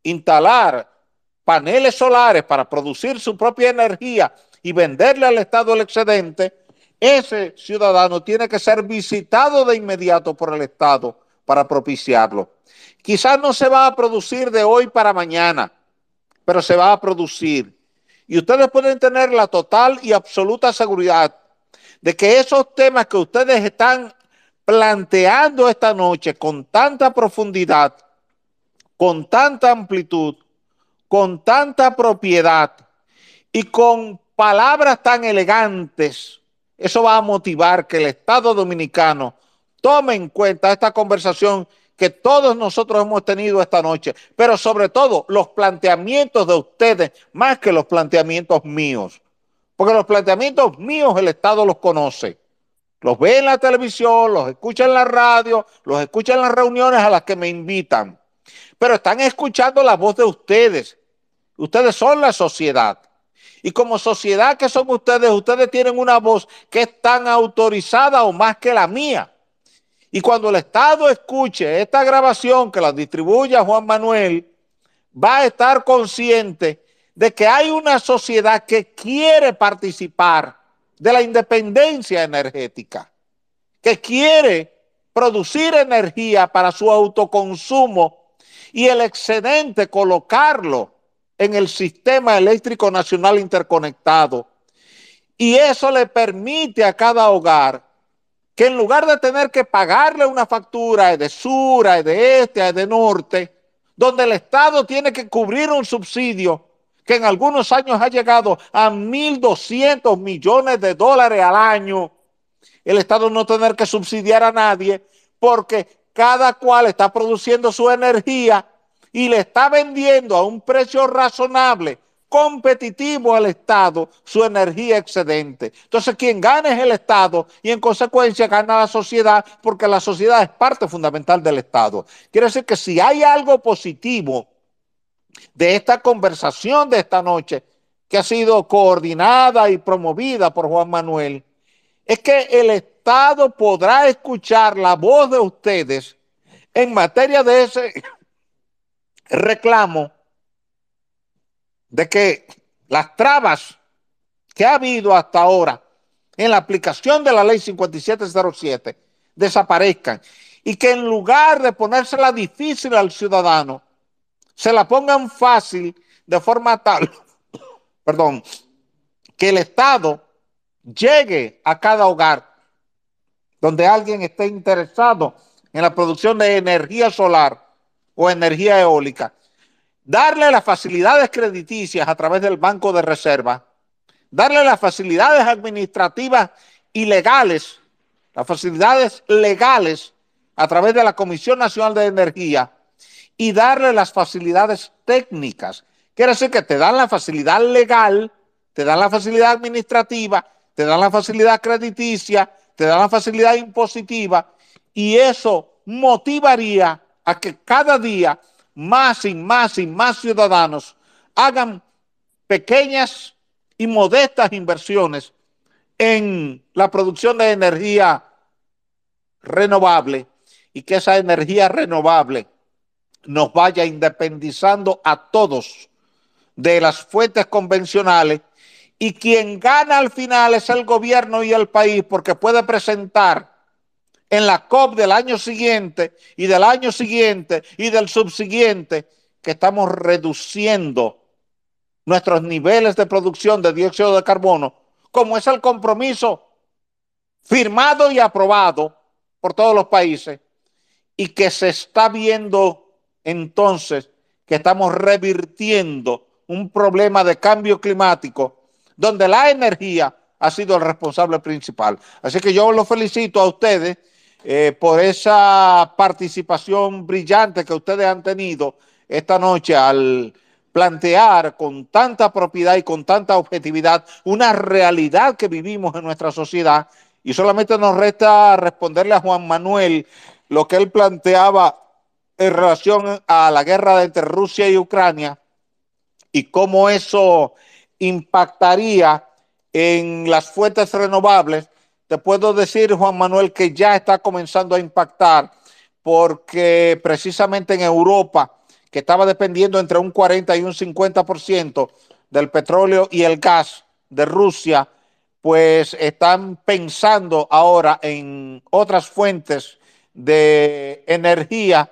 instalar paneles solares para producir su propia energía y venderle al Estado el excedente, ese ciudadano tiene que ser visitado de inmediato por el Estado para propiciarlo. Quizás no se va a producir de hoy para mañana, pero se va a producir y ustedes pueden tener la total y absoluta seguridad de que esos temas que ustedes están planteando esta noche con tanta profundidad, con tanta amplitud, con tanta propiedad y con palabras tan elegantes, eso va a motivar que el Estado dominicano tome en cuenta esta conversación que todos nosotros hemos tenido esta noche, pero sobre todo los planteamientos de ustedes más que los planteamientos míos. Porque los planteamientos míos el Estado los conoce. Los ve en la televisión, los escucha en la radio, los escucha en las reuniones a las que me invitan. Pero están escuchando la voz de ustedes. Ustedes son la sociedad. Y como sociedad que son ustedes, ustedes tienen una voz que es tan autorizada o más que la mía. Y cuando el Estado escuche esta grabación que la distribuya Juan Manuel, va a estar consciente de que hay una sociedad que quiere participar de la independencia energética, que quiere producir energía para su autoconsumo y el excedente colocarlo en el sistema eléctrico nacional interconectado. Y eso le permite a cada hogar que en lugar de tener que pagarle una factura de sur, de este, de norte, donde el Estado tiene que cubrir un subsidio que en algunos años ha llegado a 1.200 millones de dólares al año, el Estado no tener que subsidiar a nadie porque cada cual está produciendo su energía y le está vendiendo a un precio razonable competitivo al Estado su energía excedente. Entonces, quien gana es el Estado y en consecuencia gana la sociedad porque la sociedad es parte fundamental del Estado. Quiere decir que si hay algo positivo de esta conversación de esta noche, que ha sido coordinada y promovida por Juan Manuel, es que el Estado podrá escuchar la voz de ustedes en materia de ese reclamo de que las trabas que ha habido hasta ahora en la aplicación de la ley 5707 desaparezcan y que en lugar de ponérsela difícil al ciudadano, se la pongan fácil de forma tal, perdón, que el Estado llegue a cada hogar donde alguien esté interesado en la producción de energía solar o energía eólica, darle las facilidades crediticias a través del Banco de Reserva, darle las facilidades administrativas y legales, las facilidades legales a través de la Comisión Nacional de Energía y darle las facilidades técnicas. Quiere decir que te dan la facilidad legal, te dan la facilidad administrativa, te dan la facilidad crediticia, te dan la facilidad impositiva y eso motivaría a que cada día más y más y más ciudadanos hagan pequeñas y modestas inversiones en la producción de energía renovable y que esa energía renovable nos vaya independizando a todos de las fuentes convencionales. Y quien gana al final es el gobierno y el país porque puede presentar en la COP del año siguiente y del año siguiente y del subsiguiente que estamos reduciendo nuestros niveles de producción de dióxido de carbono, como es el compromiso firmado y aprobado por todos los países y que se está viendo entonces que estamos revirtiendo un problema de cambio climático donde la energía ha sido el responsable principal. Así que yo los felicito a ustedes eh, por esa participación brillante que ustedes han tenido esta noche al plantear con tanta propiedad y con tanta objetividad una realidad que vivimos en nuestra sociedad. Y solamente nos resta responderle a Juan Manuel lo que él planteaba en relación a la guerra entre Rusia y Ucrania y cómo eso impactaría en las fuentes renovables te puedo decir, Juan Manuel, que ya está comenzando a impactar porque precisamente en Europa, que estaba dependiendo entre un 40 y un 50% del petróleo y el gas de Rusia, pues están pensando ahora en otras fuentes de energía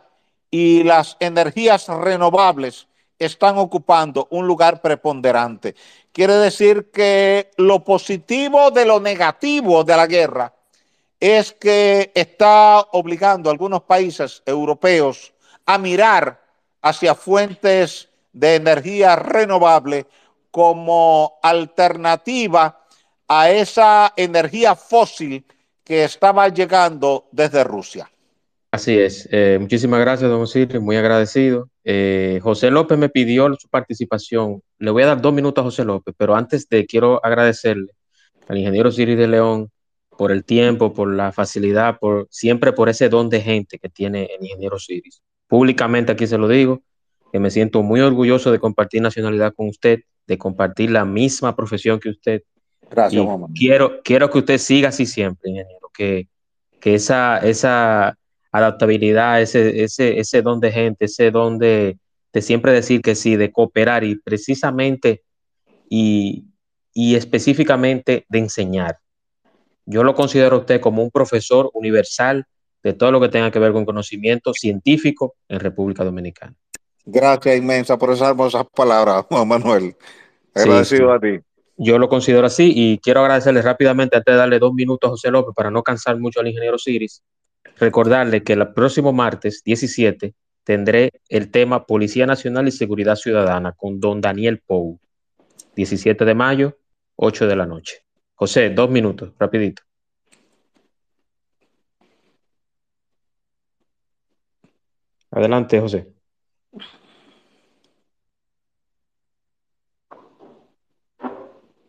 y las energías renovables están ocupando un lugar preponderante. Quiere decir que lo positivo de lo negativo de la guerra es que está obligando a algunos países europeos a mirar hacia fuentes de energía renovable como alternativa a esa energía fósil que estaba llegando desde Rusia. Así es. Eh, muchísimas gracias, don Osiris. Muy agradecido. Eh, José López me pidió su participación. Le voy a dar dos minutos a José López, pero antes de quiero agradecerle al ingeniero Osiris de León por el tiempo, por la facilidad, por siempre por ese don de gente que tiene el ingeniero Osiris. Públicamente aquí se lo digo, que me siento muy orgulloso de compartir nacionalidad con usted, de compartir la misma profesión que usted. Gracias, mamá. Quiero, quiero que usted siga así siempre, ingeniero, que, que esa, esa adaptabilidad, ese, ese, ese don de gente, ese don de, siempre decir que sí, de cooperar y precisamente y, específicamente de enseñar. Yo lo considero a usted como un profesor universal de todo lo que tenga que ver con conocimiento científico en República Dominicana. Gracias inmensa por esas hermosas palabras, Juan Manuel. Agradecido a ti. Yo lo considero así y quiero agradecerle rápidamente antes de darle dos minutos a José López para no cansar mucho al ingeniero Siris recordarle que el próximo martes 17 tendré el tema Policía Nacional y Seguridad Ciudadana con don Daniel Pou. 17 de mayo, 8 de la noche. José, dos minutos, rapidito. Adelante, José.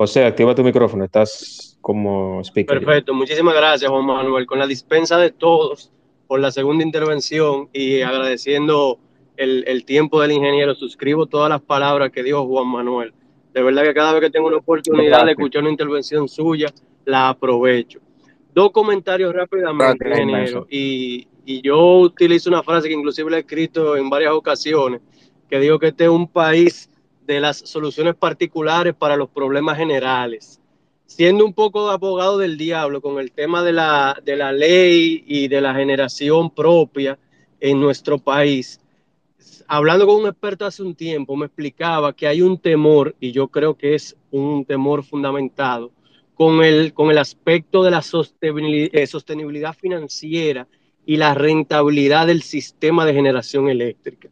José, activa tu micrófono, estás como speaker. Perfecto, muchísimas gracias Juan Manuel. Con la dispensa de todos por la segunda intervención y agradeciendo el, el tiempo del ingeniero, suscribo todas las palabras que dijo Juan Manuel. De verdad que cada vez que tengo una oportunidad de escuchar una intervención suya, la aprovecho. Dos comentarios rápidamente, ingeniero. Y, y yo utilizo una frase que inclusive la he escrito en varias ocasiones, que digo que este es un país de las soluciones particulares para los problemas generales. siendo un poco abogado del diablo con el tema de la, de la ley y de la generación propia en nuestro país, hablando con un experto hace un tiempo, me explicaba que hay un temor, y yo creo que es un temor fundamentado, con el, con el aspecto de la sostenibilidad, eh, sostenibilidad financiera y la rentabilidad del sistema de generación eléctrica.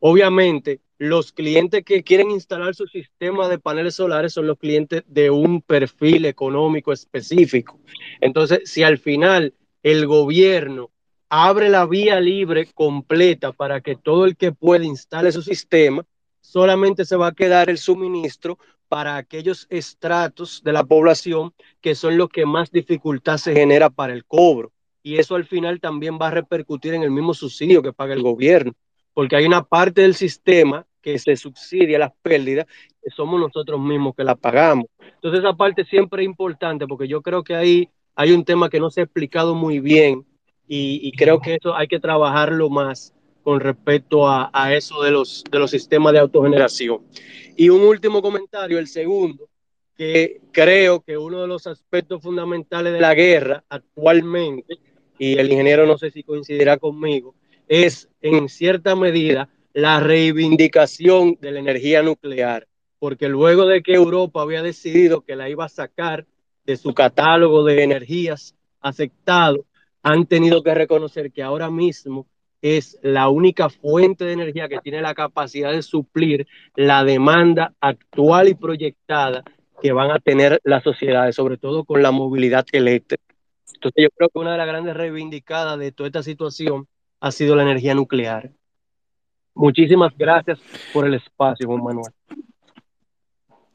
Obviamente, los clientes que quieren instalar su sistema de paneles solares son los clientes de un perfil económico específico. Entonces, si al final el gobierno abre la vía libre completa para que todo el que pueda instale su sistema, solamente se va a quedar el suministro para aquellos estratos de la población que son los que más dificultad se genera para el cobro. Y eso al final también va a repercutir en el mismo subsidio que paga el gobierno, porque hay una parte del sistema que se subsidia las pérdidas, que somos nosotros mismos que la pagamos. Entonces esa parte siempre es importante porque yo creo que ahí hay un tema que no se ha explicado muy bien y, creo que eso hay que trabajarlo más con respecto a, eso de los, de los sistemas de autogeneración. Y un último comentario, el segundo, que creo que uno de los aspectos fundamentales de la guerra actualmente, y el ingeniero no sé si coincidirá conmigo, es en cierta medida la reivindicación de la energía nuclear, porque luego de que Europa había decidido que la iba a sacar de su catálogo de energías aceptado, han tenido que reconocer que ahora mismo es la única fuente de energía que tiene la capacidad de suplir la demanda actual y proyectada que van a tener las sociedades, sobre todo con la movilidad eléctrica. Entonces yo creo que una de las grandes reivindicadas de toda esta situación ha sido la energía nuclear. Muchísimas gracias por el espacio, Juan Manuel.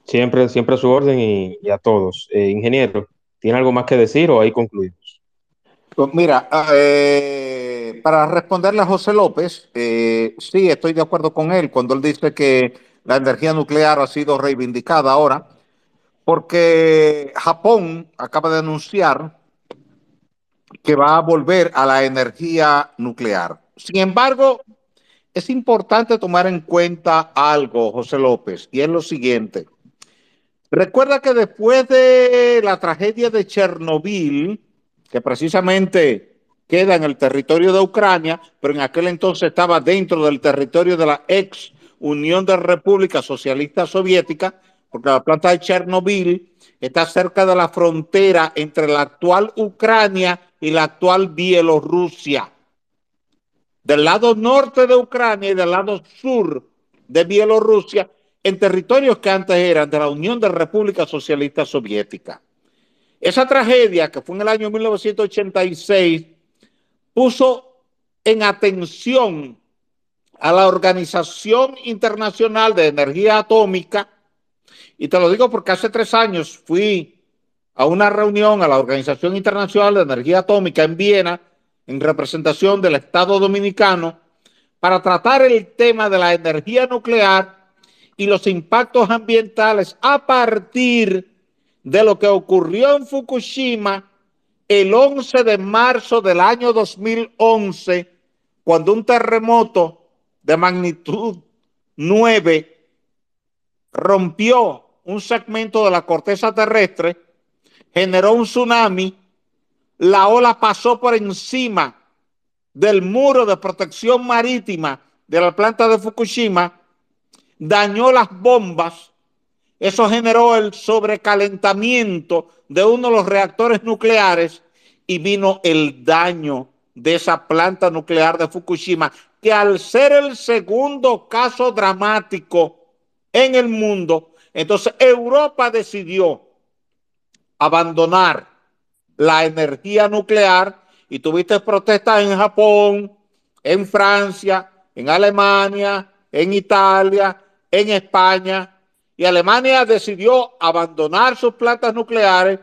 Siempre, siempre a su orden y, a todos. Eh, ingeniero, ¿tiene algo más que decir o ahí concluimos? Pues mira, eh, para responderle a José López, eh, sí, estoy de acuerdo con él cuando él dice que la energía nuclear ha sido reivindicada ahora, porque Japón acaba de anunciar que va a volver a la energía nuclear. Sin embargo, es importante tomar en cuenta algo, José López, y es lo siguiente. Recuerda que después de la tragedia de Chernobyl, que precisamente queda en el territorio de Ucrania, pero en aquel entonces estaba dentro del territorio de la ex Unión de Repúblicas Socialistas Soviéticas, porque la planta de Chernobyl está cerca de la frontera entre la actual Ucrania y la actual Bielorrusia. Del lado norte de Ucrania y del lado sur de Bielorrusia, en territorios que antes eran de la Unión de Repúblicas Socialistas Soviéticas. Esa tragedia, que fue en el año 1986, puso en atención a la Organización Internacional de Energía Atómica, y te lo digo porque hace tres años fui a una reunión a la Organización Internacional de Energía Atómica en Viena, en representación del Estado Dominicano, para tratar el tema de la energía nuclear y los impactos ambientales a partir de lo que ocurrió en Fukushima el 11 de marzo del año 2011, cuando un terremoto de magnitud 9 rompió un segmento de la corteza terrestre, generó un tsunami, la ola pasó por encima del muro de protección marítima de la planta de Fukushima, dañó las bombas eso generó el sobrecalentamiento de uno de los reactores nucleares y vino el daño de esa planta nuclear de Fukushima, que al ser el segundo caso dramático en el mundo, entonces Europa decidió abandonar la energía nuclear y tuviste protestas en Japón, en Francia, en Alemania, en Italia, en España, y Alemania decidió abandonar sus plantas nucleares,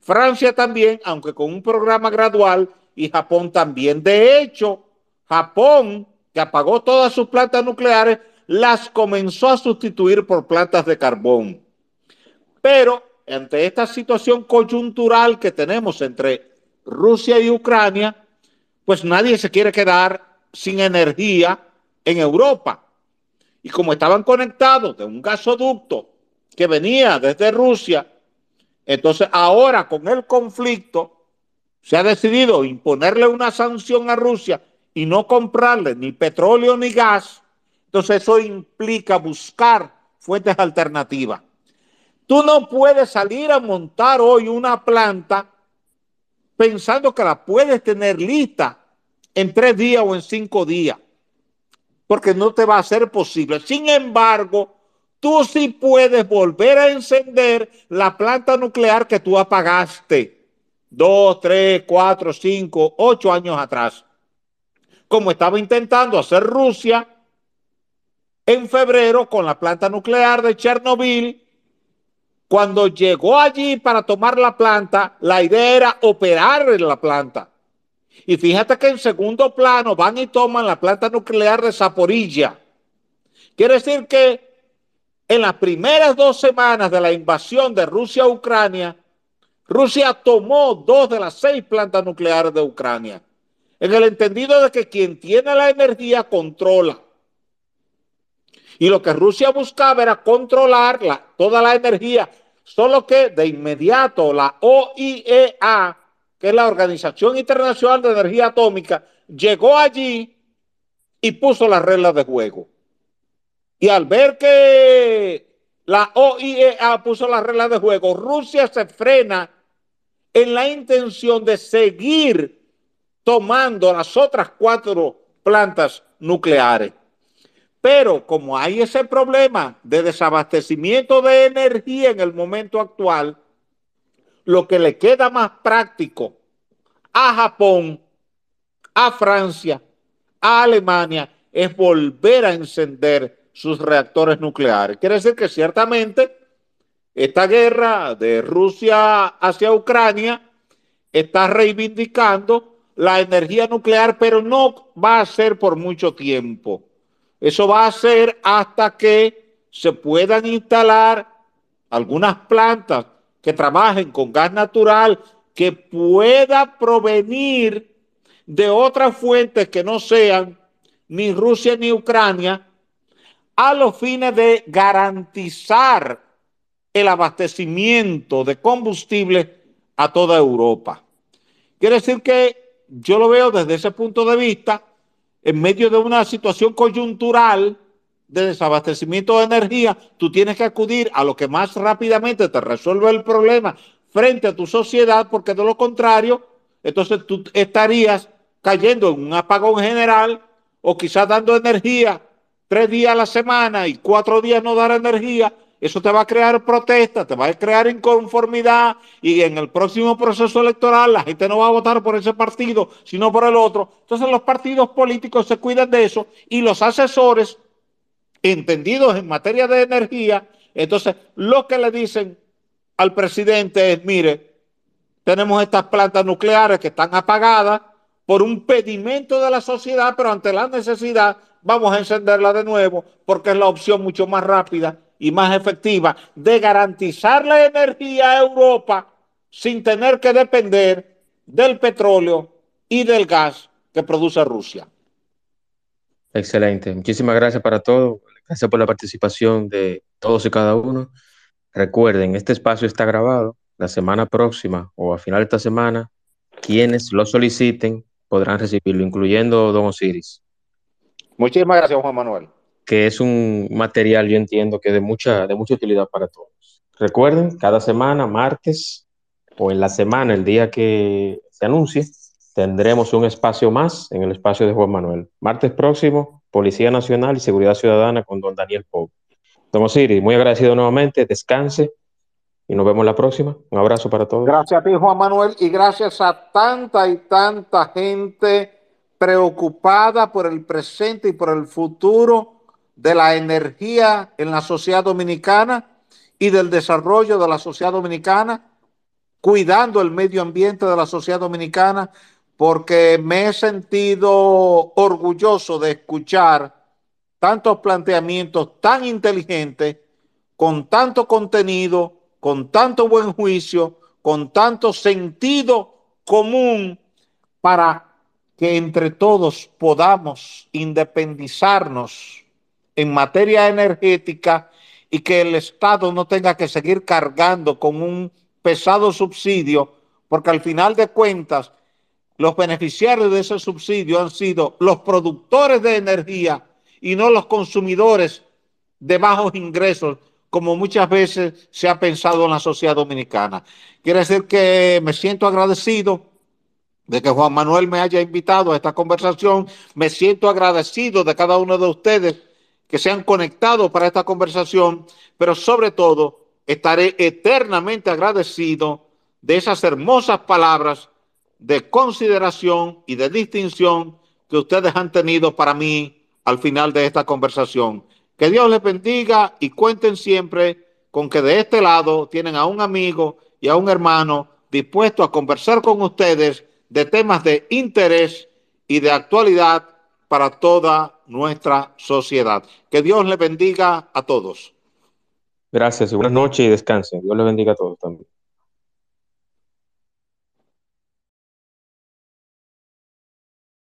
Francia también, aunque con un programa gradual, y Japón también. De hecho, Japón, que apagó todas sus plantas nucleares, las comenzó a sustituir por plantas de carbón. Pero ante esta situación coyuntural que tenemos entre Rusia y Ucrania, pues nadie se quiere quedar sin energía en Europa. Y como estaban conectados de un gasoducto que venía desde Rusia Entonces, ahora con el conflicto, se ha decidido imponerle una sanción a Rusia y no comprarle ni petróleo ni gas. Entonces, eso implica buscar fuentes alternativas. Tú no puedes salir a montar hoy una planta pensando que la puedes tener lista en tres días o en cinco días, porque no te va a ser posible. Sin embargo, tú sí puedes volver a encender la planta nuclear que tú apagaste dos, tres, cuatro, cinco, ocho años atrás, como estaba intentando hacer Rusia en febrero con la planta nuclear de Chernobyl. Cuando llegó allí para tomar la planta, la idea era operar en la planta. Y fíjate que en segundo plano van y toman la planta nuclear de Zaporilla. Quiere decir que en las primeras dos semanas de la invasión de Rusia a Ucrania, Rusia tomó dos de las seis plantas nucleares de Ucrania, en el entendido de que quien tiene la energía controla. Y lo que Rusia buscaba era controlar toda la energía, solo que de inmediato la OIEA, que es la Organización Internacional de Energía Atómica, llegó allí y puso las reglas de juego. Y al ver que la OIEA puso las reglas de juego, Rusia se frena en la intención de seguir tomando las otras cuatro plantas nucleares. Pero como hay ese problema de desabastecimiento de energía en el momento actual, lo que le queda más práctico a Japón, a Francia, a Alemania, es volver a encender sus reactores nucleares. Quiere decir que ciertamente esta guerra de Rusia hacia Ucrania está reivindicando la energía nuclear, pero no va a ser por mucho tiempo. Eso va a ser hasta que se puedan instalar algunas plantas que trabajen con gas natural que pueda provenir de otras fuentes que no sean ni Rusia ni Ucrania a los fines de garantizar el abastecimiento de combustible a toda Europa. Quiere decir que yo lo veo desde ese punto de vista, en medio de una situación coyuntural de desabastecimiento de energía, tú tienes que acudir a lo que más rápidamente te resuelve el problema frente a tu sociedad, porque de lo contrario, entonces tú estarías cayendo en un apagón general o quizás dando energía tres días a la semana y cuatro días no dar energía, eso te va a crear protesta, te va a crear inconformidad y en el próximo proceso electoral la gente no va a votar por ese partido, sino por el otro. Entonces los partidos políticos se cuidan de eso y los asesores entendidos en materia de energía, entonces lo que le dicen al presidente es, mire, tenemos estas plantas nucleares que están apagadas por un pedimento de la sociedad, pero ante la necesidad vamos a encenderla de nuevo porque es la opción mucho más rápida y más efectiva de garantizar la energía a Europa sin tener que depender del petróleo y del gas que produce Rusia. Excelente. Muchísimas gracias para todos. Gracias por la participación de todos y cada uno. Recuerden, este espacio está grabado. La semana próxima o a final de esta semana, quienes lo soliciten podrán recibirlo, incluyendo Don Osiris. Muchísimas gracias, Juan Manuel. Que es un material, yo entiendo, que de mucha, de mucha utilidad para todos. Recuerden, cada semana, martes o en la semana, el día que se anuncie, tendremos un espacio más en el espacio de Juan Manuel. Martes próximo, Policía Nacional y Seguridad Ciudadana con don Daniel Pau. Don Osiris, muy agradecido nuevamente, descanse y nos vemos la próxima. Un abrazo para todos. Gracias a ti, Juan Manuel, y gracias a tanta y tanta gente preocupada por el presente y por el futuro de la energía en la sociedad dominicana y del desarrollo de la sociedad dominicana, cuidando el medio ambiente de la sociedad dominicana, porque me he sentido orgulloso de escuchar tantos planteamientos tan inteligentes, con tanto contenido, con tanto buen juicio, con tanto sentido común para que entre todos podamos independizarnos en materia energética y que el Estado no tenga que seguir cargando con un pesado subsidio, porque al final de cuentas, los beneficiarios de ese subsidio han sido los productores de energía y no los consumidores de bajos ingresos, como muchas veces se ha pensado en la sociedad dominicana. Quiere decir que me siento agradecido de que Juan Manuel me haya invitado a esta conversación. Me siento agradecido de cada uno de ustedes que se han conectado para esta conversación, pero sobre todo estaré eternamente agradecido de esas hermosas palabras de consideración y de distinción que ustedes han tenido para mí al final de esta conversación. Que Dios les bendiga y cuenten siempre con que de este lado tienen a un amigo y a un hermano dispuesto a conversar con ustedes de temas de interés y de actualidad para toda nuestra sociedad. Que Dios les bendiga a todos. Gracias y buenas noches y descansen. Dios les bendiga a todos también.